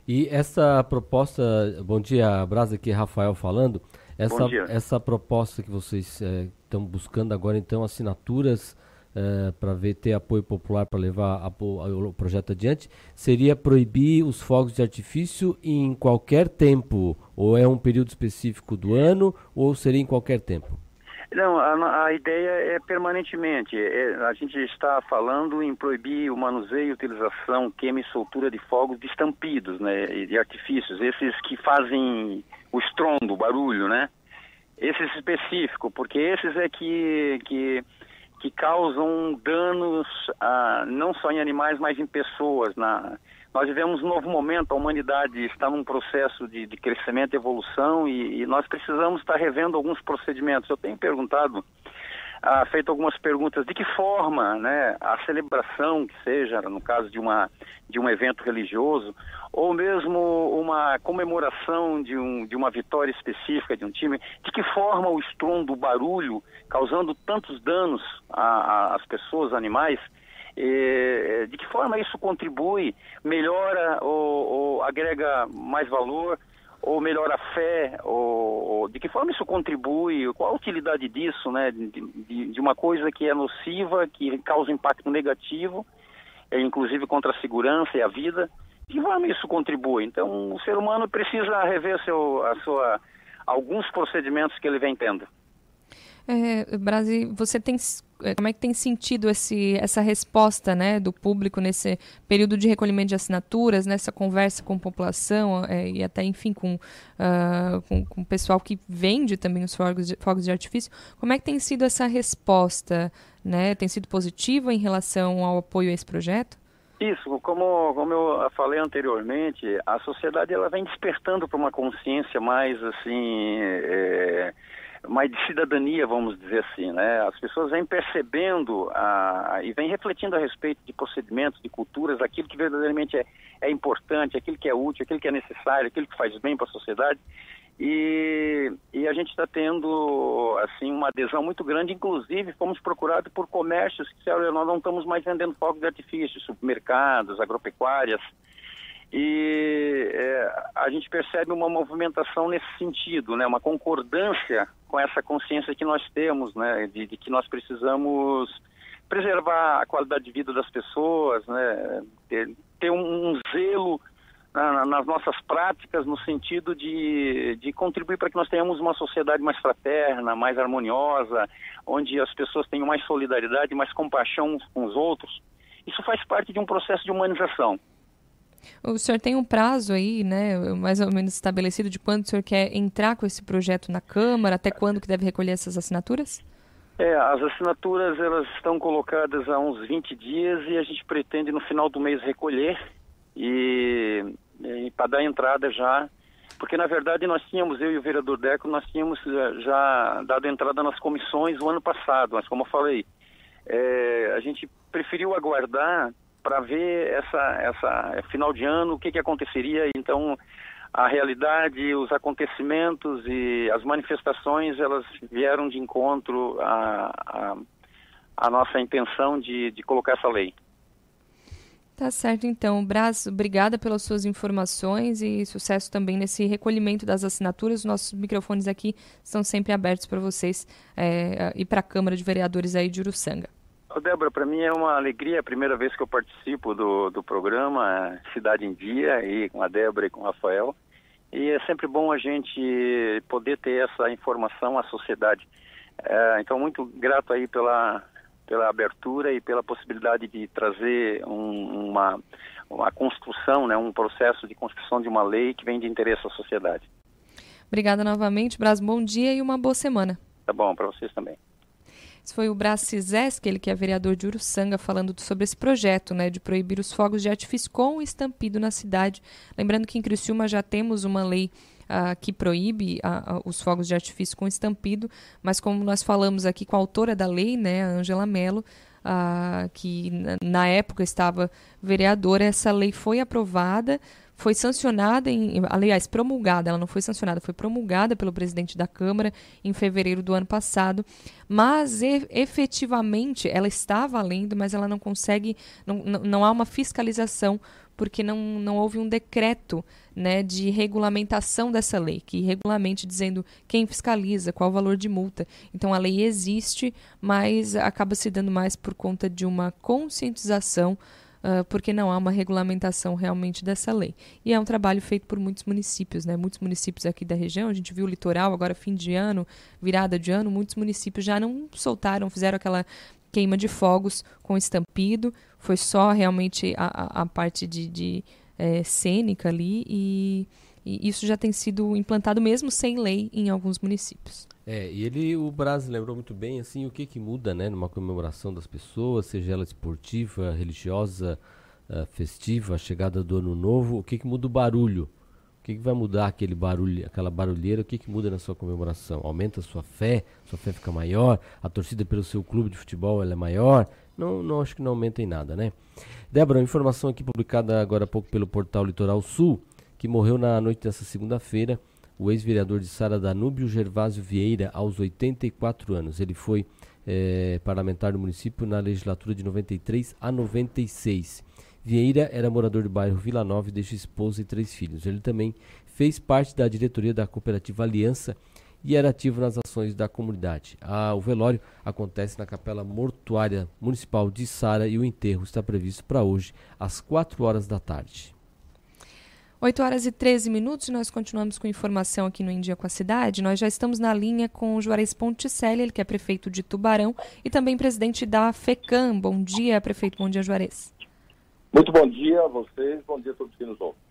E essa proposta, bom dia, Brasa, aqui Rafael falando, essa, essa proposta que vocês estão é, buscando agora, então, assinaturas é, para ver ter apoio popular para levar a, a, o projeto adiante, seria proibir os fogos de artifício em qualquer tempo, ou é um período específico do ano, ou seria em qualquer tempo? Não, a, a ideia é permanentemente. É, a gente está falando em proibir o manuseio, utilização, queima e soltura de fogos de estampidos, né, de artifícios, esses que fazem o estrondo, o barulho, né? Esses específicos, porque esses é que, que, que causam danos ah, não só em animais, mas em pessoas. Na, nós vivemos um novo momento, a humanidade está num processo de, de crescimento evolução e, e, nós precisamos estar revendo alguns procedimentos. Eu tenho perguntado, ah, feito algumas perguntas, de que forma né, a celebração, que seja no caso de, uma, de um evento religioso, ou mesmo uma comemoração de, um, de uma vitória específica de um time, de que forma o estrondo, o barulho, causando tantos danos às pessoas, animais, de que forma isso contribui, melhora ou, ou, agrega mais valor, ou melhora a fé, ou, ou, de que forma isso contribui, qual a utilidade disso, né, de, de, de uma coisa que é nociva, que causa impacto negativo, é, inclusive contra a segurança e a vida, de que forma isso contribui? Então, o ser humano precisa rever seu, a sua, alguns procedimentos que ele vem tendo. É, Brasil, você tem como é que tem sentido esse, essa resposta né, do público nesse período de recolhimento de assinaturas, nessa conversa com a população é, e até, enfim, com, uh, com, com, o pessoal que vende também os fogos de, fogos de artifício? Como é que tem sido essa resposta? Né? Tem sido positiva em relação ao apoio a esse projeto? Isso, como, como eu falei anteriormente, a sociedade ela vem despertando para uma consciência mais assim, é, mais de cidadania, vamos dizer assim, né? As pessoas vêm percebendo a, e vêm refletindo a respeito de procedimentos, de culturas, aquilo que verdadeiramente é, é importante, aquilo que é útil, aquilo que é necessário, aquilo que faz bem para a sociedade. E, e, a gente está tendo assim uma adesão muito grande, inclusive fomos procurados por comércios que disseram, nós não estamos mais vendendo fogos de artifício, supermercados, agropecuárias, e é, a gente percebe uma movimentação nesse sentido, né, uma concordância com essa consciência que nós temos, né, de, de que nós precisamos preservar a qualidade de vida das pessoas, né, ter, ter um, um zelo na, nas nossas práticas no sentido de, de contribuir para que nós tenhamos uma sociedade mais fraterna, mais harmoniosa, onde as pessoas tenham mais solidariedade, mais compaixão uns com os outros. Isso faz parte de um processo de humanização. O senhor tem um prazo aí, né, mais ou menos estabelecido de quando o senhor quer entrar com esse projeto na Câmara, até quando que deve recolher essas assinaturas? É, as assinaturas elas estão colocadas há uns 20 dias e a gente pretende no final do mês recolher e, e para dar entrada já, porque na verdade nós tínhamos, eu e o vereador Deco, nós tínhamos eh, já dado entrada nas comissões o ano passado, mas como eu falei, é, a gente preferiu aguardar para ver essa, essa é, final de ano, o que, que aconteceria. Então, a realidade, os acontecimentos e as manifestações, elas vieram de encontro à, à nossa intenção de, de colocar essa lei. Tá certo, então. Braz, obrigada pelas suas informações e sucesso também nesse recolhimento das assinaturas. Os nossos microfones aqui estão sempre abertos para vocês é, e para a Câmara de Vereadores aí de Uruçanga. Débora, para mim é uma alegria, é a primeira vez que eu participo do, do programa Cidade em Dia, e com a Débora e com o Rafael. E é sempre bom a gente poder ter essa informação à sociedade. É, então, muito grato aí pela, pela abertura e pela possibilidade de trazer um, uma, uma construção, né, um processo de construção de uma lei que vem de interesse à sociedade. Obrigada novamente, Bras. Bom dia e uma boa semana. Tá bom, para vocês também. Esse foi o Brás Cizeski, ele que é vereador de Uruçanga, falando sobre esse projeto né, de proibir os fogos de artifício com estampido na cidade. Lembrando que em Criciúma já temos uma lei uh, que proíbe uh, uh, os fogos de artifício com estampido, mas como nós falamos aqui com a autora da lei, né, a Angela Mello, que na época estava vereadora, essa lei foi aprovada foi sancionada, em, aliás, promulgada, ela não foi sancionada, foi promulgada pelo presidente da Câmara em fevereiro do ano passado, mas e, efetivamente ela está valendo, mas ela não consegue, não, não, há uma fiscalização porque não, não houve um decreto né, de regulamentação dessa lei, que regulamente dizendo quem fiscaliza, qual o valor de multa. Então a lei existe, mas acaba se dando mais por conta de uma conscientização uh, porque não há uma regulamentação realmente dessa lei. E é um trabalho feito por muitos municípios, né? Muitos municípios aqui da região, a gente viu o litoral, agora fim de ano, virada de ano, muitos municípios já não soltaram, fizeram aquela queima de fogos com estampido, foi só realmente a, a, a parte de, de é, cênica ali e E isso já tem sido implantado mesmo sem lei em alguns municípios. É, e ele, o Braz lembrou muito bem, assim, o que que muda, né, numa comemoração das pessoas, seja ela esportiva, religiosa, uh, festiva, a chegada do ano novo, o que que muda o barulho? O que, que vai mudar aquele barulho, aquela barulheira? O que, que muda na sua comemoração? Aumenta a sua fé? Sua fé fica maior? A torcida pelo seu clube de futebol ela é maior? Não, não acho que não aumenta em nada, né? Débora, informação aqui publicada agora há pouco pelo portal Litoral Sul, que morreu na noite dessa segunda-feira, o ex-vereador de Sara Danúbio Gervásio Vieira, aos 84 anos. Ele foi é, parlamentar do município na legislatura de 93 a 96. Vieira era morador do bairro Vila Nova e deixa esposa e três filhos. Ele também fez parte da diretoria da cooperativa Aliança e era ativo nas ações da comunidade. O velório acontece na Capela Mortuária Municipal de Sara e o enterro está previsto para hoje, às 4 horas da tarde. 8 horas e 13 minutos, nós continuamos com informação aqui no Em Dia com a Cidade. Nós já estamos na linha com o Juarez Ponticelli, ele que é prefeito de Tubarão e também presidente da FECAM. Bom dia, prefeito. Bom dia, Juarez. Muito bom dia a vocês, bom dia a todos que nos ouvem.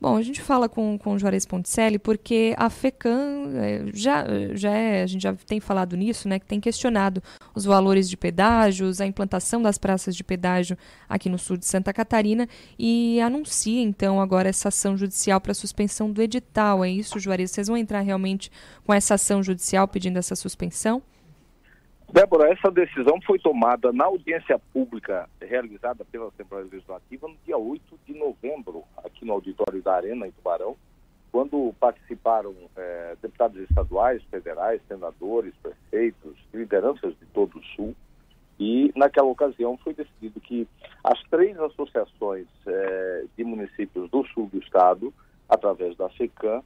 Bom, a gente fala com, com o Juarez Ponticelli porque a FECAM é, já, já é, a gente já tem falado nisso, né, que tem questionado os valores de pedágios, a implantação das praças de pedágio aqui no sul de Santa Catarina e anuncia então agora essa ação judicial para suspensão do edital. É isso, Juarez? Vocês vão entrar realmente com essa ação judicial pedindo essa suspensão? Débora, essa decisão foi tomada na audiência pública realizada pela Assembleia Legislativa no dia 8 de novembro, aqui no auditório da Arena, em Tubarão, quando participaram é, deputados estaduais, federais, senadores, prefeitos, lideranças de todo o Sul. E, naquela ocasião, foi decidido que as três associações é, de municípios do sul do estado, através da FECAM,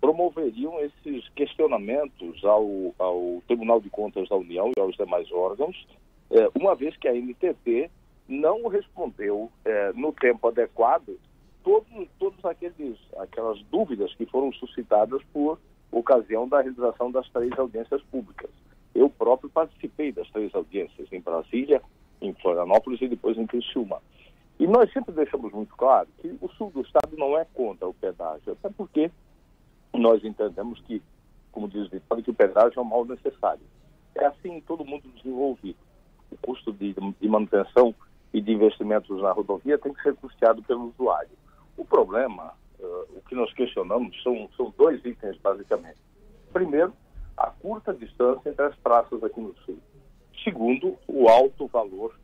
promoveriam esses questionamentos ao, ao Tribunal de Contas da União e aos demais órgãos, é, uma vez que a NTT não respondeu é, no tempo adequado todos, todos aqueles, aquelas dúvidas que foram suscitadas por ocasião da realização das três audiências públicas. Eu próprio participei das três audiências em Brasília, em Florianópolis e depois em Criciúma. E nós sempre deixamos muito claro que o sul do estado não é contra o pedágio, até porque nós entendemos que, como diz o ditado, que o pedágio é um mal necessário. É assim em todo mundo desenvolvido. O custo de, de manutenção e de investimentos na rodovia tem que ser custeado pelo usuário. O problema, uh, o que nós questionamos, são, são dois itens, basicamente. Primeiro, a curta distância entre as praças aqui no sul. Segundo, o alto valor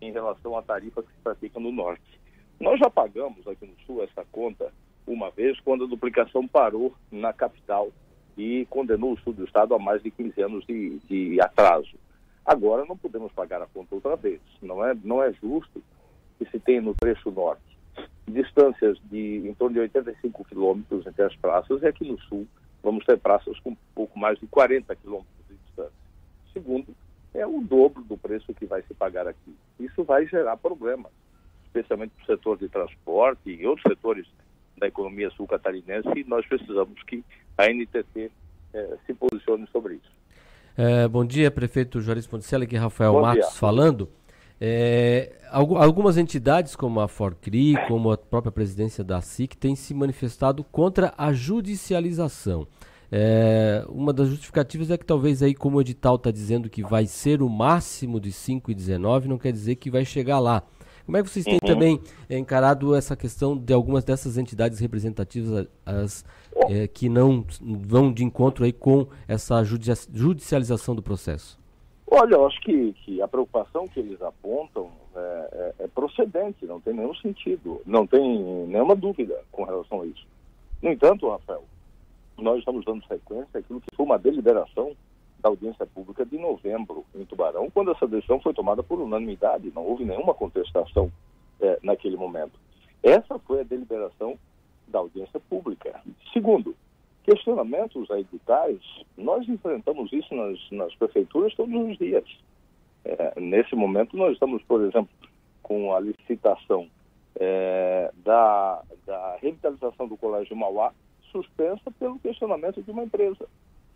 em relação à tarifa que se pratica no norte. Nós já pagamos aqui no sul essa conta uma vez quando a duplicação parou na capital e condenou o sul do estado a mais de 15 anos de, de atraso. Agora não podemos pagar a conta outra vez. Não é, não é justo que se tenha no trecho norte distâncias de em torno de 85 quilômetros entre as praças e aqui no sul vamos ter praças com pouco mais de 40 quilômetros de distância. Segundo, é o dobro do preço que vai se pagar aqui. Isso vai gerar problemas, especialmente para o setor de transporte e outros setores da economia sul-catarinense e nós precisamos que a NTT eh, se posicione sobre isso. É, bom dia, prefeito Juarez Ponticelli, aqui Rafael bom Matos dia. falando. É, algumas entidades, como a Forcri, como a própria presidência da SIC, têm se manifestado contra a judicialização. É, uma das justificativas é que talvez aí, como o edital está dizendo que vai ser o máximo de 5,19, não quer dizer que vai chegar lá. Como é que vocês têm uhum. também encarado essa questão de algumas dessas entidades representativas as, é, que não vão de encontro aí com essa judicialização do processo? Olha, eu acho que, que a preocupação que eles apontam é, é, é, procedente, não tem nenhum sentido, não tem nenhuma dúvida com relação a isso. No entanto, Rafael, nós estamos dando sequência àquilo que foi uma deliberação da audiência pública de novembro em Tubarão, quando essa decisão foi tomada por unanimidade, não houve nenhuma contestação é, naquele momento. Essa foi a deliberação da audiência pública. Segundo, questionamentos a editais, nós enfrentamos isso nas, nas prefeituras todos os dias. É, nesse momento, nós estamos, por exemplo, com a licitação é, da, da revitalização do Colégio Mauá suspensa pelo questionamento de uma empresa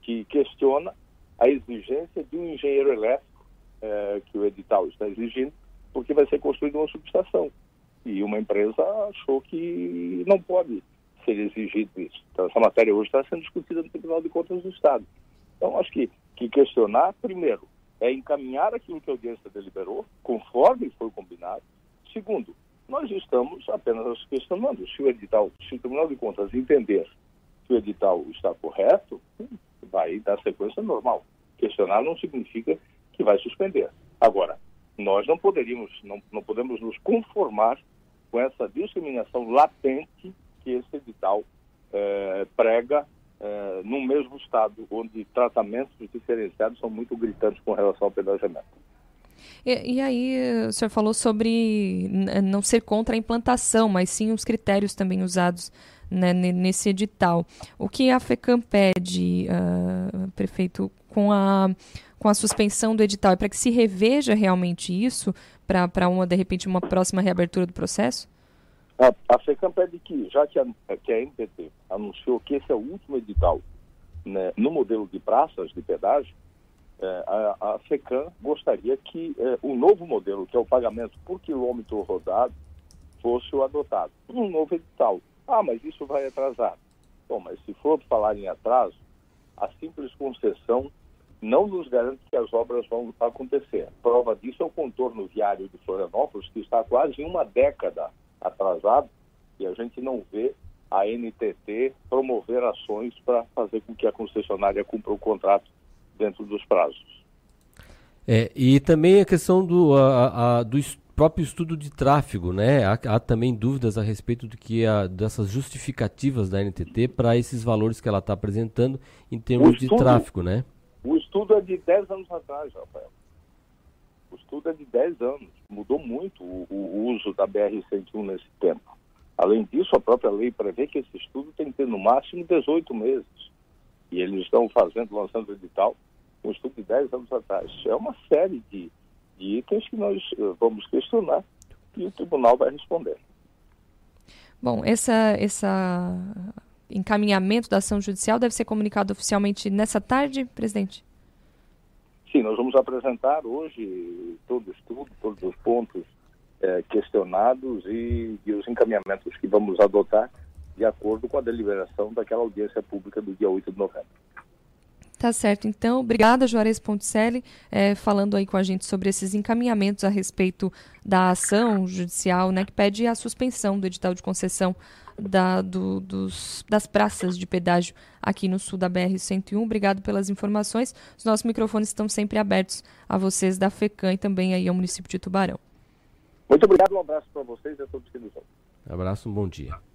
que questiona a exigência de um engenheiro elétrico é, que o edital está exigindo, porque vai ser construída uma subestação. E uma empresa achou que não pode ser exigido isso. Então, essa matéria hoje está sendo discutida no Tribunal de Contas do Estado. Então, acho que, que questionar, primeiro, é encaminhar aquilo que a audiência deliberou, conforme foi combinado. Segundo, nós estamos apenas questionando se o edital, se o Tribunal de Contas entender que o edital está correto, vai dar sequência normal. Questionar não significa que vai suspender. Agora, nós não poderíamos, não, não podemos nos conformar com essa discriminação latente que esse edital eh, prega eh, no mesmo estado, onde tratamentos diferenciados são muito gritantes com relação ao pedagiamento. E, e, aí, o senhor falou sobre não ser contra a implantação, mas sim os critérios também usados né, nesse edital. O que a FECAM pede, uh, prefeito, com a, com a suspensão do edital, é para que se reveja realmente isso, para uma, de repente, uma próxima reabertura do processo? A, a FECAM pede que, já que a, que a NTT anunciou que esse é o último edital né, no modelo de praças de pedágio, é, a, a FECAM gostaria que é, o novo modelo, que é o pagamento por quilômetro rodado, fosse o adotado. Um novo edital. Ah, mas isso vai atrasar. Bom, mas se for falar em atraso, a simples concessão não nos garante que as obras vão acontecer. Prova disso é o contorno viário de Florianópolis, que está quase uma década atrasado e a gente não vê a NTT promover ações para fazer com que a concessionária cumpra o contrato dentro dos prazos. É, e também a questão do, a, a, do próprio estudo de tráfego, né? Há, há, também dúvidas a respeito do que a, dessas justificativas da NTT para esses valores que ela está apresentando em termos estudo, de tráfego, né? O estudo é de 10 anos atrás, Rafael. O estudo é de 10 anos. Mudou muito o, o uso da BR-101 nesse tempo. Além disso, a própria lei prevê que esse estudo tem que ter no máximo 18 meses. E eles estão fazendo, lançando o edital, um estudo de 10 anos atrás. É uma série de, de itens que nós uh, vamos questionar e o tribunal vai responder. Bom, essa, essa encaminhamento da ação judicial deve ser comunicado oficialmente nessa tarde, presidente? Sim, nós vamos apresentar hoje todo o estudo, todos os pontos é, questionados e, e, os encaminhamentos que vamos adotar de acordo com a deliberação daquela audiência pública do dia 8 de novembro. Tá certo. Então, obrigada, Juarez Ponticelli, é, falando aí com a gente sobre esses encaminhamentos a respeito da ação judicial, né, que pede a suspensão do edital de concessão da, do, dos, das praças de pedágio aqui no sul da BR-101. Obrigado pelas informações. Os nossos microfones estão sempre abertos a vocês da FECAM e também aí ao município de Tubarão. Muito obrigado, um abraço para vocês e a todos que nos ouvem. Abraço, um bom dia.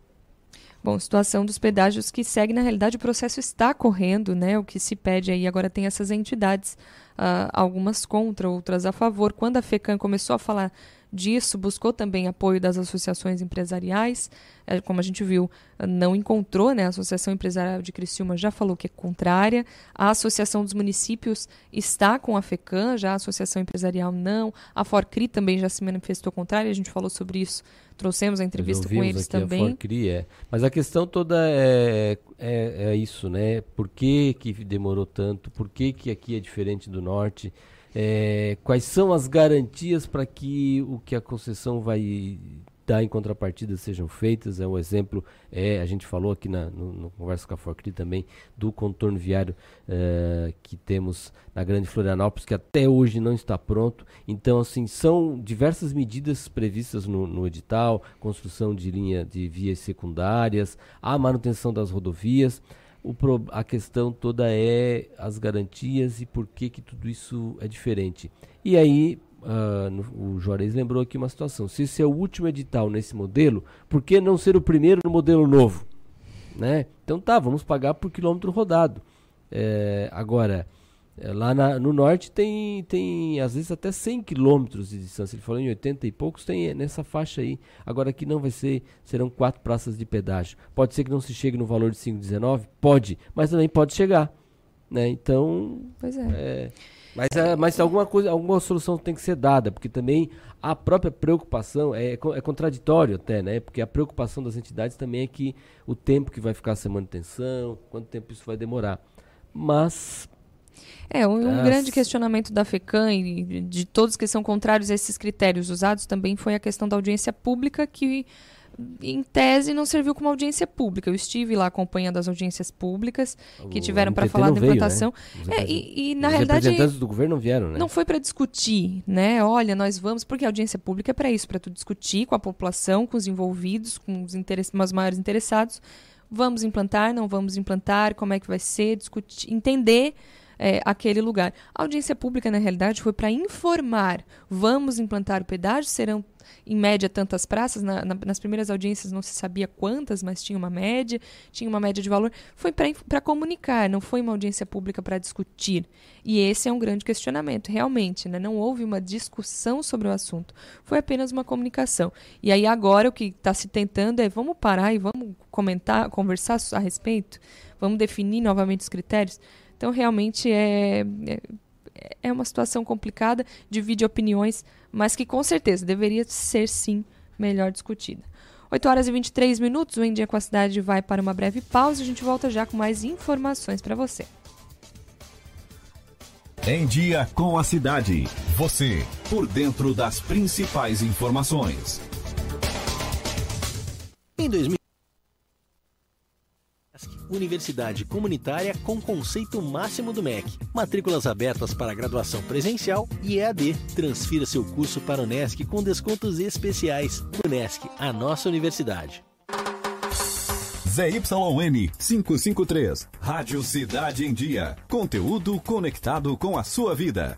Bom, situação dos pedágios que segue, na realidade o processo está correndo, né? O que se pede aí agora tem essas entidades, uh, algumas contra, outras a favor. Quando a FECAM começou a falar disso, buscou também apoio das associações empresariais, é, como a gente viu, não encontrou, né? A Associação Empresarial de Criciúma já falou que é contrária, a Associação dos Municípios está com a FECAM, já a Associação Empresarial não, a Forcri também já se manifestou contrária, a gente falou sobre isso, trouxemos a entrevista com eles também. A Forcri, é. Mas a questão toda é, é, é isso, né? Por que, que demorou tanto? Por que, que aqui é diferente do norte? É, quais são as garantias para que o que a concessão vai dar em contrapartida sejam feitas? É um exemplo, é, a gente falou aqui na no, no conversa com a Forcri também do contorno viário é, que temos na Grande Florianópolis, que até hoje não está pronto. Então, assim, são diversas medidas previstas no, no edital, construção de linha de vias secundárias, a manutenção das rodovias o pro, a questão toda é as garantias e por que, que tudo isso é diferente. E aí, uh, no, o Juarez lembrou aqui uma situação. Se esse é o último edital nesse modelo, por que não ser o primeiro no modelo novo? Né? Então tá, vamos pagar por quilômetro rodado. É, agora, é, lá na, no norte tem, tem, às vezes, até 100 quilômetros de distância. Ele falou em 80 e poucos, tem nessa faixa aí. Agora aqui não vai ser, serão quatro praças de pedágio. Pode ser que não se chegue no valor de 5,19? Pode, mas também pode chegar. Né? Então. Pois é. é mas, é, mas alguma coisa, alguma solução tem que ser dada, porque também a própria preocupação é, é contraditório até, né? Porque a preocupação das entidades também é que o tempo que vai ficar sem manutenção, quanto tempo isso vai demorar. Mas é, um, um grande questionamento da FECAM e de todos que são contrários a esses critérios usados também foi a questão da audiência pública que em tese, não serviu como audiência pública. Eu estive lá acompanhando as audiências públicas que tiveram para falar da veio, implantação. né? É, e, e, na Os realidade. representantes do governo não vieram, né? Não foi para discutir, né? Olha, nós vamos, porque a audiência pública é para isso, para tu discutir com a população, com os envolvidos, com os, interess os maiores interessados. Vamos implantar, não vamos implantar, como é que vai ser, discutir, entender é, aquele lugar. A audiência pública, na realidade, foi para informar. Vamos implantar o pedágio, serão em média tantas praças. Na- na- nas primeiras audiências não se sabia quantas, mas tinha uma média, tinha uma média de valor. Foi para comunicar, não foi uma audiência pública para discutir. E esse é um grande questionamento, realmente. Né? Não houve uma discussão sobre o assunto. Foi apenas uma comunicação. E aí agora o que está se tentando é vamos parar e vamos comentar, conversar a respeito? Vamos definir novamente os critérios? Então, realmente é, é, é uma situação complicada, divide opiniões, mas que com certeza deveria ser sim melhor discutida. 8 horas e 23 minutos, o Em Dia com a Cidade vai para uma breve pausa. A gente volta já com mais informações para você. Em Dia com a Cidade. Você, por dentro das principais informações. Em 2000, Universidade Comunitária com conceito máximo do MEC. Matrículas abertas para graduação presencial e EAD. Transfira seu curso para o Unesc com descontos especiais. Unesc, a nossa universidade. ZYN 553. Rádio Cidade em Dia. Conteúdo conectado com a sua vida.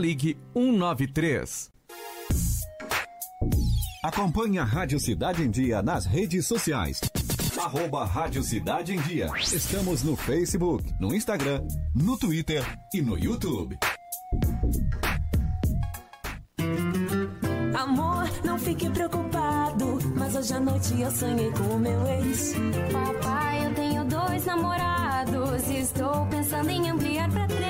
ligue 193. Acompanhe a Rádio Cidade em Dia nas redes sociais. Arroba Rádio Cidade em Dia. Estamos no Facebook, no Instagram, no Twitter e no YouTube. Amor, não fique preocupado. Mas hoje à noite eu sonhei com o meu ex. Papai, eu tenho dois namorados e estou pensando em ampliar pra três.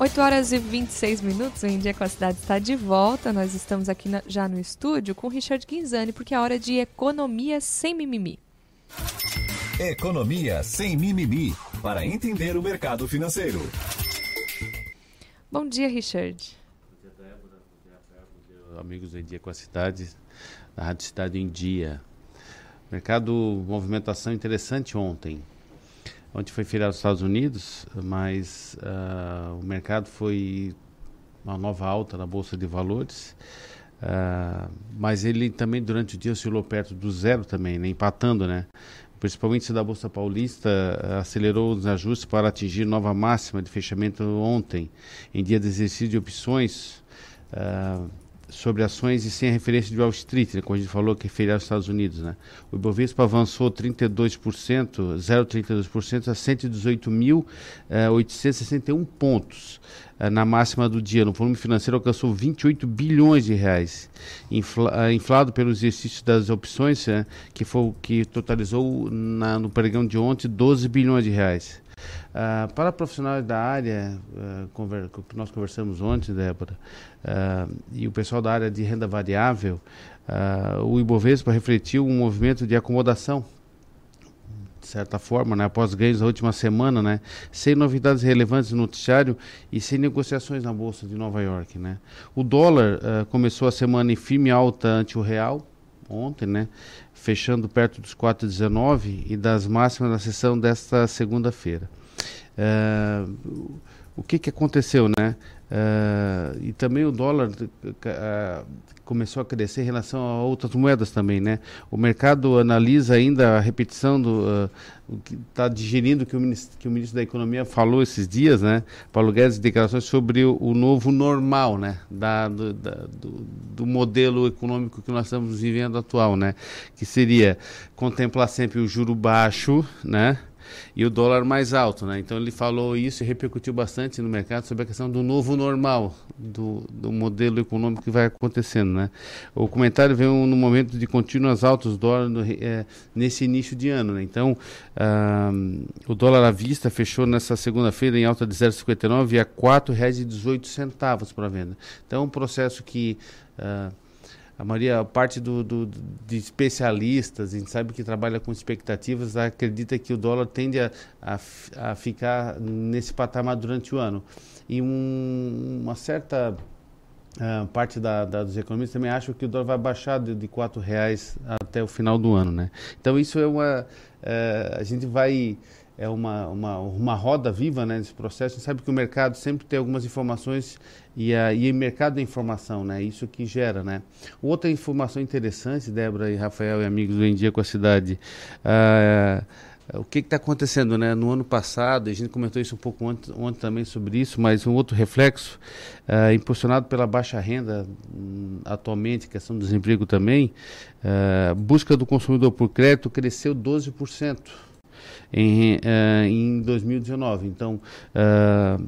8 horas e 26 minutos, o Em Dia com a Cidade está de volta. Nós estamos aqui na- já no estúdio com o Richard Guinzani, porque é hora de economia sem mimimi. Economia sem mimimi. Para entender o mercado financeiro. Bom dia, Richard. amigos em Dia com a Cidade, da Rádio Cidade em Dia. Mercado, movimentação interessante ontem. Ontem foi feriado nos Estados Unidos, mas ah, o mercado foi uma nova alta na Bolsa de Valores. Uh, mas ele também durante o dia oscilou perto do zero também, né? empatando, né? Principalmente da Bolsa Paulista acelerou os ajustes para atingir nova máxima de fechamento ontem, em dia de exercício de opções. Uh, sobre ações e sem referência de Wall Street, né, como a gente falou que é feriado nos Estados Unidos. Né. O Ibovespa avançou 32%, 0,32% a 118.861 pontos eh, na máxima do dia. No volume financeiro alcançou 28 bilhões de reais, infla, eh, inflado pelo exercício das opções, eh, que, foi, que totalizou na, no pregão de ontem 12 bilhões de reais. Uh, para profissionais da área, uh, nós conversamos ontem, Débora, uh, e o pessoal da área de renda variável, o Ibovespa refletiu um movimento de acomodação de certa forma, né, após ganhos da última semana, né, sem novidades relevantes no noticiário e sem negociações na bolsa de Nova York, né. O dólar uh, começou a semana em firme alta ante o real ontem, né, fechando perto dos 4,19 e das máximas na sessão desta segunda-feira. Uh, o que, que aconteceu, né? Uh, e também o dólar uh, começou a crescer em relação a outras moedas também, né? O mercado analisa ainda a repetição do está digerindo que o, ministro, que o ministro da Economia falou esses dias, né? Paulo Guedes declarações sobre o, o novo normal, né? Da, do, da, do, do, modelo econômico que nós estamos vivendo atual, né? Que seria contemplar sempre o juro baixo, né? E o dólar mais alto, né? Então ele falou isso e repercutiu bastante no mercado sobre a questão do novo normal, do, do modelo econômico que vai acontecendo, né? O comentário veio no momento de contínuas altas dólar no, é, nesse início de ano, né? Então ah, o dólar à vista fechou nessa segunda-feira em alta de 0,59 e a R$ 4,18 para venda. Então um processo que ah, a maioria, parte do, do, de especialistas, a gente sabe que trabalha com expectativas, acredita que o dólar tende a, a, a ficar nesse patamar durante o ano. E um, uma certa uh, parte da, da, dos economistas também acham que o dólar vai baixar de, de R$ reais até o final do ano. Né? Então isso é uma... Uh, a gente vai é uma, uma, uma roda viva né, nesse processo. A gente sabe que o mercado sempre tem algumas informações e, a, e o mercado da informação, né, isso que gera. Né. Outra informação interessante, Débora e Rafael e amigos do Em Dia com a Cidade, ah, o que está acontecendo, né? No ano passado, a gente comentou isso um pouco ontem, ontem também sobre isso, mas um outro reflexo, uh, impulsionado pela baixa renda um, atualmente, questão do desemprego também, uh, busca do consumidor por crédito cresceu 12% em, uh, em 2019. Então, uh,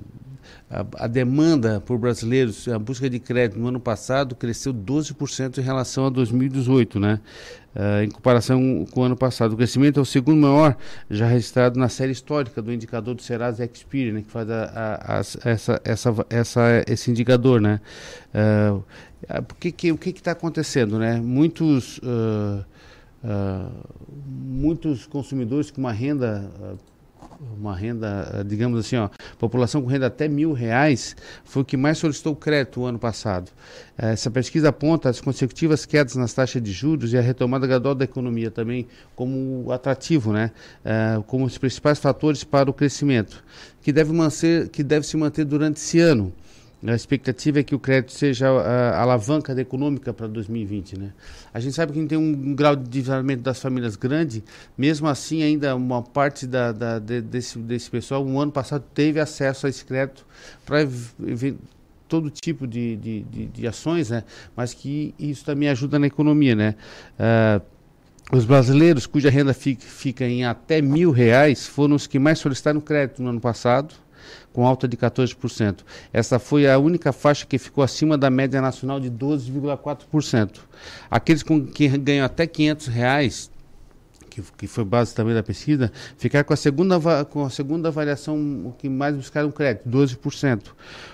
a, a, demanda por brasileiros, a busca de crédito no ano passado cresceu 12% em relação a 2018, né? Uh, em comparação com o ano passado. O crescimento é o segundo maior já registrado na série histórica do indicador do Serasa Experian, né, que faz a, a, a, essa, essa, essa, esse indicador. Né? Uh, que, que, o que está acontecendo? Né? Muitos uh, muitos consumidores com uma renda uh, uma renda, uh, digamos assim, ó, população com renda até mil reais foi o que mais solicitou crédito o ano passado. Essa pesquisa aponta as consecutivas quedas nas taxas de juros e a retomada gradual da economia também como atrativo, né? como os principais fatores para o crescimento, que deve, manter, que deve se manter durante esse ano. A expectativa é que o crédito seja a, a alavanca econômica para 2020. Né? A gente sabe que tem um, um grau de endividamento das famílias grande, mesmo assim, ainda uma parte da, da, de, desse, desse pessoal, um ano passado, teve acesso a esse crédito para todo tipo de, de, de, de, ações, né? mas que isso também ajuda na economia. Né? Uh, os brasileiros cuja renda fica, fica em até mil reais foram os que mais solicitaram crédito no ano passado com alta de 14%. Essa foi a única faixa que ficou acima da média nacional de 12,4%. Aqueles com, que ganham até 500 reais, que, que foi base também da pesquisa, ficaram com a segunda, com a segunda variação que mais buscaram crédito, 12%.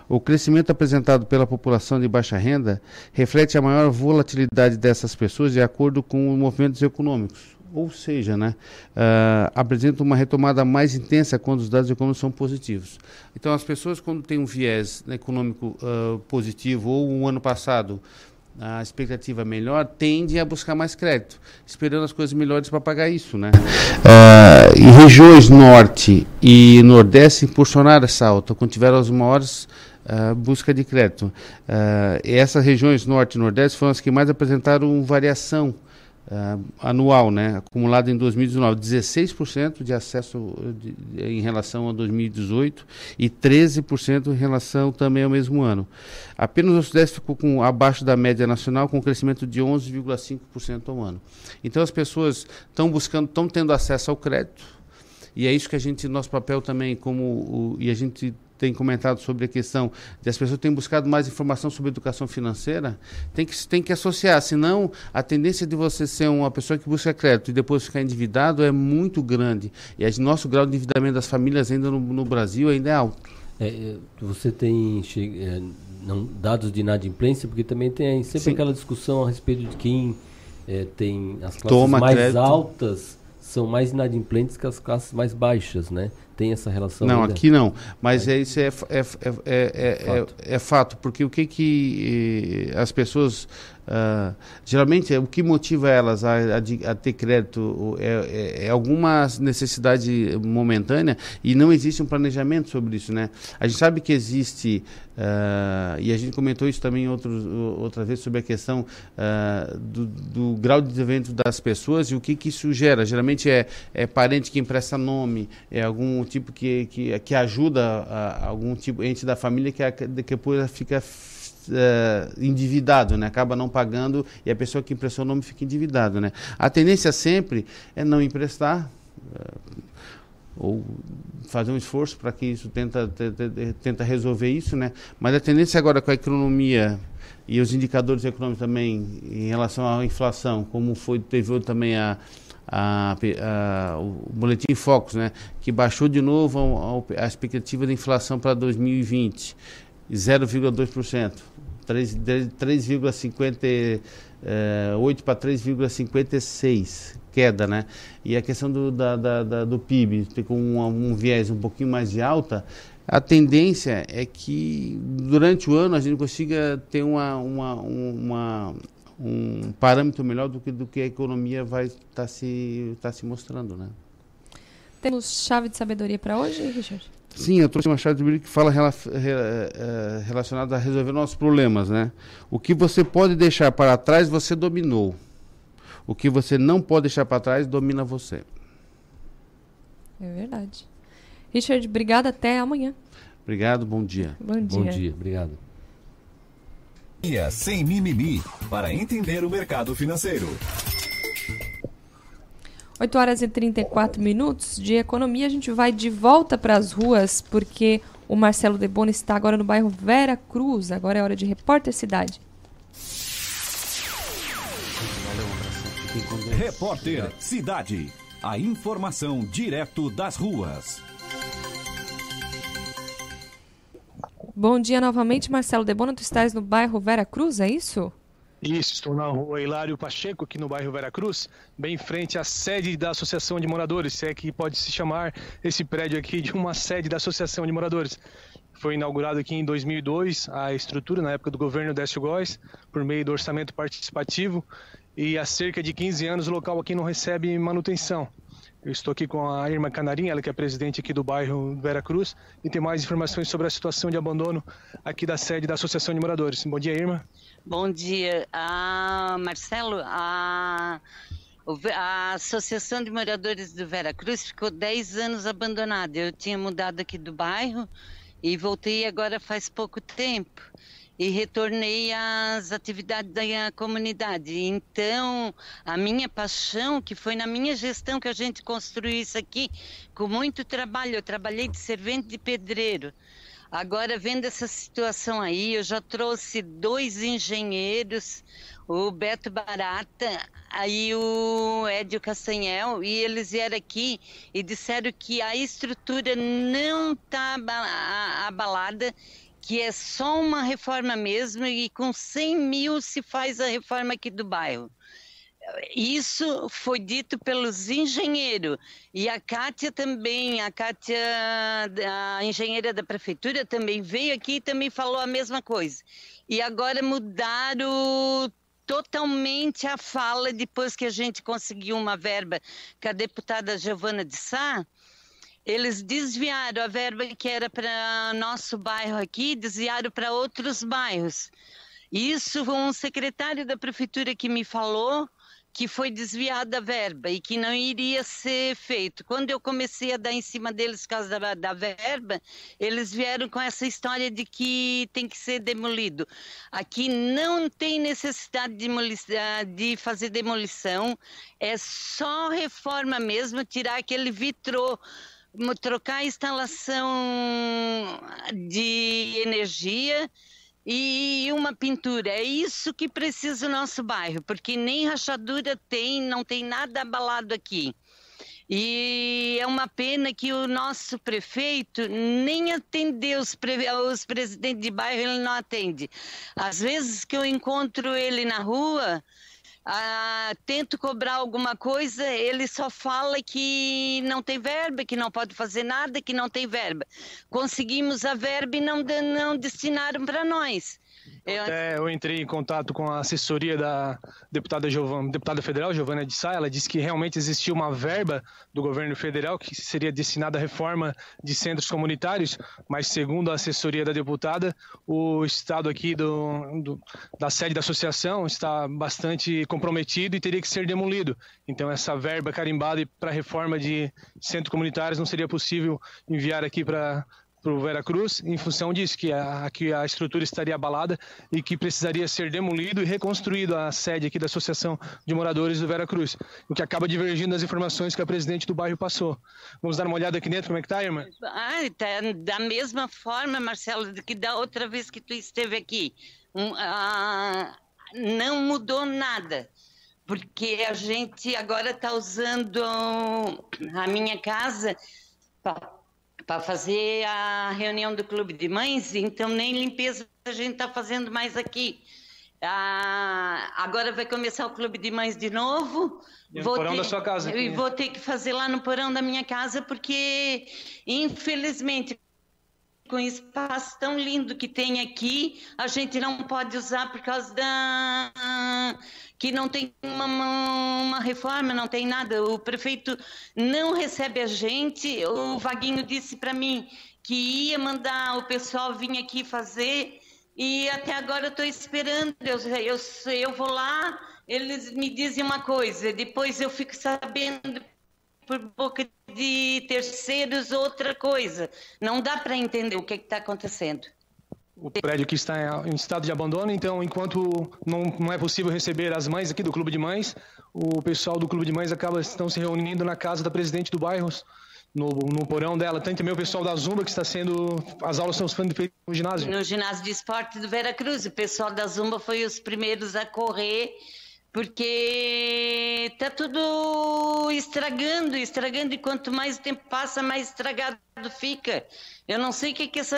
O crescimento apresentado pela população de baixa renda reflete a maior volatilidade dessas pessoas de acordo com os movimentos econômicos ou seja, né, uh, apresenta uma retomada mais intensa quando os dados econômicos são positivos. Então, as pessoas, quando têm um viés econômico uh, positivo, ou um ano passado a expectativa melhor, tendem a buscar mais crédito, esperando as coisas melhores para pagar isso. Né? Uh, e regiões norte e nordeste impulsionaram essa alta, quando tiveram as maiores uh, busca de crédito. Uh, essas regiões norte e nordeste foram as que mais apresentaram variação uh, anual, né? acumulado em 2019, 16% de acesso de, de, em relação a 2018 e 13% em relação também ao mesmo ano. Apenas o Sudeste ficou com, abaixo da média nacional, com um crescimento de 11,5% ao ano. Então as pessoas estão buscando, estão tendo acesso ao crédito, e é isso que a gente, nosso papel também, como o, e a gente tem comentado sobre a questão de as pessoas têm buscado mais informação sobre educação financeira, tem que, tem que associar, senão a tendência de você ser uma pessoa que busca crédito e depois ficar endividado é muito grande. E o nosso grau de endividamento das famílias ainda no, no Brasil ainda é alto. É, é você tem é, não, dados de inadimplência, porque também tem sempre Sim. aquela discussão a respeito de quem é, tem as classes Toma mais crédito. altas são mais inadimplentes que as classes mais baixas, né? Tem essa relação? Não, ainda? aqui não. Mas é, isso é, é, é, fato. é, fato, porque o que, que as pessoas Uh, geralmente, o que motiva elas a, a, a ter crédito é, é, é, alguma necessidade momentânea e não existe um planejamento sobre isso, né? A gente sabe que existe, uh, e a gente comentou isso também outros, outra vez sobre a questão uh, do, do, grau de desenvolvimento das pessoas e o que, que isso gera. Geralmente é, é parente que empresta nome, é algum tipo que, que, que ajuda algum tipo, ente da família que, que depois fica uh, endividado, né? acaba não pagando e a pessoa que emprestou o nome fica endividado. Né? A tendência sempre é não emprestar. Uh, ou fazer um esforço para que isso tenta, tenta resolver isso, né? Mas a tendência agora com a economia e os indicadores econômicos também em relação à inflação, como foi teve também a, a, a, o boletim Focus, né, que baixou de novo a, a expectativa de inflação para 2020, 0,2%. 3,58 eh, para 3,56 queda, né? E a questão do, da, da, da, do PIB, com um, um viés um pouquinho mais de alta, a tendência é que durante o ano a gente consiga ter uma, uma, uma um parâmetro melhor do que, do que a economia vai estar tá se, tá se mostrando, né? Temos chave de sabedoria para hoje, Richard? Sim, eu trouxe uma chave de Bíblia que fala rela, é, relacionada a resolver nossos problemas, né? O que você pode deixar para trás, você dominou. O que você não pode deixar para trás, domina você. É verdade. Richard, obrigada. Até amanhã. Obrigado, bom dia. Bom dia. Bom dia, obrigado. Sem mimimi, para entender o mercado financeiro. 8 horas e 34 minutos de economia. A gente vai de volta para as ruas, porque o Marcelo Debona está agora no bairro Vera Cruz. Agora é hora de Repórter Cidade. Repórter Cidade. A informação direto das ruas. Bom dia novamente, Marcelo Debona. Tu estás no bairro Vera Cruz, é isso? Isso, estou na rua Hilário Pacheco, aqui no bairro Veracruz, bem em frente à sede da Associação de Moradores, se é que pode se chamar esse prédio aqui de uma sede da Associação de Moradores. Foi inaugurado aqui em 2002 a estrutura, na época do governo Décio Góes, por meio do orçamento participativo, e há cerca de 15 anos o local aqui não recebe manutenção. Eu estou aqui com a Irma Canarinha, ela que é presidente aqui do bairro Vera Cruz, e tem mais informações sobre a situação de abandono aqui da sede da Associação de Moradores. Bom dia, Irma. Bom dia. Ah, Marcelo, a, a Associação de Moradores do Vera Cruz ficou 10 anos abandonada. Eu tinha mudado aqui do bairro e voltei agora faz pouco tempo e retornei às atividades da comunidade. Então, a minha paixão, que foi na minha gestão que a gente construiu isso aqui, com muito trabalho, eu trabalhei de servente de pedreiro. Agora, vendo essa situação aí, eu já trouxe dois engenheiros, o Beto Barata aí o Edio Castanhel, e eles vieram aqui e disseram que a estrutura não está abalada, que é só uma reforma mesmo, e com 100 mil se faz a reforma aqui do bairro. Isso foi dito pelos engenheiros. E a Kátia também, a Kátia, a engenheira da prefeitura, também veio aqui e também falou a mesma coisa. E agora mudaram totalmente a fala depois que a gente conseguiu uma verba com a deputada Giovana de Sá eles desviaram a verba que era para nosso bairro aqui, desviaram para outros bairros. Isso um secretário da prefeitura que me falou que foi desviada a verba e que não iria ser feito. Quando eu comecei a dar em cima deles por causa da, da verba, eles vieram com essa história de que tem que ser demolido. Aqui não tem necessidade de, de fazer demolição, é só reforma mesmo, tirar aquele vitrô trocar a instalação de energia e uma pintura. É isso que precisa o nosso bairro, porque nem rachadura tem, não tem nada abalado aqui. E é uma pena que o nosso prefeito nem atendeu os, pre... os presidentes de bairro, ele não atende. Às vezes que eu encontro ele na rua, ah, tento cobrar alguma coisa, ele só fala que não tem verba, que não pode fazer nada, que não tem verba. Conseguimos a verba e não, não destinaram para nós. Eu... Até eu entrei em contato com a assessoria da deputada, Giovana, deputada federal Giovana de Sá, ela disse que realmente existia uma verba do governo federal que seria destinada à reforma de centros comunitários, mas segundo a assessoria da deputada, o estado aqui do, do da sede da associação está bastante comprometido e teria que ser demolido. Então essa verba carimbada para reforma de centros comunitários não seria possível enviar aqui para para o Veracruz, em função disso, que a, que a estrutura estaria abalada e que precisaria ser demolido e reconstruído a sede aqui da Associação de Moradores do Veracruz, o que acaba divergindo das informações que a presidente do bairro passou. Vamos dar uma olhada aqui dentro, como é que tá, irmã? Ah, tá da mesma forma, Marcelo, que da outra vez que tu esteve aqui. Um, ah, não mudou nada porque a gente agora está usando a minha casa para fazer a reunião do clube de mães, então nem limpeza a gente está fazendo mais aqui. Ah, agora vai começar o clube de mães de novo. E vou porão ter, da sua casa. E vou ter que fazer lá no porão da minha casa, porque, infelizmente, com o espaço tão lindo que tem aqui, a gente não pode usar por causa da que não tem uma, uma, reforma, não tem nada. O prefeito não recebe a gente. O Vaguinho disse para mim que ia mandar o pessoal vir aqui fazer e até agora eu estou esperando. Eu, eu, eu vou lá, eles me dizem uma coisa, depois eu fico sabendo por boca de terceiros outra coisa. Não dá para entender o que está acontecendo. O prédio que está em estado de abandono, então, enquanto não, não é possível receber as mães aqui do Clube de Mães, o pessoal do Clube de Mães acaba estão se reunindo na casa da presidente do bairro, no, no porão dela. Tem também o pessoal da Zumba que está sendo. As aulas estão sendo feitas no ginásio. No ginásio de esporte do Vera Cruz. O pessoal da Zumba foi os primeiros a correr porque tá tudo estragando, estragando, e quanto mais o tempo passa, mais estragado fica. Eu não sei o que, que, essa,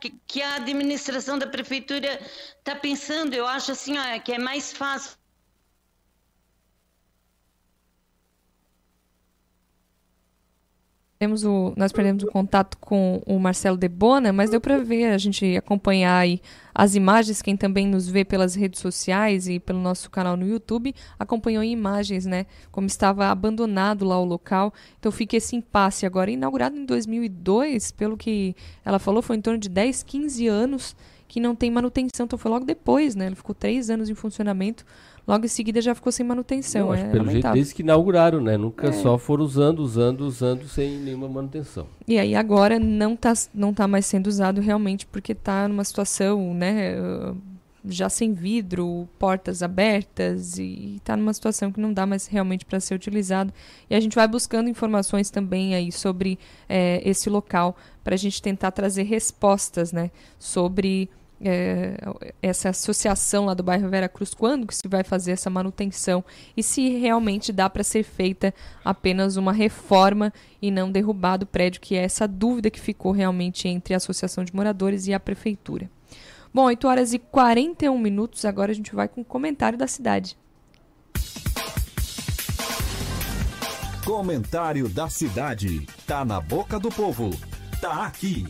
que, que a administração da prefeitura está pensando. Eu acho assim, ó, que é mais fácil O, nós perdemos o contato com o Marcelo Debona, mas deu para ver, a gente acompanhar aí as imagens, quem também nos vê pelas redes sociais e pelo nosso canal no YouTube, acompanhou em imagens, né, como estava abandonado lá o local. Então fica esse impasse agora, inaugurado em 2002, pelo que ela falou, foi em torno de 10, 15 anos que não tem manutenção, então foi logo depois, né, ele ficou três anos em funcionamento, logo em seguida já ficou sem manutenção. Não, é pelo jeito desde que inauguraram, né? Nunca é. só foram usando, usando, usando sem nenhuma manutenção. E aí agora não está não tá mais sendo usado realmente porque está numa situação, né? Já sem vidro, portas abertas e está numa situação que não dá mais realmente para ser utilizado. E a gente vai buscando informações também aí sobre é, esse local para a gente tentar trazer respostas, né? Sobre é, essa associação lá do bairro Vera Cruz, quando que se vai fazer essa manutenção e se realmente dá para ser feita apenas uma reforma e não derrubado o prédio, que é essa dúvida que ficou realmente entre a Associação de Moradores e a Prefeitura. Bom, 8 horas e 41 minutos, agora a gente vai com o comentário da cidade. Comentário da cidade. Tá na boca do povo. Tá aqui.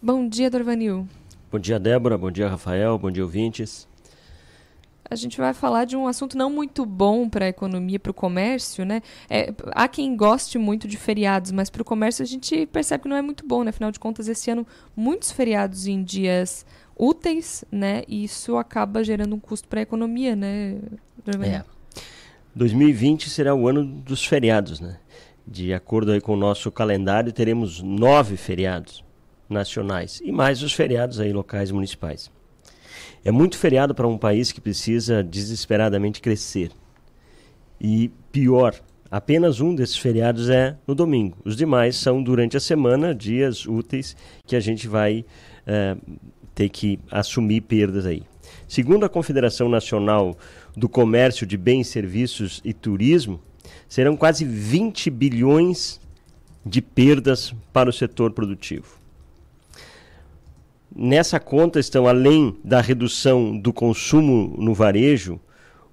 Bom dia, Dorvanil. Bom dia, Débora. Bom dia, Rafael. Bom dia, ouvintes. A gente vai falar de um assunto não muito bom para a economia, para o comércio, né? É, há quem goste muito de feriados, mas para o comércio a gente percebe que não é muito bom, né? Afinal de contas, esse ano muitos feriados em dias úteis, né? E isso acaba gerando um custo para a economia, né? É. 2020 será o ano dos feriados, né? De acordo com o nosso calendário, teremos nove feriados nacionais e mais os feriados aí locais municipais. É muito feriado para um país que precisa desesperadamente crescer. E pior, apenas um desses feriados é no domingo. Os demais são durante a semana, dias úteis que a gente vai é, ter que assumir perdas aí. Segundo a Confederação Nacional do Comércio de Bens, Serviços e Turismo, serão quase 20 bilhões de perdas para o setor produtivo. Nessa conta estão, além da redução do consumo no varejo,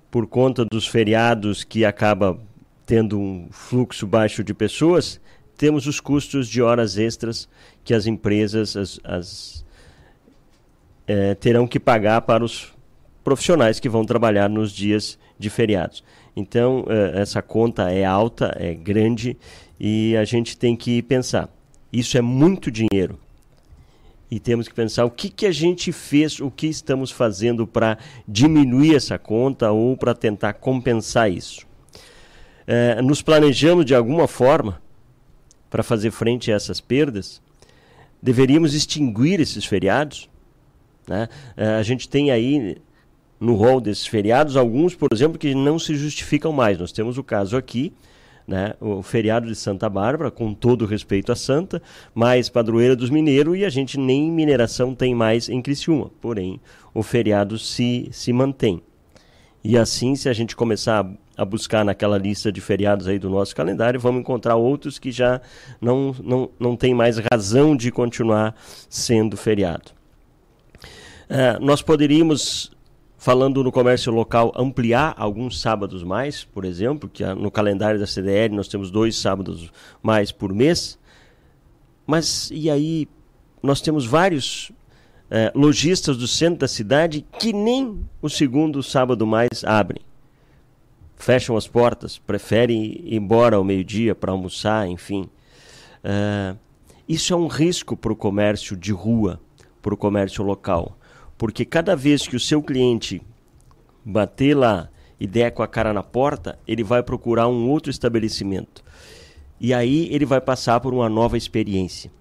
por conta dos feriados que acaba tendo um fluxo baixo de pessoas, temos os custos de horas extras que as empresas as, as, é, terão que pagar para os profissionais que vão trabalhar nos dias de feriados. Então, é, essa conta é alta, é grande e a gente tem que pensar. Isso é muito dinheiro e temos que pensar o que, que a gente fez, o que estamos fazendo para diminuir essa conta ou para tentar compensar isso. É, nos planejamos de alguma forma para fazer frente a essas perdas? Deveríamos extinguir esses feriados? Né? É, a gente tem aí no rol desses feriados alguns, por exemplo, que não se justificam mais. Nós temos o caso aqui né, o feriado de Santa Bárbara, com todo respeito a Santa, mais padroeira dos mineiros, e a gente nem mineração tem mais em Criciúma. Porém, o feriado se, se mantém. E assim, se a gente começar a, a buscar naquela lista de feriados aí do nosso calendário, vamos encontrar outros que já não, não, não tem mais razão de continuar sendo feriado. Uh, nós poderíamos falando no comércio local, ampliar alguns sábados mais, por exemplo, que no calendário da CDL nós temos dois sábados mais por mês. Mas e aí nós temos vários é, lojistas do centro da cidade que nem o segundo sábado mais abrem. Fecham as portas, preferem ir embora ao meio-dia para almoçar, enfim. É, isso é um risco para o comércio de rua, para o comércio local porque cada vez que o seu cliente bater lá e der com a cara na porta, ele vai procurar um outro estabelecimento. E aí ele vai passar por uma nova experiência.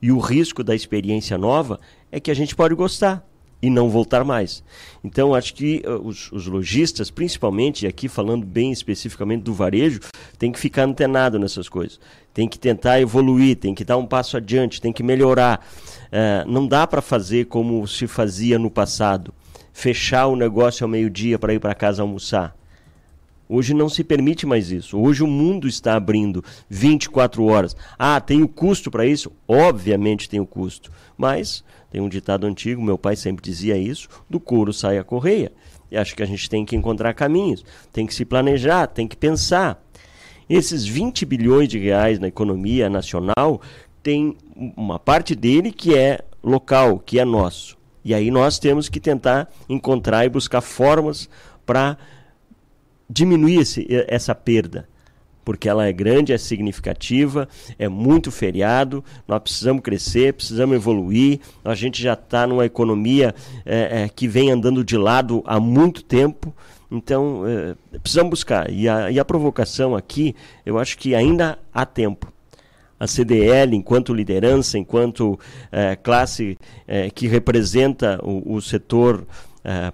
E o risco da experiência nova é que a gente pode gostar e não voltar mais. Então, acho que uh, os, os, lojistas, principalmente, aqui falando bem especificamente do varejo, tem que ficar antenado nessas coisas. Tem que tentar evoluir, tem que dar um passo adiante, tem que melhorar. Uh, não dá para fazer como se fazia no passado, fechar o negócio ao meio-dia para ir para casa almoçar. Hoje não se permite mais isso. Hoje o mundo está abrindo 24 horas. Ah, tem o custo para isso? Obviamente tem o custo. Mas tem um ditado antigo, meu pai sempre dizia isso: do couro sai a correia. E acho que a gente tem que encontrar caminhos, tem que se planejar, tem que pensar. Esses 20 bilhões de reais na economia nacional tem uma parte dele que é local, que é nosso. E aí nós temos que tentar encontrar e buscar formas para diminuir esse, essa perda. Porque ela é grande, é significativa, é muito feriado, nós precisamos crescer, precisamos evoluir, a gente já está numa economia é, é, que vem andando de lado há muito tempo, então é, precisamos buscar. E a, e a provocação aqui, eu acho que ainda há tempo. A CDL, enquanto liderança, enquanto é, classe é, que representa o, o setor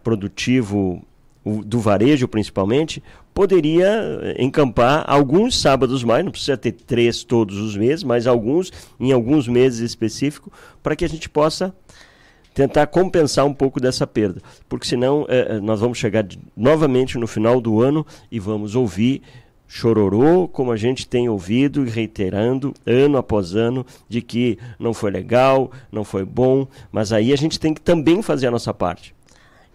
produtivo o, do varejo principalmente, poderia encampar alguns sábados mais, não precisa ter três todos os meses, mas alguns, em alguns meses específicos, para que a gente possa tentar compensar um pouco dessa perda. Porque senão é, nós vamos chegar de, novamente no final do ano e vamos ouvir chororô, como a gente tem ouvido e reiterando ano após ano, de que não foi legal, não foi bom, mas aí a gente tem que também fazer a nossa parte.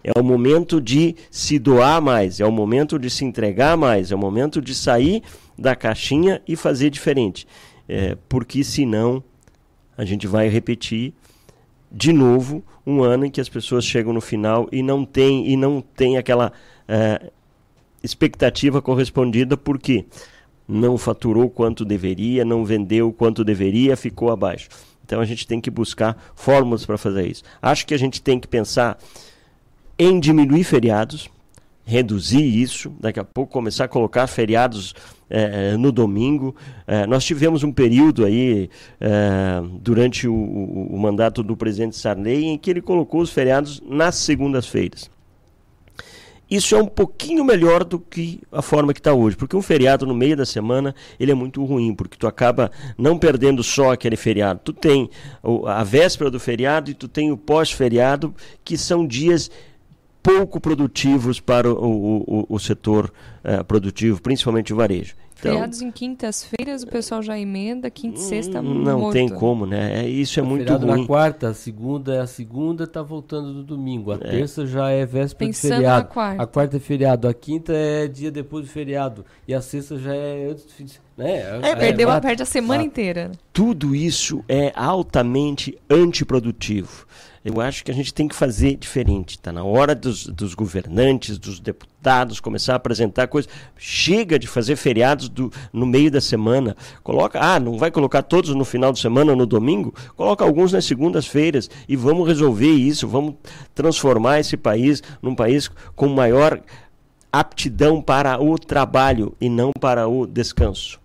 É o momento de se doar mais, é o momento de se entregar mais, é o momento de sair da caixinha e fazer diferente. É, porque senão a gente vai repetir de novo, um ano em que as pessoas chegam no final e não tem, e não tem aquela eh, expectativa correspondida, porque não faturou quanto deveria, não vendeu quanto deveria, ficou abaixo. Então a gente tem que buscar fórmulas para fazer isso. Acho que a gente tem que pensar em diminuir feriados, reduzir isso, daqui a pouco começar a colocar feriados eh, no domingo. Eh, nós tivemos um período aí eh, durante o, o, o mandato do presidente Sarney em que ele colocou os feriados nas segundas-feiras. Isso é um pouquinho melhor do que a forma que está hoje, porque um feriado no meio da semana ele é muito ruim, porque tu acaba não perdendo só aquele feriado. Tu tem a véspera do feriado e tu tem o pós-feriado, que são dias pouco produtivos para o, o, o setor uh, produtivo, principalmente o varejo. Então, Feriados em quintas-feiras, o pessoal já emenda, quinta e sexta Não morto. tem como, né? É, isso é o muito feriado ruim. na quarta, a segunda é a segunda, tá voltando no domingo. A É. terça já é véspera Pensando de feriado. na quarta. A quarta é feriado, a quinta é dia depois do feriado. E a sexta já é antes do fim de né? É, perdeu a, perde a semana Ah, inteira. Tudo isso é altamente antiprodutivo. Eu acho que a gente tem que fazer diferente. Está na hora dos, dos governantes, dos deputados começar a apresentar coisas. Chega de fazer feriados do, no meio da semana. Coloca, ah, não vai colocar todos no final de semana ou no domingo? Coloca alguns nas segundas-feiras e vamos resolver isso. Vamos transformar esse país num país com maior aptidão para o trabalho e não para o descanso.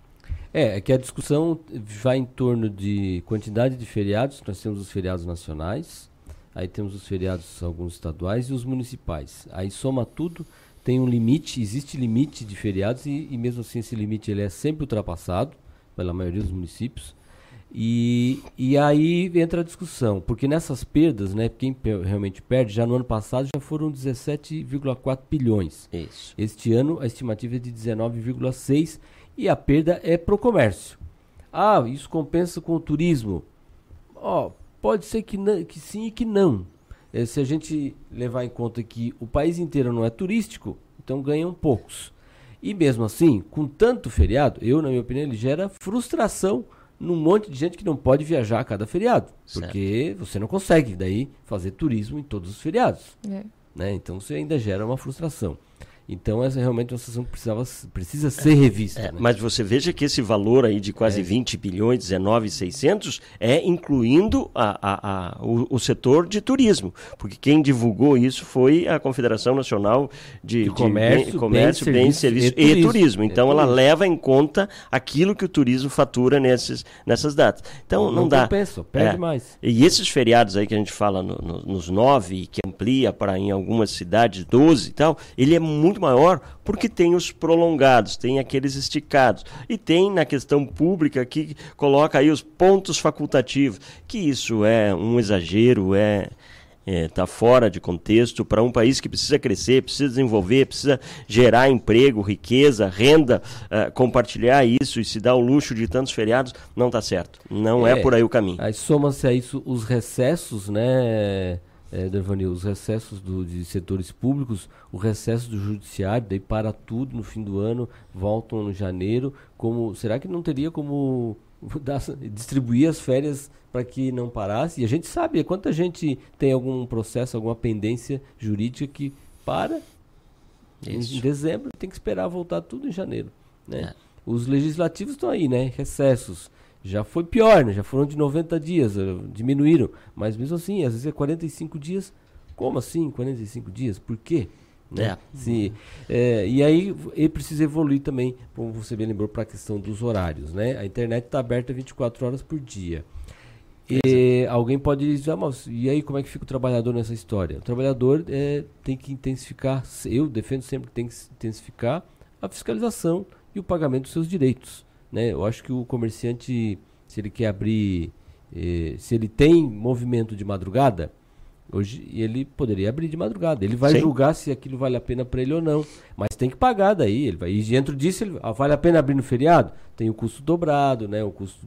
É, é que a discussão vai em torno de quantidade de feriados. Nós temos os feriados nacionais, aí temos os feriados alguns estaduais e os municipais. Aí soma tudo, tem um limite, existe limite de feriados e, e mesmo assim esse limite ele é sempre ultrapassado pela maioria dos municípios. E, e aí entra a discussão, porque nessas perdas, né, quem realmente perde, já no ano passado já foram 17,4 bilhões. Isso. Este ano a estimativa é de 19,6 e a perda é pro comércio. Ah, isso compensa com o turismo. Ó, pode ser que, não- que sim e que não. Eh, se a gente levar em conta que o país inteiro não é turístico, então ganham poucos. E mesmo assim, com tanto feriado, eu, na minha opinião, ele gera frustração num monte de gente que não pode viajar a cada feriado. Porque você não consegue daí fazer turismo em todos os feriados. É. Né? Então você ainda gera uma frustração. Então essa é realmente uma situação que precisava, precisa ser revista. É, né? Mas você veja que esse valor aí de quase 20 bilhões, 19,600, é incluindo a, a- a- o, o setor de turismo. Porque quem divulgou isso foi a Confederação Nacional de, De Comércio, Bem- Comércio Bem, Bem, Serviços Serviço e e, Turismo. Turismo. É Então ela turismo. leva em conta aquilo que o turismo fatura nesses, nessas datas. Então Não não, dá. compensa, perde É. mais. E esses feriados aí que a gente fala no- no- nos nove, que amplia para em algumas cidades 12 e tal, ele é muito maior porque tem os prolongados, tem aqueles esticados. E tem na questão pública que coloca aí os pontos facultativos, que isso é um exagero, é está fora de contexto para um país que precisa crescer, precisa desenvolver, precisa gerar emprego, riqueza, renda, eh, compartilhar isso e se dar o luxo de tantos feriados, não está certo. Não é, por aí o caminho. Aí soma-se a isso os recessos, né, é, Dervanil, os recessos do, de setores públicos, o recesso do judiciário, daí para tudo no fim do ano, voltam no janeiro. Como será que não teria como dar- distribuir as férias para que não parasse? E a gente sabe quanta gente tem algum processo, alguma pendência jurídica que para em Isso. dezembro tem que esperar voltar tudo em janeiro, né? É. Os legislativos estão aí, né? Recessos. Já foi pior, né? Já foram de 90 dias, eh, diminuíram. Mas mesmo assim, às vezes é 45 dias. Como assim 45 dias? Por quê? Né? É. Se, eh, e aí ele precisa evoluir também, como você bem lembrou, para a questão dos horários, né? A internet está aberta 24 horas por dia. E alguém pode dizer, ah, mas e aí como é que fica o trabalhador nessa história? O trabalhador eh, tem que intensificar, eu defendo sempre que tem que intensificar a fiscalização e o pagamento dos seus direitos. Né? Eu acho que o comerciante, se ele quer abrir, eh, se ele tem movimento de madrugada, hoje ele poderia abrir de madrugada. Ele vai Sim. julgar se aquilo vale a pena para ele ou não, mas tem que pagar daí. Ele vai, e dentro disso, ele, ah, vale a pena abrir no feriado? Tem o custo dobrado, né? O custo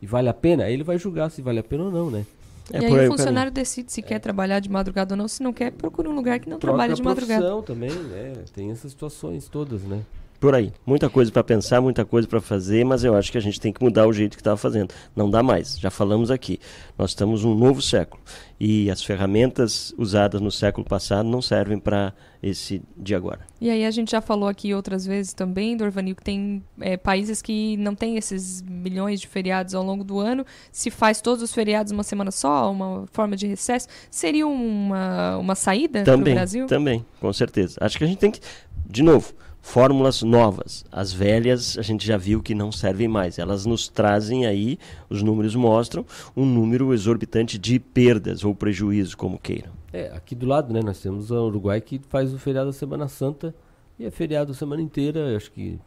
e vale a pena? Aí ele vai julgar se vale a pena ou não, né? e aí o funcionário decide se quer trabalhar de madrugada ou não. Se não quer, procura um lugar que não Troca trabalhe de madrugada. também, né? Tem essas situações todas, né? Por aí. Muita coisa para pensar, muita coisa para fazer, mas eu acho que a gente tem que mudar o jeito que estava fazendo. Não dá mais. Já falamos aqui. Nós estamos num novo século. E as ferramentas usadas no século passado não servem para esse de agora. E aí a gente já falou aqui outras vezes também, Dorvanil, que tem é, países que não têm esses milhões de feriados ao longo do ano. Se faz todos os feriados uma semana só, uma forma de recesso, seria uma, uma saída para o Brasil? Também, com certeza. Acho que a gente tem que, de novo, fórmulas novas. As velhas a gente já viu que não servem mais. Elas nos trazem aí, os números mostram, um número exorbitante de perdas ou prejuízo, como queiram. É, aqui do lado, né, nós temos o Uruguai que faz o feriado da Semana Santa e é feriado a semana inteira, eu acho que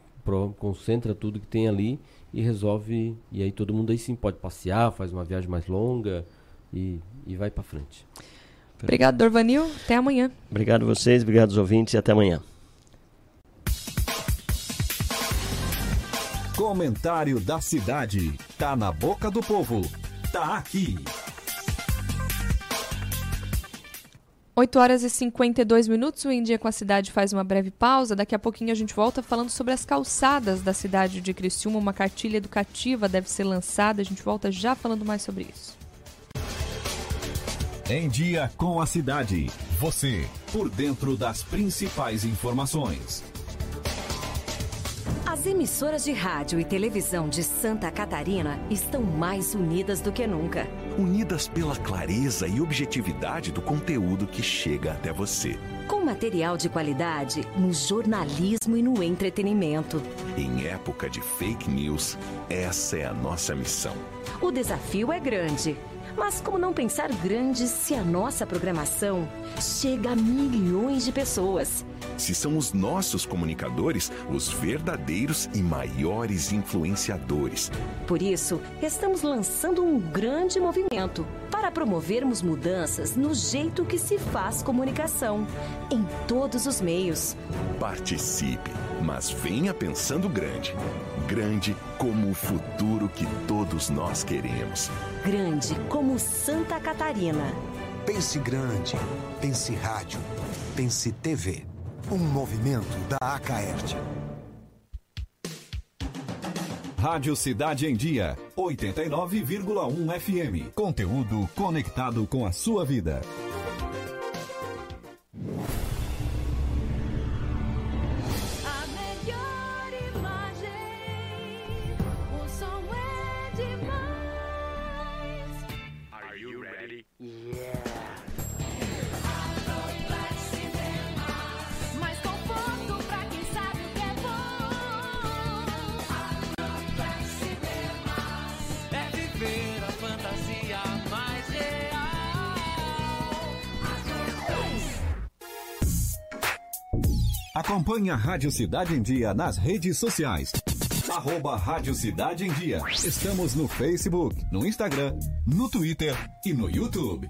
concentra tudo que tem ali e resolve, e aí todo mundo aí sim pode passear, faz uma viagem mais longa e, e vai para frente. Obrigado, Dorvanil. Até amanhã. Obrigado a vocês, obrigado aos ouvintes e até amanhã. Comentário da cidade. Tá na boca do povo. Tá aqui. 8 horas e 52 minutos, o Em Dia com a Cidade faz uma breve pausa. Daqui a pouquinho a gente volta falando sobre as calçadas da cidade de Criciúma. Uma cartilha educativa deve ser lançada. A gente volta já falando mais sobre isso. Em Dia com a Cidade. Você, por dentro das principais informações. As emissoras de rádio e televisão de Santa Catarina estão mais unidas do que nunca. Unidas pela clareza e objetividade do conteúdo que chega até você. Com material de qualidade no jornalismo e no entretenimento. Em época de fake news, essa é a nossa missão. O desafio é grande. Mas como não pensar grande se a nossa programação chega a milhões de pessoas? Se são os nossos comunicadores os verdadeiros e maiores influenciadores. Por isso, estamos lançando um grande movimento para promovermos mudanças no jeito que se faz comunicação, em todos os meios. Participe, mas venha pensando grande. Grande como o futuro que todos nós queremos. Grande como Santa Catarina. Pense grande. Pense rádio. Pense TV. Um movimento da Acaerte. Rádio Cidade em Dia, 89,1 FM. Conteúdo conectado com a sua vida. Acompanhe a Rádio Cidade em Dia nas redes sociais. Arroba Rádio Cidade em Dia. Estamos no Facebook, no Instagram, no Twitter e no YouTube.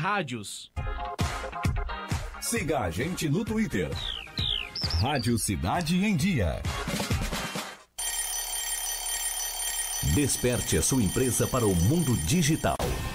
Rádios. Siga a gente no Twitter. Rádio Cidade em Dia. Desperte a sua empresa para o mundo digital.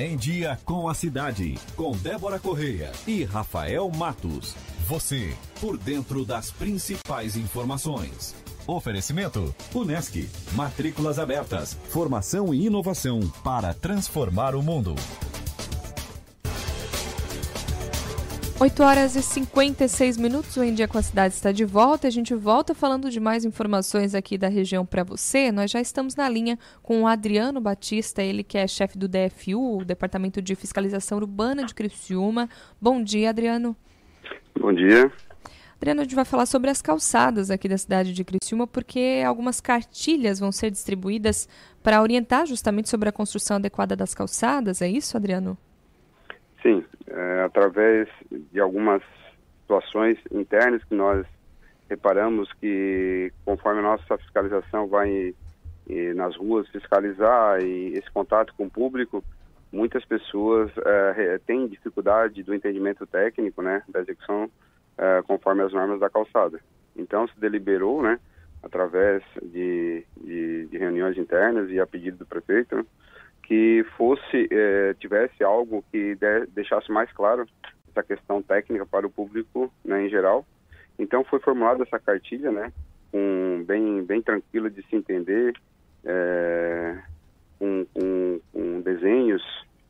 Em Dia com a Cidade, com Débora Correia e Rafael Matos. Você, por dentro das principais informações. Oferecimento: Unesc. Matrículas abertas. Formação e inovação para transformar o mundo. 8 horas e 56 minutos, o Em Dia com a Cidade está de volta. A gente volta falando de mais informações aqui da região para você. Nós já estamos na linha com o Adriano Batista, ele que é chefe do DFU, o Departamento de Fiscalização Urbana de Criciúma. Bom dia, Adriano. Bom dia. Adriano, a gente vai falar sobre as calçadas aqui da cidade de Criciúma, porque algumas cartilhas vão ser distribuídas para orientar justamente sobre a construção adequada das calçadas. É isso, Adriano? Sim, é, através de algumas situações internas que nós reparamos que conforme a nossa fiscalização vai nas ruas fiscalizar e esse contato com o público, muitas pessoas é, têm dificuldade do entendimento técnico, né, da execução é, conforme as normas da calçada. Então se deliberou, né, através de, de, de reuniões internas e a pedido do prefeito, né, que fosse eh, tivesse algo que de, deixasse mais claro essa questão técnica para o público né, em geral. Então foi formulada essa cartilha, né, um, bem bem tranquila de se entender, é, com, com, com, desenhos,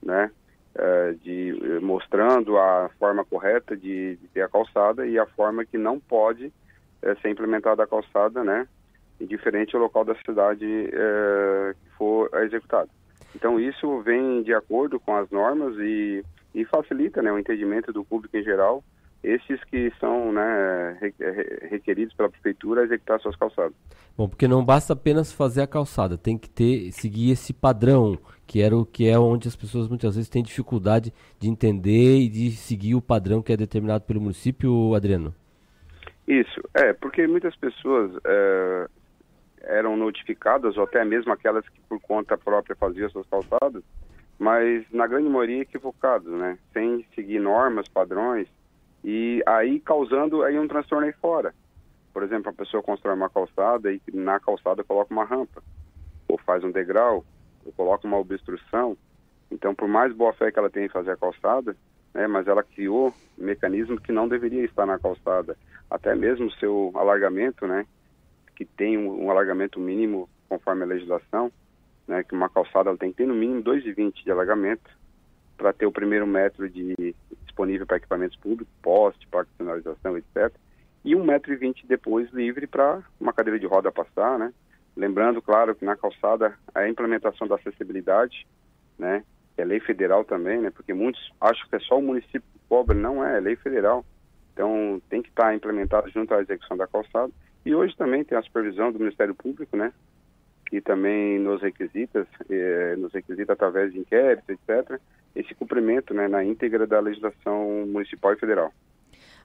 né, é, de mostrando a forma correta de, de, ter a calçada e a forma que não pode é, ser implementada a calçada, né, ao local da cidade que for executado. Então isso vem de acordo com as normas e, e facilita né, o entendimento do público em geral, esses que são né, requeridos pela prefeitura a executar suas calçadas. Bom, porque não basta apenas fazer a calçada, tem que ter seguir esse padrão, que era o que é onde as pessoas muitas vezes têm dificuldade de entender e de seguir o padrão que é determinado pelo município, Adriano. Isso, é, porque muitas pessoas é, eram notificadas, ou até mesmo aquelas que por conta própria faziam suas calçadas, mas na grande maioria equivocados, né? Sem seguir normas, padrões, e aí causando aí um transtorno aí fora. Por exemplo, a pessoa constrói uma calçada e na calçada coloca uma rampa, ou faz um degrau, ou coloca uma obstrução. Então, por mais boa fé que ela tenha em fazer a calçada, né, mas ela criou um mecanismo que não deveria estar na calçada. Até mesmo seu alargamento, né, que tem um, um mínimo conforme a legislação, né, que uma calçada tem que ter no mínimo 2,20 de alargamento para ter o primeiro metro de disponível para equipamentos públicos, poste, parque de sinalização, etc. E 1,20m depois livre para uma cadeira de roda passar, né? Lembrando, claro, que na calçada a implementação da acessibilidade, né? É lei federal também, né? Porque muitos acham que é só o município cobra, não é, é lei federal. Então tem que estar implementado junto à execução da calçada. E hoje também tem a supervisão do Ministério Público, né? Que também nos requisita, eh, nos requisita através de inquéritos, etc., esse cumprimento né, na íntegra da legislação municipal e federal.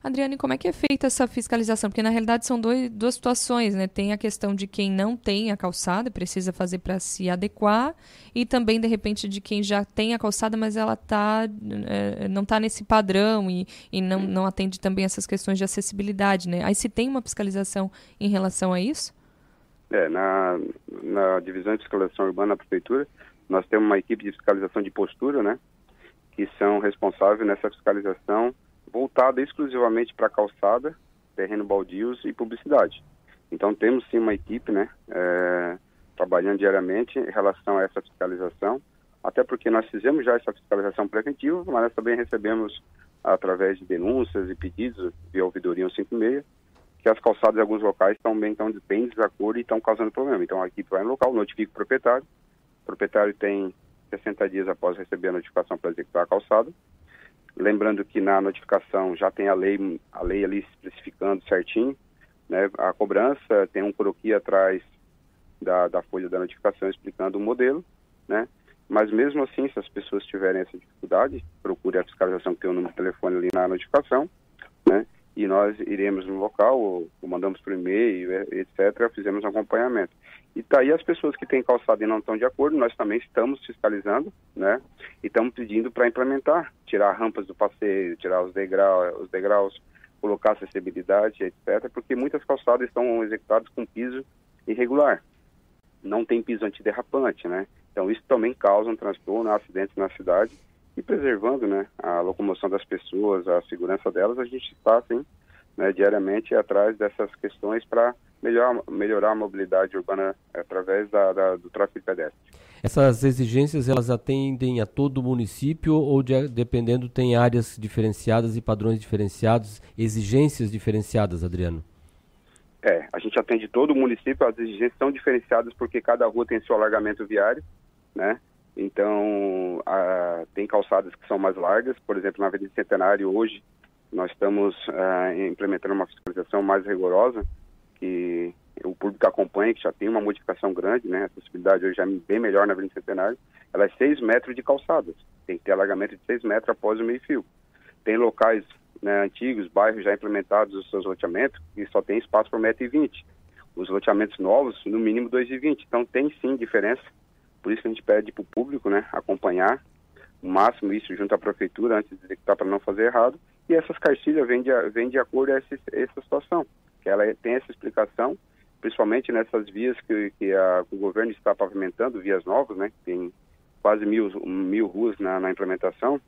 Adriane, como é que é feita essa fiscalização? Porque na realidade são dois, duas situações, né? Tem a questão de quem não tem a calçada, precisa fazer para se adequar, e também, de repente, de quem já tem a calçada, mas ela tá, é, não está nesse padrão e, e não, não atende também essas questões de acessibilidade, né? Aí se tem uma fiscalização em relação a isso? É, na, na divisão de fiscalização urbana da prefeitura, nós temos uma equipe de fiscalização de postura, né? Que são responsáveis nessa fiscalização voltada exclusivamente para calçada, terreno baldios e publicidade. Então temos sim uma equipe, né, é, trabalhando diariamente em relação a essa fiscalização, até porque nós fizemos já essa fiscalização preventiva, mas nós também recebemos através de denúncias e pedidos via ouvidoria 156 que as calçadas em alguns locais estão bem, estão bem em desacordo e estão causando problema. Então a equipe vai no local, notifica o proprietário, o proprietário tem 60 dias após receber a notificação para executar a calçada, Lembrando que na notificação já tem a lei, a lei ali especificando certinho, né? A cobrança tem um croqui atrás da, da folha da notificação explicando o modelo, né? Mas mesmo assim, se as pessoas tiverem essa dificuldade, procure a fiscalização que tem o número de telefone ali na notificação, né? E nós iremos no local, ou, mandamos por e-mail, etc., fizemos um acompanhamento. E tá aí as pessoas que têm calçado e não estão de acordo, nós também estamos fiscalizando, né? E estamos pedindo para implementar, tirar rampas do passeio, tirar os degraus, os degraus, colocar acessibilidade, etc. Porque muitas calçadas estão executadas com piso irregular, não tem piso antiderrapante, né? Então isso também causa um transtorno, acidentes na cidade e preservando, né, a locomoção das pessoas, a segurança delas, a gente está assim, né, diariamente atrás dessas questões para melhorar, melhorar a mobilidade urbana através da, da, do tráfego pedestre. Essas exigências elas atendem a todo o município ou de, dependendo tem áreas diferenciadas e padrões diferenciados, exigências diferenciadas, Adriano? É, a gente atende todo o município, as exigências são diferenciadas porque cada rua tem seu alargamento viário, né? Então, a, tem calçadas que são mais largas, por exemplo, na Avenida Centenário hoje nós estamos a, implementando uma fiscalização mais rigorosa, que o público acompanha, que já tem uma modificação grande, né? A acessibilidade hoje é bem melhor na Avenida Centenário. Ela é 6 metros de calçadas, tem que ter alargamento de 6 metros após o meio-fio. Tem locais né, antigos, bairros já implementados os seus loteamentos, e só tem espaço para 1,20m. Os loteamentos novos, no mínimo 2,20m. Então tem sim diferença. Por isso que a gente pede para o público né, acompanhar o máximo isso junto à prefeitura antes de executar para não fazer errado. E essas cartilhas vêm de, vêm de acordo a essa situação, que ela tem essa explicação, principalmente nessas vias que, que, a, o governo está pavimentando, vias novas, né? Tem quase mil, mil ruas na, na implementação.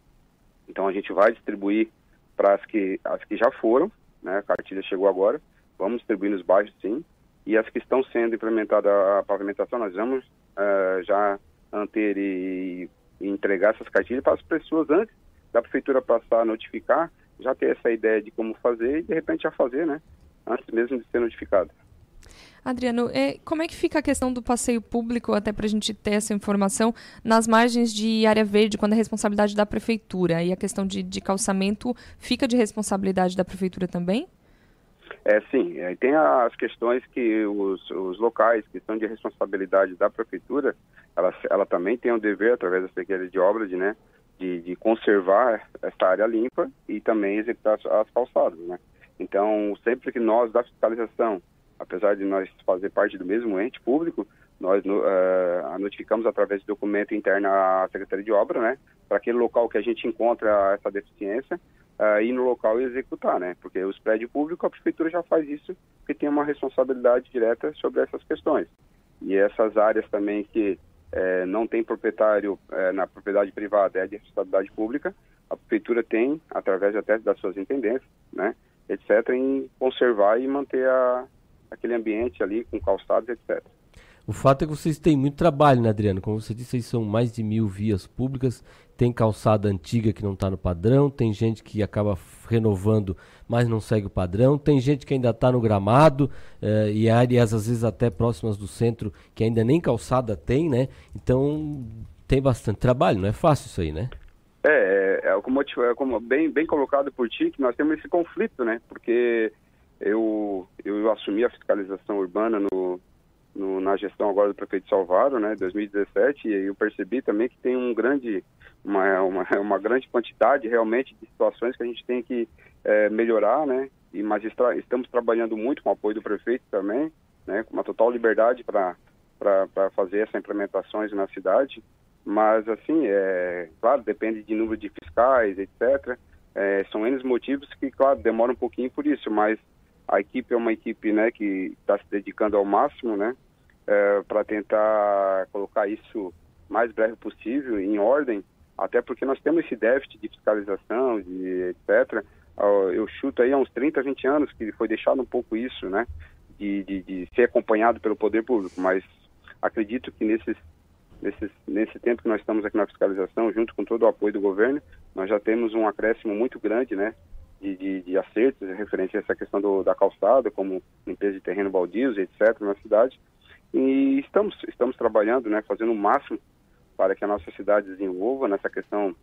Então a gente vai distribuir para as que, as que já foram, né? A cartilha chegou agora, vamos distribuir nos bairros sim, e as que estão sendo implementadas a pavimentação, nós vamos uh, já anter e, e, entregar essas cartilhas para as pessoas antes da prefeitura passar a notificar, já ter essa ideia de como fazer e de repente já fazer, né? Antes mesmo de ser notificado. Adriano, é, como é que fica a questão do passeio público, até para a gente ter essa informação, nas margens de área verde, quando é responsabilidade da prefeitura? E a questão de, de calçamento fica de responsabilidade da prefeitura também? É, sim, é, tem as questões que os, os locais que são de responsabilidade da prefeitura, ela, ela também tem o dever, através da Secretaria de Obras, de, né, de, de, conservar essa área limpa e também executar as, as calçadas, né. Então, sempre que nós, da fiscalização, apesar de nós fazer parte do mesmo ente público, nós uh, notificamos através de documento interno à Secretaria de Obra, né, para aquele local que a gente encontra essa deficiência, uh, ir no local e executar, né? Porque os prédios públicos, a prefeitura já faz isso, porque tem uma responsabilidade direta sobre essas questões. E essas áreas também que eh, não tem proprietário eh, na propriedade privada, é de responsabilidade pública, a prefeitura tem, através até das suas intendências, né, etc., em conservar e manter a, aquele ambiente ali com calçados, etc. O fato é que vocês têm muito trabalho, né, Adriano? Como você disse, são mais de mil vias públicas. Tem calçada antiga que não está no padrão, tem gente que acaba renovando, mas não segue o padrão, tem gente que ainda está no gramado eh, e áreas às vezes até próximas do centro que ainda nem calçada tem, né? Então tem bastante trabalho, não é fácil isso aí, né? É, é, como, é como bem, bem colocado por ti, que nós temos esse conflito, né? Porque eu, eu assumi a fiscalização urbana no, no, na gestão agora do prefeito Salvaro, né, 2017, e eu percebi também que tem um grande, uma, uma, uma grande quantidade realmente de situações que a gente tem que é, melhorar, né, e mas estamos trabalhando muito com o apoio do prefeito também, né, com uma total liberdade para fazer essas implementações na cidade, mas assim, é claro, depende de número de fiscais, etc. É, são N motivos que, claro, demora um pouquinho por isso, mas a equipe é uma equipe né, que está se dedicando ao máximo, né? é, para tentar colocar isso mais breve possível, em ordem, até porque nós temos esse déficit de fiscalização, de etc. Eu chuto aí há uns 30, 20 anos que foi deixado um pouco isso, né? De, de, de ser acompanhado pelo poder público, mas acredito que nesses, nesses, nesse tempo que nós estamos aqui na fiscalização, junto com todo o apoio do governo, nós já temos um acréscimo muito grande, né? De, de, de acertos referente a essa questão do, da calçada, como limpeza de terreno baldios, etc., na cidade. E estamos, estamos trabalhando, né, fazendo o máximo para que a nossa cidade desenvolva nessa questão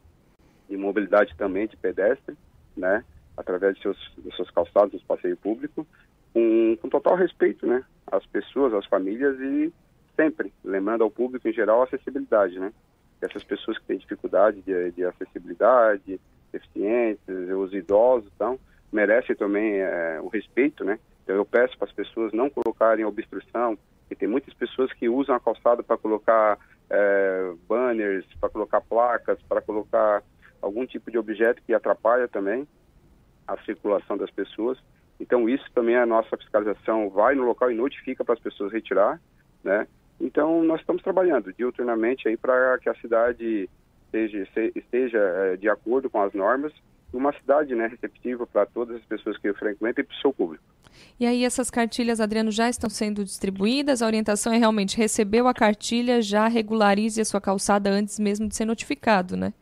de mobilidade também de pedestre, né, através de seus, dos seus calçados, dos passeios públicos, com, com total respeito, né, às pessoas, às famílias e sempre lembrando ao público em geral a acessibilidade, né. Essas pessoas que têm dificuldade de, de acessibilidade, deficientes, os idosos, então, merecem também é, o respeito, né. Então eu peço para as pessoas não colocarem obstrução, e tem muitas pessoas que usam a calçada para colocar é, banners, para colocar placas, para colocar algum tipo de objeto que atrapalha também a circulação das pessoas. Então isso também a nossa fiscalização vai no local e notifica para as pessoas retirar, né? Então nós estamos trabalhando diuturnamente aí para que a cidade esteja, esteja é, de acordo com as normas uma cidade né, receptiva para todas as pessoas que frequentam e para o seu público. E aí essas cartilhas, Adriano, já estão sendo distribuídas? A orientação é realmente recebeu a cartilha, já regularize a sua calçada antes mesmo de ser notificado, né?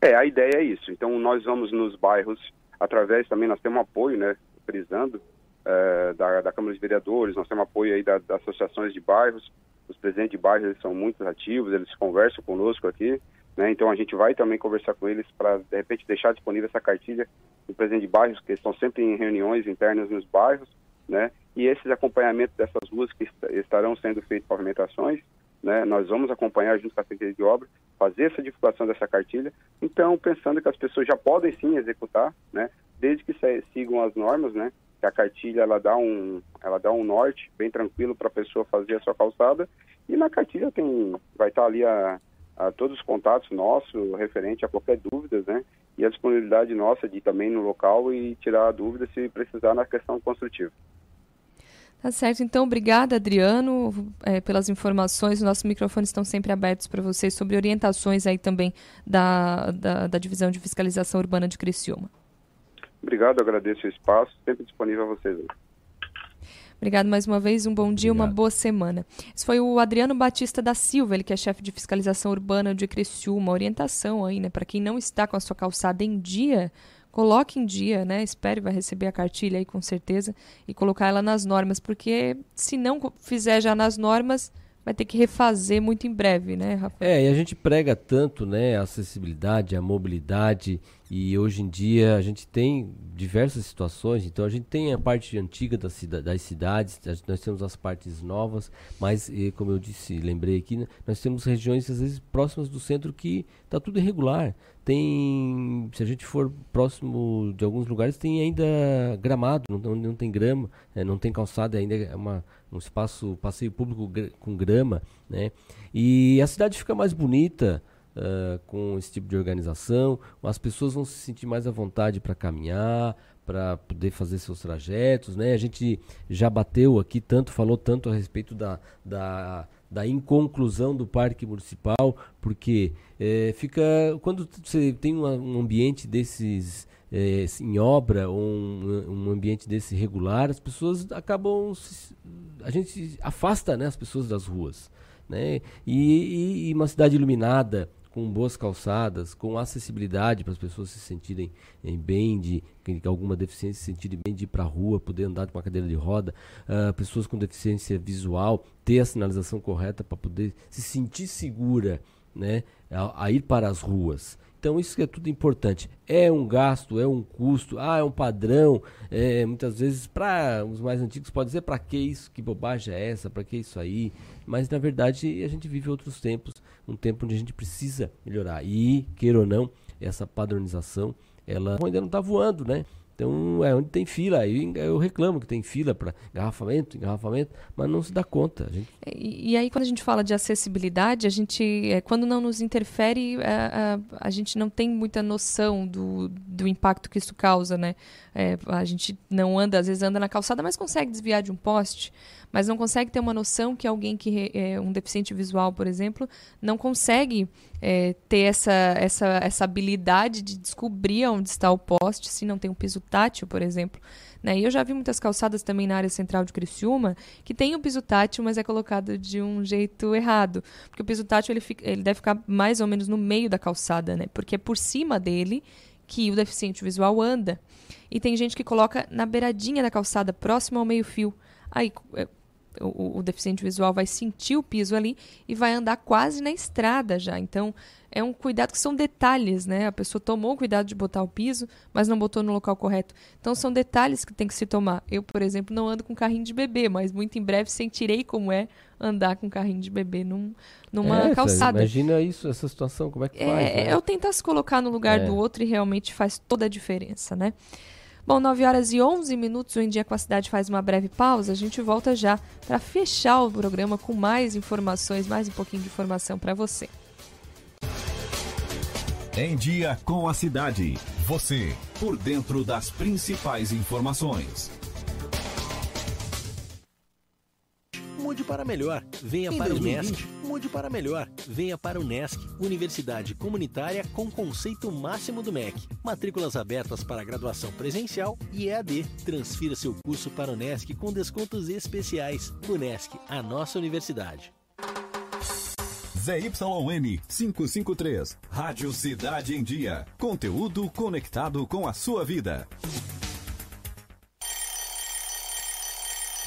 É, a ideia é isso. Então nós vamos nos bairros, através também, nós temos um apoio, né, frisando, é, da, da Câmara de Vereadores, nós temos apoio aí das da associações de bairros, os presidentes de bairros eles são muito ativos, eles conversam conosco aqui, né? Então a gente vai também conversar com eles para de repente deixar disponível essa cartilha do presidente de bairros, que estão sempre em reuniões internas nos bairros, né? E esses acompanhamentos dessas ruas que est estarão sendo feitas pavimentações, né? Nós vamos acompanhar junto com a Secretaria de Obra, fazer essa divulgação dessa cartilha. Então, pensando que as pessoas já podem sim executar, né? Desde que sigam as normas, né? Que a cartilha ela dá um, ela dá um norte bem tranquilo para a pessoa fazer a sua calçada. E na cartilha tem, vai estar ali a a todos os contatos nossos referente a qualquer dúvida, né? E a disponibilidade nossa de ir também no local e tirar a dúvida se precisar na questão construtiva. Tá certo, então obrigada Adriano é, pelas informações. Os nossos microfones estão sempre abertos para vocês sobre orientações aí também da, da, da, Divisão de Fiscalização Urbana de Criciúma. Obrigado, agradeço o espaço, sempre disponível a vocês. Obrigado mais uma vez, um bom dia, Obrigado. uma boa semana. Esse foi o Adriano Batista da Silva, ele que é chefe de fiscalização urbana de Criciúma, orientação aí, né, para quem não está com a sua calçada em dia, coloque em dia, né? Espere, vai receber a cartilha aí com certeza e colocar ela nas normas, porque se não fizer já nas normas, vai ter que refazer muito em breve, né, Rafael? É, e a gente prega tanto, né, a acessibilidade, a mobilidade e hoje em dia a gente tem diversas situações, então a gente tem a parte antiga das, das cidades, nós temos as partes novas, mas como eu disse, lembrei aqui, né, nós temos regiões às vezes próximas do centro que está tudo irregular. Tem, se a gente for próximo de alguns lugares, tem ainda gramado, não, não tem grama, né, não tem calçada, ainda é uma, um espaço, passeio público com grama, né? E a cidade fica mais bonita, uh, com esse tipo de organização, as pessoas vão se sentir mais à vontade para caminhar, para poder fazer seus trajetos, né? A gente já bateu aqui tanto, falou tanto a respeito da, da, da inconclusão do parque municipal, porque é, fica quando você tem uma, um ambiente desses é, em obra ou um, um, ambiente desse regular, as pessoas acabam a gente afasta né, as pessoas das ruas, né? E, e, e uma cidade iluminada, com boas calçadas, com acessibilidade para as pessoas se sentirem em bem, de que alguma deficiência se sentirem bem de ir para a rua, poder andar com uma cadeira de roda, uh, pessoas com deficiência visual, ter a sinalização correta para poder se sentir segura né, a, a ir para as ruas. Então isso é tudo importante. É um gasto, é um custo, ah, é um padrão. É, muitas vezes para os mais antigos pode dizer para que isso, que bobagem é essa, para que isso aí. Mas na verdade a gente vive outros tempos, um tempo onde a gente precisa melhorar. E queira ou não, essa padronização, ela ainda não está voando, né? Então é onde tem fila. Aí eu reclamo que tem fila para engarrafamento, engarrafamento, mas não se dá conta. Gente... E, e, aí quando a gente fala de acessibilidade, a gente, é, quando não nos interfere, a, é, a, a, gente não tem muita noção do, do impacto que isso causa, né? É, a gente não anda, às vezes anda na calçada, mas consegue desviar de um poste mas não consegue ter uma noção que alguém que é um deficiente visual, por exemplo, não consegue é, ter essa, essa, essa habilidade de descobrir onde está o poste se não tem um piso tátil, por exemplo. Né? E eu já vi muitas calçadas também na área central de Criciúma que tem o piso tátil, mas é colocado de um jeito errado. Porque o piso tátil ele, fica, ele deve ficar mais ou menos no meio da calçada, né? porque é por cima dele que o deficiente visual anda. E tem gente que coloca na beiradinha da calçada, próximo ao meio-fio. Aí é, o, o, deficiente visual vai sentir o piso ali e vai andar quase na estrada já. Então, é um cuidado que são detalhes, né? A pessoa tomou o cuidado de botar o piso, mas não botou no local correto. Então, são detalhes que tem que se tomar. Eu, por exemplo, não ando com carrinho de bebê, mas muito em breve sentirei como é andar com carrinho de bebê num, numa é, calçada. Imagina isso, essa situação, como é que é, faz? Né? É o tentar se colocar no lugar é. do outro e realmente faz toda a diferença, né? Bom, 9 horas e 11 minutos, o Em Dia com a Cidade faz uma breve pausa. A gente volta já para fechar o programa com mais informações, mais um pouquinho de informação para você. Em Dia com a Cidade. Você, por dentro das principais informações. Mude para melhor. Venha Em para 2020. o Nesc, mude para melhor. Venha para o Nesc, Universidade Comunitária com conceito máximo do MEC. Matrículas abertas para graduação presencial e EAD. Transfira seu curso para o Nesc com descontos especiais. O Nesc, a nossa universidade. ZYN 553. Rádio Cidade em Dia. Conteúdo conectado com a sua vida.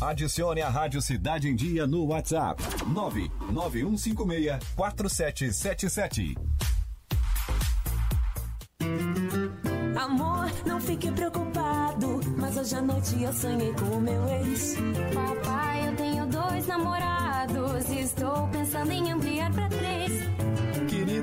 Adicione a Rádio Cidade em Dia no WhatsApp 99156 4777. Amor, não fique preocupado, mas hoje à noite eu sonhei com o meu ex. Papai, eu tenho dois namorados e estou pensando em ampliar pra três.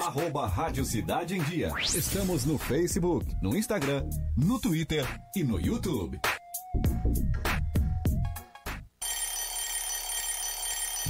Arroba Rádio Cidade em Dia. Estamos no Facebook, no Instagram, no Twitter e no YouTube.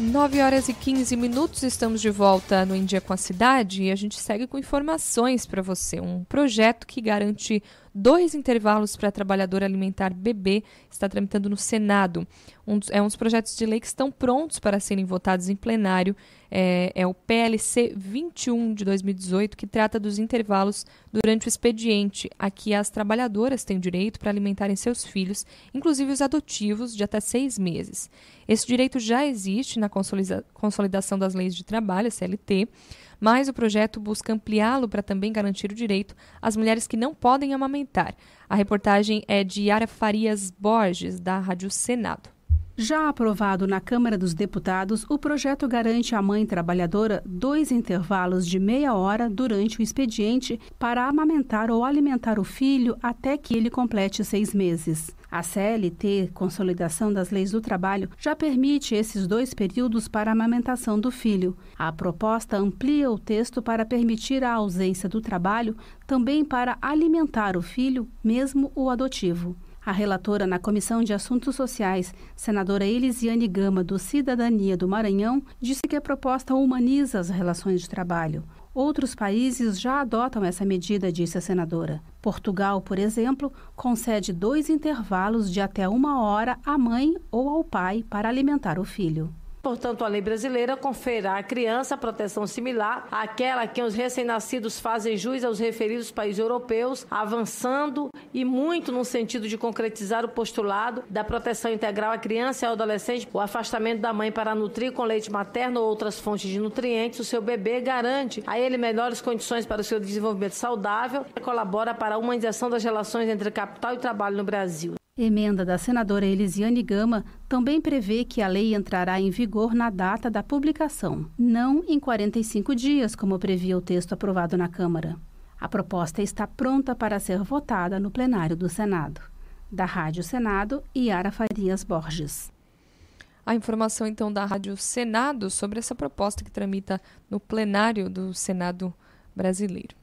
9 horas e 15 minutos, estamos de volta no Em Dia com a Cidade e a gente segue com informações para você. Um projeto que garante dois intervalos para trabalhador alimentar bebê está tramitando no Senado. Um dos, é um dos projetos de lei que estão prontos para serem votados em plenário. É, é o PLC 21 de 2018, que trata dos intervalos durante o expediente, a que as trabalhadoras têm direito para alimentarem seus filhos, inclusive os adotivos, de até seis meses. Esse direito já existe na consolida- consolidação das leis de trabalho, CLT, mas o projeto busca ampliá-lo para também garantir o direito às mulheres que não podem amamentar. A reportagem é de Yara Farias Borges, da Rádio Senado. Já aprovado na Câmara dos Deputados, o projeto garante à mãe trabalhadora dois intervalos de meia hora durante o expediente para amamentar ou alimentar o filho até que ele complete seis meses. A CLT, Consolidação das Leis do Trabalho, já permite esses dois períodos para a amamentação do filho. A proposta amplia o texto para permitir a ausência do trabalho também para alimentar o filho, mesmo o adotivo. A relatora na Comissão de Assuntos Sociais, senadora Elisiane Gama, do Cidadania do Maranhão, disse que a proposta humaniza as relações de trabalho. Outros países já adotam essa medida, disse a senadora. Portugal, por exemplo, concede dois intervalos de até uma hora à mãe ou ao pai para alimentar o filho. Portanto, a lei brasileira confere à criança proteção similar àquela que os recém-nascidos fazem jus aos referidos países europeus, avançando e muito no sentido de concretizar o postulado da proteção integral à criança e ao adolescente. O afastamento da mãe para nutrir com leite materno ou outras fontes de nutrientes o seu bebê garante a ele melhores condições para o seu desenvolvimento saudável e colabora para a humanização das relações entre capital e trabalho no Brasil. Emenda da senadora Elisiane Gama também prevê que a lei entrará em vigor na data da publicação, não em 45 dias, como previa o texto aprovado na Câmara. A proposta está pronta para ser votada no plenário do Senado. Da Rádio Senado, Yara Farias Borges. A informação, então, da Rádio Senado sobre essa proposta que tramita no plenário do Senado brasileiro.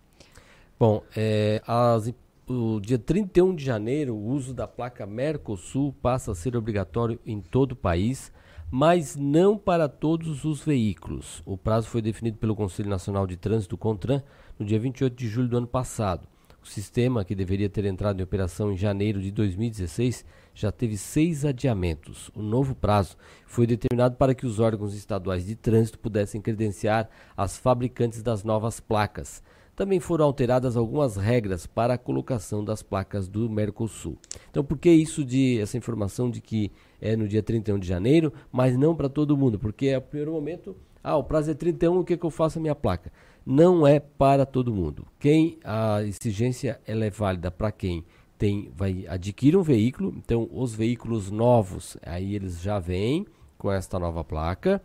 Bom, é, as o dia 31 de janeiro, o uso da placa Mercosul passa a ser obrigatório em todo o país, mas não para todos os veículos. O prazo foi definido pelo Conselho Nacional de Trânsito CONTRAN no dia 28 de julho do ano passado. O sistema, que deveria ter entrado em operação em janeiro de 2016, já teve seis adiamentos. O novo prazo foi determinado para que os órgãos estaduais de trânsito pudessem credenciar as fabricantes das novas placas. Também foram alteradas algumas regras para a colocação das placas do Mercosul. Então, por que isso de essa informação de que é no dia 31 de janeiro, mas não para todo mundo? Porque é o primeiro momento, ah, o prazo é 31, o que, é que eu faço a minha placa? Não é para todo mundo. Quem a exigência ela é válida para quem tem vai adquirir um veículo, então os veículos novos, aí eles já vêm com esta nova placa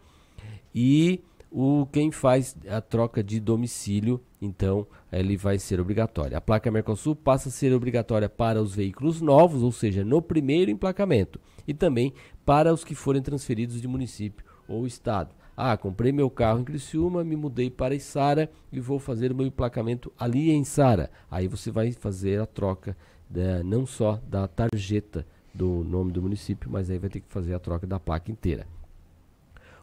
e o quem faz a troca de domicílio, então ele vai ser obrigatório. A placa Mercosul passa a ser obrigatória para os veículos novos, ou seja, no primeiro emplacamento, e também para os que forem transferidos de município ou estado. Ah, comprei meu carro em Criciúma, me mudei para Içara e vou fazer o meu emplacamento ali em Içara. Aí você vai fazer a troca da, não só da tarjeta do nome do município, mas aí vai ter que fazer a troca da placa inteira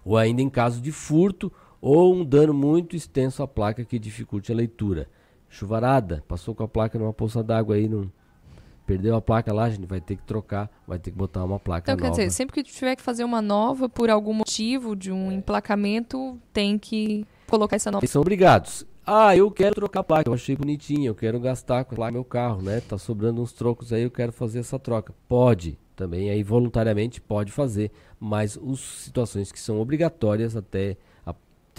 ou ainda em caso de furto ou um dano muito extenso à placa que dificulte a leitura. Chuvarada, passou com a placa numa poça d'água aí, não perdeu a placa lá, a gente vai ter que trocar, vai ter que botar uma placa então, nova. quer dizer, sempre que tiver que fazer uma nova por algum motivo de um emplacamento, tem que colocar essa nova. Eles são obrigados. Ah, eu quero trocar a placa, eu achei bonitinha, eu quero gastar com a placa meu carro, né? Tá sobrando uns trocos aí, eu quero fazer essa troca. Pode, também aí voluntariamente pode fazer, mas as situações que são obrigatórias até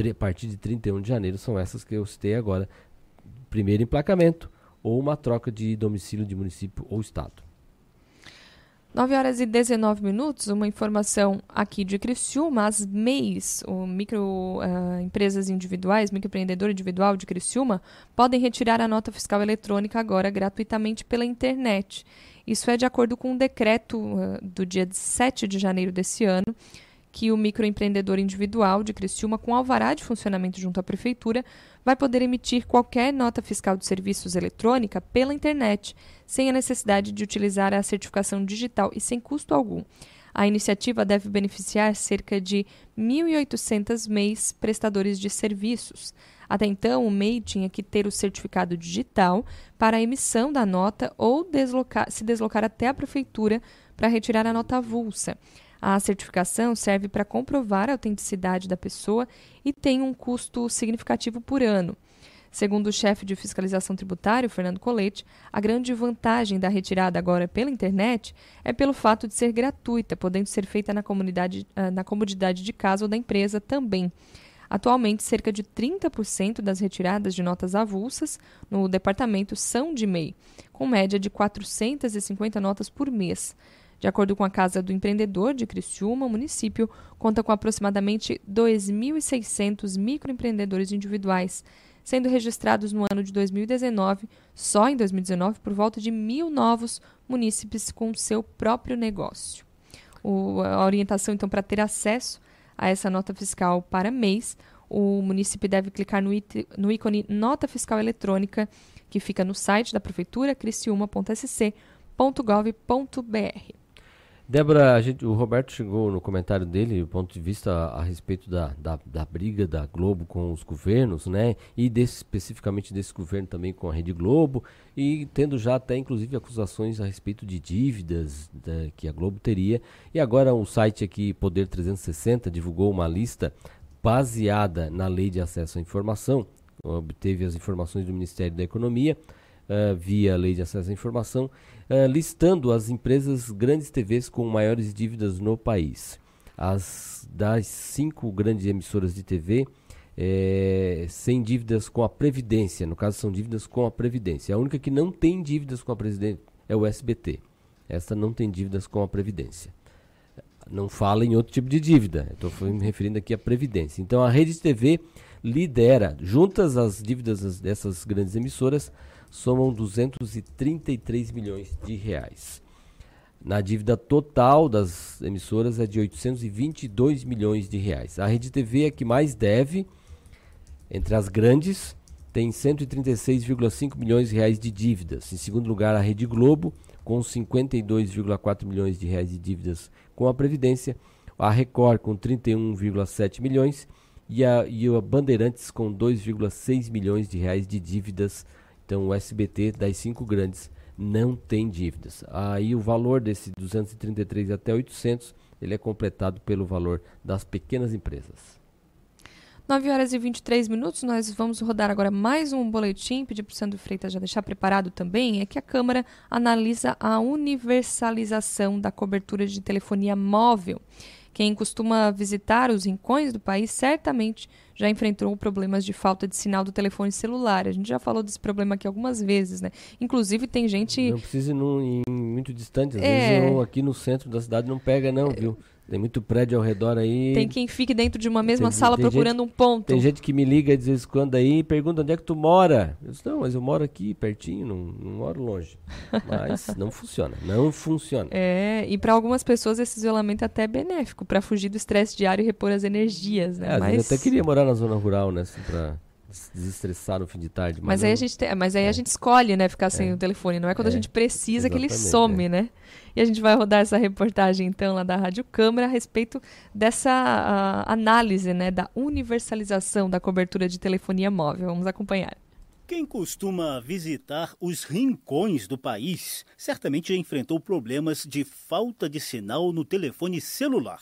a, partir de 31 de janeiro são essas que eu citei agora. Primeiro emplacamento ou uma troca de domicílio de município ou estado. 9 horas e 19 minutos, uma informação aqui de Criciúma, as MEIs, o micro uh, empresas individuais, microempreendedor individual de Criciúma, podem retirar a nota fiscal eletrônica agora gratuitamente pela internet. Isso é de acordo com um decreto uh, do dia 7 de janeiro desse ano, que o microempreendedor individual de Criciúma, com alvará de funcionamento junto à prefeitura, vai poder emitir qualquer nota fiscal de serviços eletrônica pela internet, sem a necessidade de utilizar a certificação digital e sem custo algum. A iniciativa deve beneficiar cerca de 1.800 MEIs prestadores de serviços. Até então, o MEI tinha que ter o certificado digital para a emissão da nota ou deslocar, se deslocar até a prefeitura para retirar a nota avulsa. A certificação serve para comprovar a autenticidade da pessoa e tem um custo significativo por ano. Segundo o chefe de fiscalização tributária, Fernando Colete, a grande vantagem da retirada agora pela internet é pelo fato de ser gratuita, podendo ser feita na, comunidade, ah, na comodidade de casa ou da empresa também. Atualmente, cerca de 30% das retiradas de notas avulsas no departamento são de MEI, com média de 450 notas por mês. De acordo com a Casa do Empreendedor de Criciúma, o município conta com aproximadamente 2.600 microempreendedores individuais, sendo registrados no ano de 2019, só em 2019, por volta de mil novos munícipes com seu próprio negócio. O, a orientação, então, para ter acesso a essa nota fiscal para mês, o município deve clicar no, it, no ícone Nota Fiscal Eletrônica, que fica no site da Prefeitura, criciúma.sc.gov.br. Débora, gente, o Roberto chegou no comentário dele, o ponto de vista a, a respeito da, da, da, briga da Globo com os governos, né? E desse, especificamente desse governo também com a Rede Globo, e tendo já até inclusive acusações a respeito de dívidas da, que a Globo teria. E agora o site aqui, Poder 360, divulgou uma lista baseada na Lei de Acesso à Informação, obteve as informações do Ministério da Economia, uh, via Lei de Acesso à Informação, uh, listando as empresas grandes TVs com maiores dívidas no país. As das cinco grandes emissoras de TV, é, sem dívidas com a Previdência, no caso são dívidas com a Previdência. A única que não tem dívidas com a Previdência é o SBT. Esta não tem dívidas com a Previdência. Não fala em outro tipo de dívida, estou me referindo aqui à Previdência. Então a Rede de TV lidera, juntas as dívidas dessas grandes emissoras, somam 233 milhões de reais. Na dívida total das emissoras é de 822 milhões de reais. A Rede TV é que mais deve, entre as grandes, tem 136,5 milhões de reais de dívidas. Em segundo lugar, a Rede Globo, com 52,4 milhões de reais de dívidas com a Previdência. A Record, com 31,7 milhões. E a, e a Bandeirantes, com 2,6 milhões de reais de dívidas então o SBT das cinco grandes não tem dívidas. Aí o valor desse 233 até 800, ele é completado pelo valor das pequenas empresas. 9 horas e 23 minutos, nós vamos rodar agora mais um boletim, pedir para o Sandro Freitas já deixar preparado também, é que a Câmara analisa a universalização da cobertura de telefonia móvel. Quem costuma visitar os rincões do país certamente já enfrentou problemas de falta de sinal do telefone celular. A gente já falou desse problema aqui algumas vezes, né? Inclusive tem gente. Não precisa ir, ir muito distante. Às é... vezes eu, aqui no centro da cidade não pega, não, viu? Tem muito prédio ao redor aí. Tem quem fique dentro de uma mesma tem, sala tem procurando gente, um ponto. Tem gente que me liga de vez em quando aí e pergunta onde é que tu mora. Eu disse, não, mas eu moro aqui pertinho, não, não moro longe. Mas não funciona, não funciona. É, e para algumas pessoas esse isolamento é até benéfico, para fugir do estresse diário e repor as energias, né? É, mas... Eu até queria morar na zona rural, né, assim, pra desestressar no fim de tarde. Mas, mas aí, a gente, tem, mas aí é. a gente escolhe, né, ficar sem é. o telefone. Não é quando é. a gente precisa Exatamente, que ele some, é. né? E a gente vai rodar essa reportagem, então, lá da Rádio Câmara, a respeito dessa uh, análise, né, da universalização da cobertura de telefonia móvel. Vamos acompanhar. Quem costuma visitar os rincões do país certamente já enfrentou problemas de falta de sinal no telefone celular.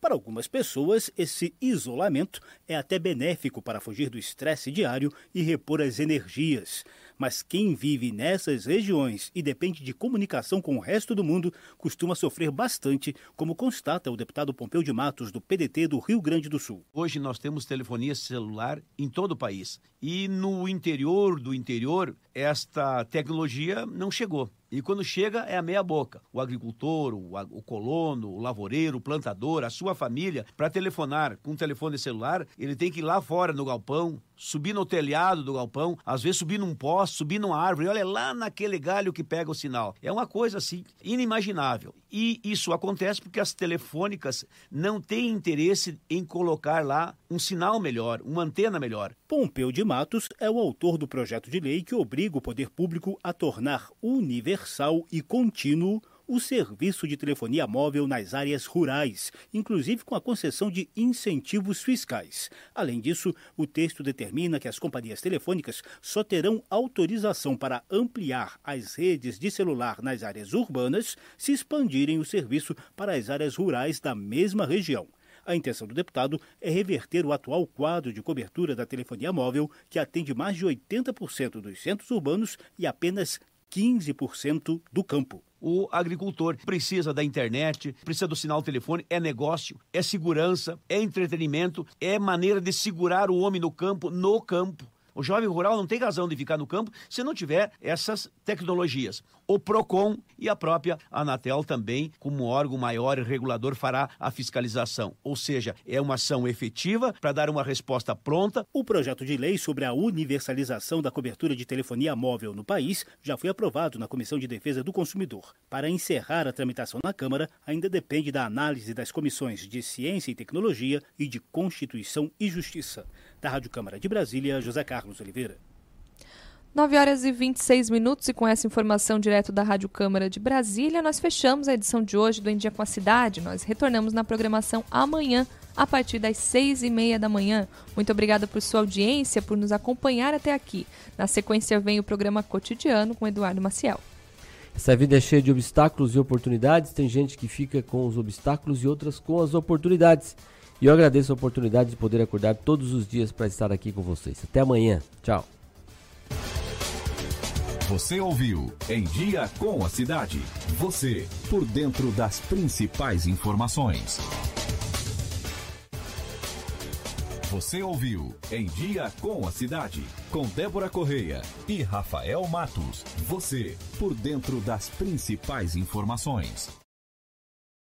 Para algumas pessoas, esse isolamento é até benéfico para fugir do estresse diário e repor as energias. Mas quem vive nessas regiões e depende de comunicação com o resto do mundo costuma sofrer bastante, como constata o deputado Pompeu de Matos, do PDT do Rio Grande do Sul. Hoje nós temos telefonia celular em todo o país. E no interior do interior, esta tecnologia não chegou. E quando chega, é a meia boca. O agricultor, o, o colono, o lavoureiro, o plantador, a sua família, para telefonar com um telefone celular, ele tem que ir lá fora no galpão, subir no telhado do galpão, às vezes subir num poste, subir numa árvore, olha lá naquele galho que pega o sinal. É uma coisa assim inimaginável. E isso acontece porque as telefônicas não têm interesse em colocar lá um sinal melhor, uma antena melhor. Pompeu de Matos é o autor do projeto de lei que obriga o poder público a tornar universal e contínuo o serviço de telefonia móvel nas áreas rurais, inclusive com a concessão de incentivos fiscais. Além disso, o texto determina que as companhias telefônicas só terão autorização para ampliar as redes de celular nas áreas urbanas se expandirem o serviço para as áreas rurais da mesma região. A intenção do deputado é reverter o atual quadro de cobertura da telefonia móvel, que atende mais de 80% dos centros urbanos e apenas 15% do campo. O agricultor precisa da internet, precisa do sinal telefone, é negócio, é segurança, é entretenimento, é maneira de segurar o homem no campo, no campo. O jovem rural não tem razão de ficar no campo se não tiver essas tecnologias. O PROCON e a própria Anatel também, como órgão maior e regulador, fará a fiscalização. Ou seja, é uma ação efetiva para dar uma resposta pronta. O projeto de lei sobre a universalização da cobertura de telefonia móvel no país já foi aprovado na Comissão de Defesa do Consumidor. Para encerrar a tramitação na Câmara, ainda depende da análise das comissões de Ciência e Tecnologia e de Constituição e Justiça. Da Rádio Câmara de Brasília, José Carlos Oliveira. 9 horas e 26 minutos e com essa informação direto da Rádio Câmara de Brasília, nós fechamos a edição de hoje do Em Dia com a Cidade. Nós retornamos na programação amanhã, a partir das seis e meia da manhã. Muito obrigada por sua audiência, por nos acompanhar até aqui. Na sequência vem o programa Cotidiano com Eduardo Maciel. Essa vida é cheia de obstáculos e oportunidades. Tem gente que fica com os obstáculos e outras com as oportunidades. E eu agradeço a oportunidade de poder acordar todos os dias para estar aqui com vocês. Até amanhã. Tchau. Você ouviu Em Dia com a Cidade. Você por dentro das principais informações. Você ouviu Em Dia com a Cidade, com Débora Correia e Rafael Matos. Você por dentro das principais informações.